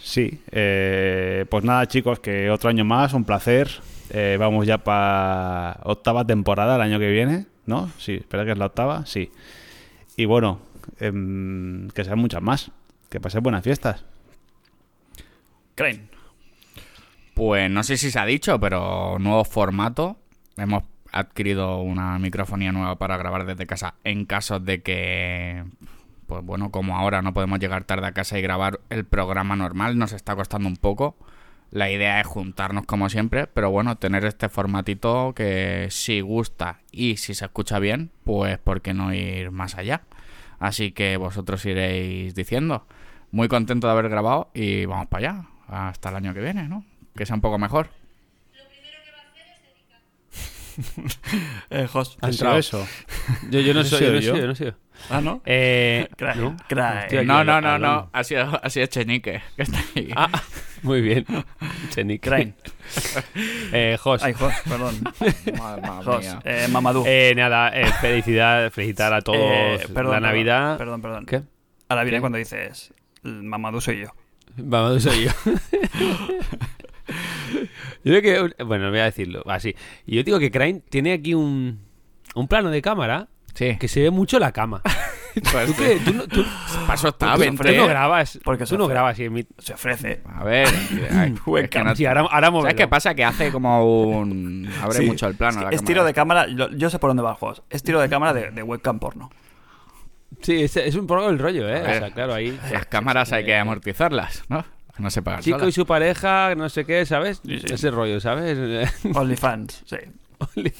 Sí, eh, pues nada chicos, que otro año más, un placer. Eh, vamos ya para octava temporada el año que viene, ¿no? Sí, espera que es la octava, sí. Y bueno, em, que sean muchas más. Que pasen buenas fiestas. Crane. Pues no sé si se ha dicho, pero nuevo formato. Hemos adquirido una microfonía nueva para grabar desde casa en caso de que, pues bueno, como ahora no podemos llegar tarde a casa y grabar el programa normal, nos está costando un poco. La idea es juntarnos como siempre, pero bueno, tener este formatito que si gusta y si se escucha bien, pues ¿por qué no ir más allá? Así que vosotros iréis diciendo. Muy contento de haber grabado y vamos para allá. Hasta el año que viene, ¿no? Que sea un poco mejor. Eh, Jos. Ha ¿Ha sido entrado. eso? Yo, yo no ¿He soy, sido yo no yo? soy, yo no soy. Ah, ¿no? Eh, ¿no? No, no, no. Ha sido, ha sido Chenique, que está ahí. Ah, muy bien. Chenique. Eh, Jos. Ay, Jos, perdón. Madre, Jos. Eh, Mamadou. Eh, nada, eh, felicidad, felicitar a todos Eh, perdón, la perdón, Navidad. Perdón, perdón. ¿Qué? Ahora viene ¿Qué? cuando dices, Mamadou soy yo. Vamos, soy yo. yo creo que. Bueno, voy a decirlo así. Y yo digo que Crane tiene aquí un, un plano de cámara Sí. que se ve mucho la cama. Pues ¿Tú qué? ¿Tú, no- tú- Paso está, tú- vente. tú no grabas. Porque se tú no ofrece. grabas. y en mi- Se ofrece. A ver. ay, Buen es que no- Sí, ahora, ahora ¿Sabes qué pasa? Que hace como un... Abre Sí. mucho el plano. la Es cámara. tiro de cámara, yo, yo sé por dónde va el juego. Es tiro de cámara de, de webcam porno. Sí, es, es un poco el rollo, ¿eh? A ver, o sea, claro, ahí. Las cámaras hay que amortizarlas, ¿no? No se pagan Chico y solas. su pareja, no sé qué, ¿sabes? Sí, sí. Ese rollo, ¿sabes? OnlyFans, sí. Only-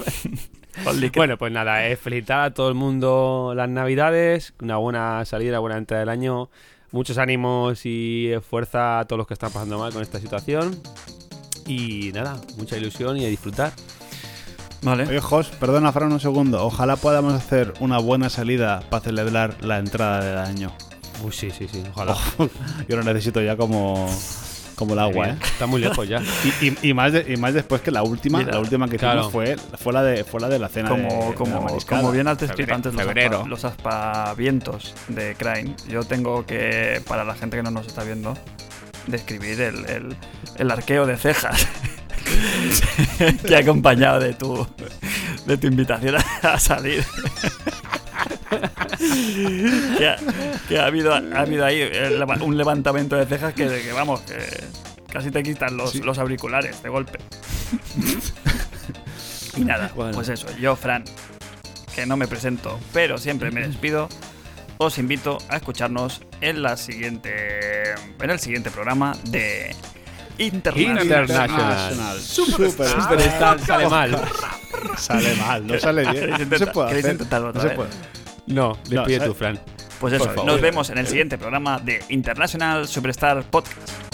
bueno, pues nada, es felicitar a todo el mundo las navidades, una buena salida, buena entrada del año, muchos ánimos y fuerza a todos los que están pasando mal con esta situación. Y nada, mucha ilusión y a disfrutar. Vale. Oye, Jos, perdona, Fran, un segundo. Ojalá podamos hacer una buena salida para celebrar la entrada del año. Uy, sí, sí, sí, ojalá. Yo lo necesito ya como, como el agua, ¿eh? Está muy lejos ya. Y, y- y más de- y más después que la última, Mira, la última que claro. hicimos fue, fue, la de, fue la de la cena de- de, Como, la como, como bien has descrito antes los, febrero. aspa- los aspavientos de Crane, yo tengo que, para la gente que no nos está viendo, describir el, el, el arqueo de cejas que ha acompañado de tu, de tu invitación a salir. que, ha, que ha habido, ha habido ahí el leva- un levantamiento de cejas que, que, vamos, que casi te quitan los, los auriculares de golpe. y nada, Bueno. pues eso, yo, Fran, que no me presento, pero siempre me despido. Os invito a escucharnos en la siguiente en el siguiente programa de International. International. Superstar. Superstar sale mal. Sale mal, no sale bien. ¿Queréis No se puede hacer. No se puede. No, despide ¿sabes? tú, Fran. Pues eso, nos vemos en el siguiente programa de International Superstar Podcast.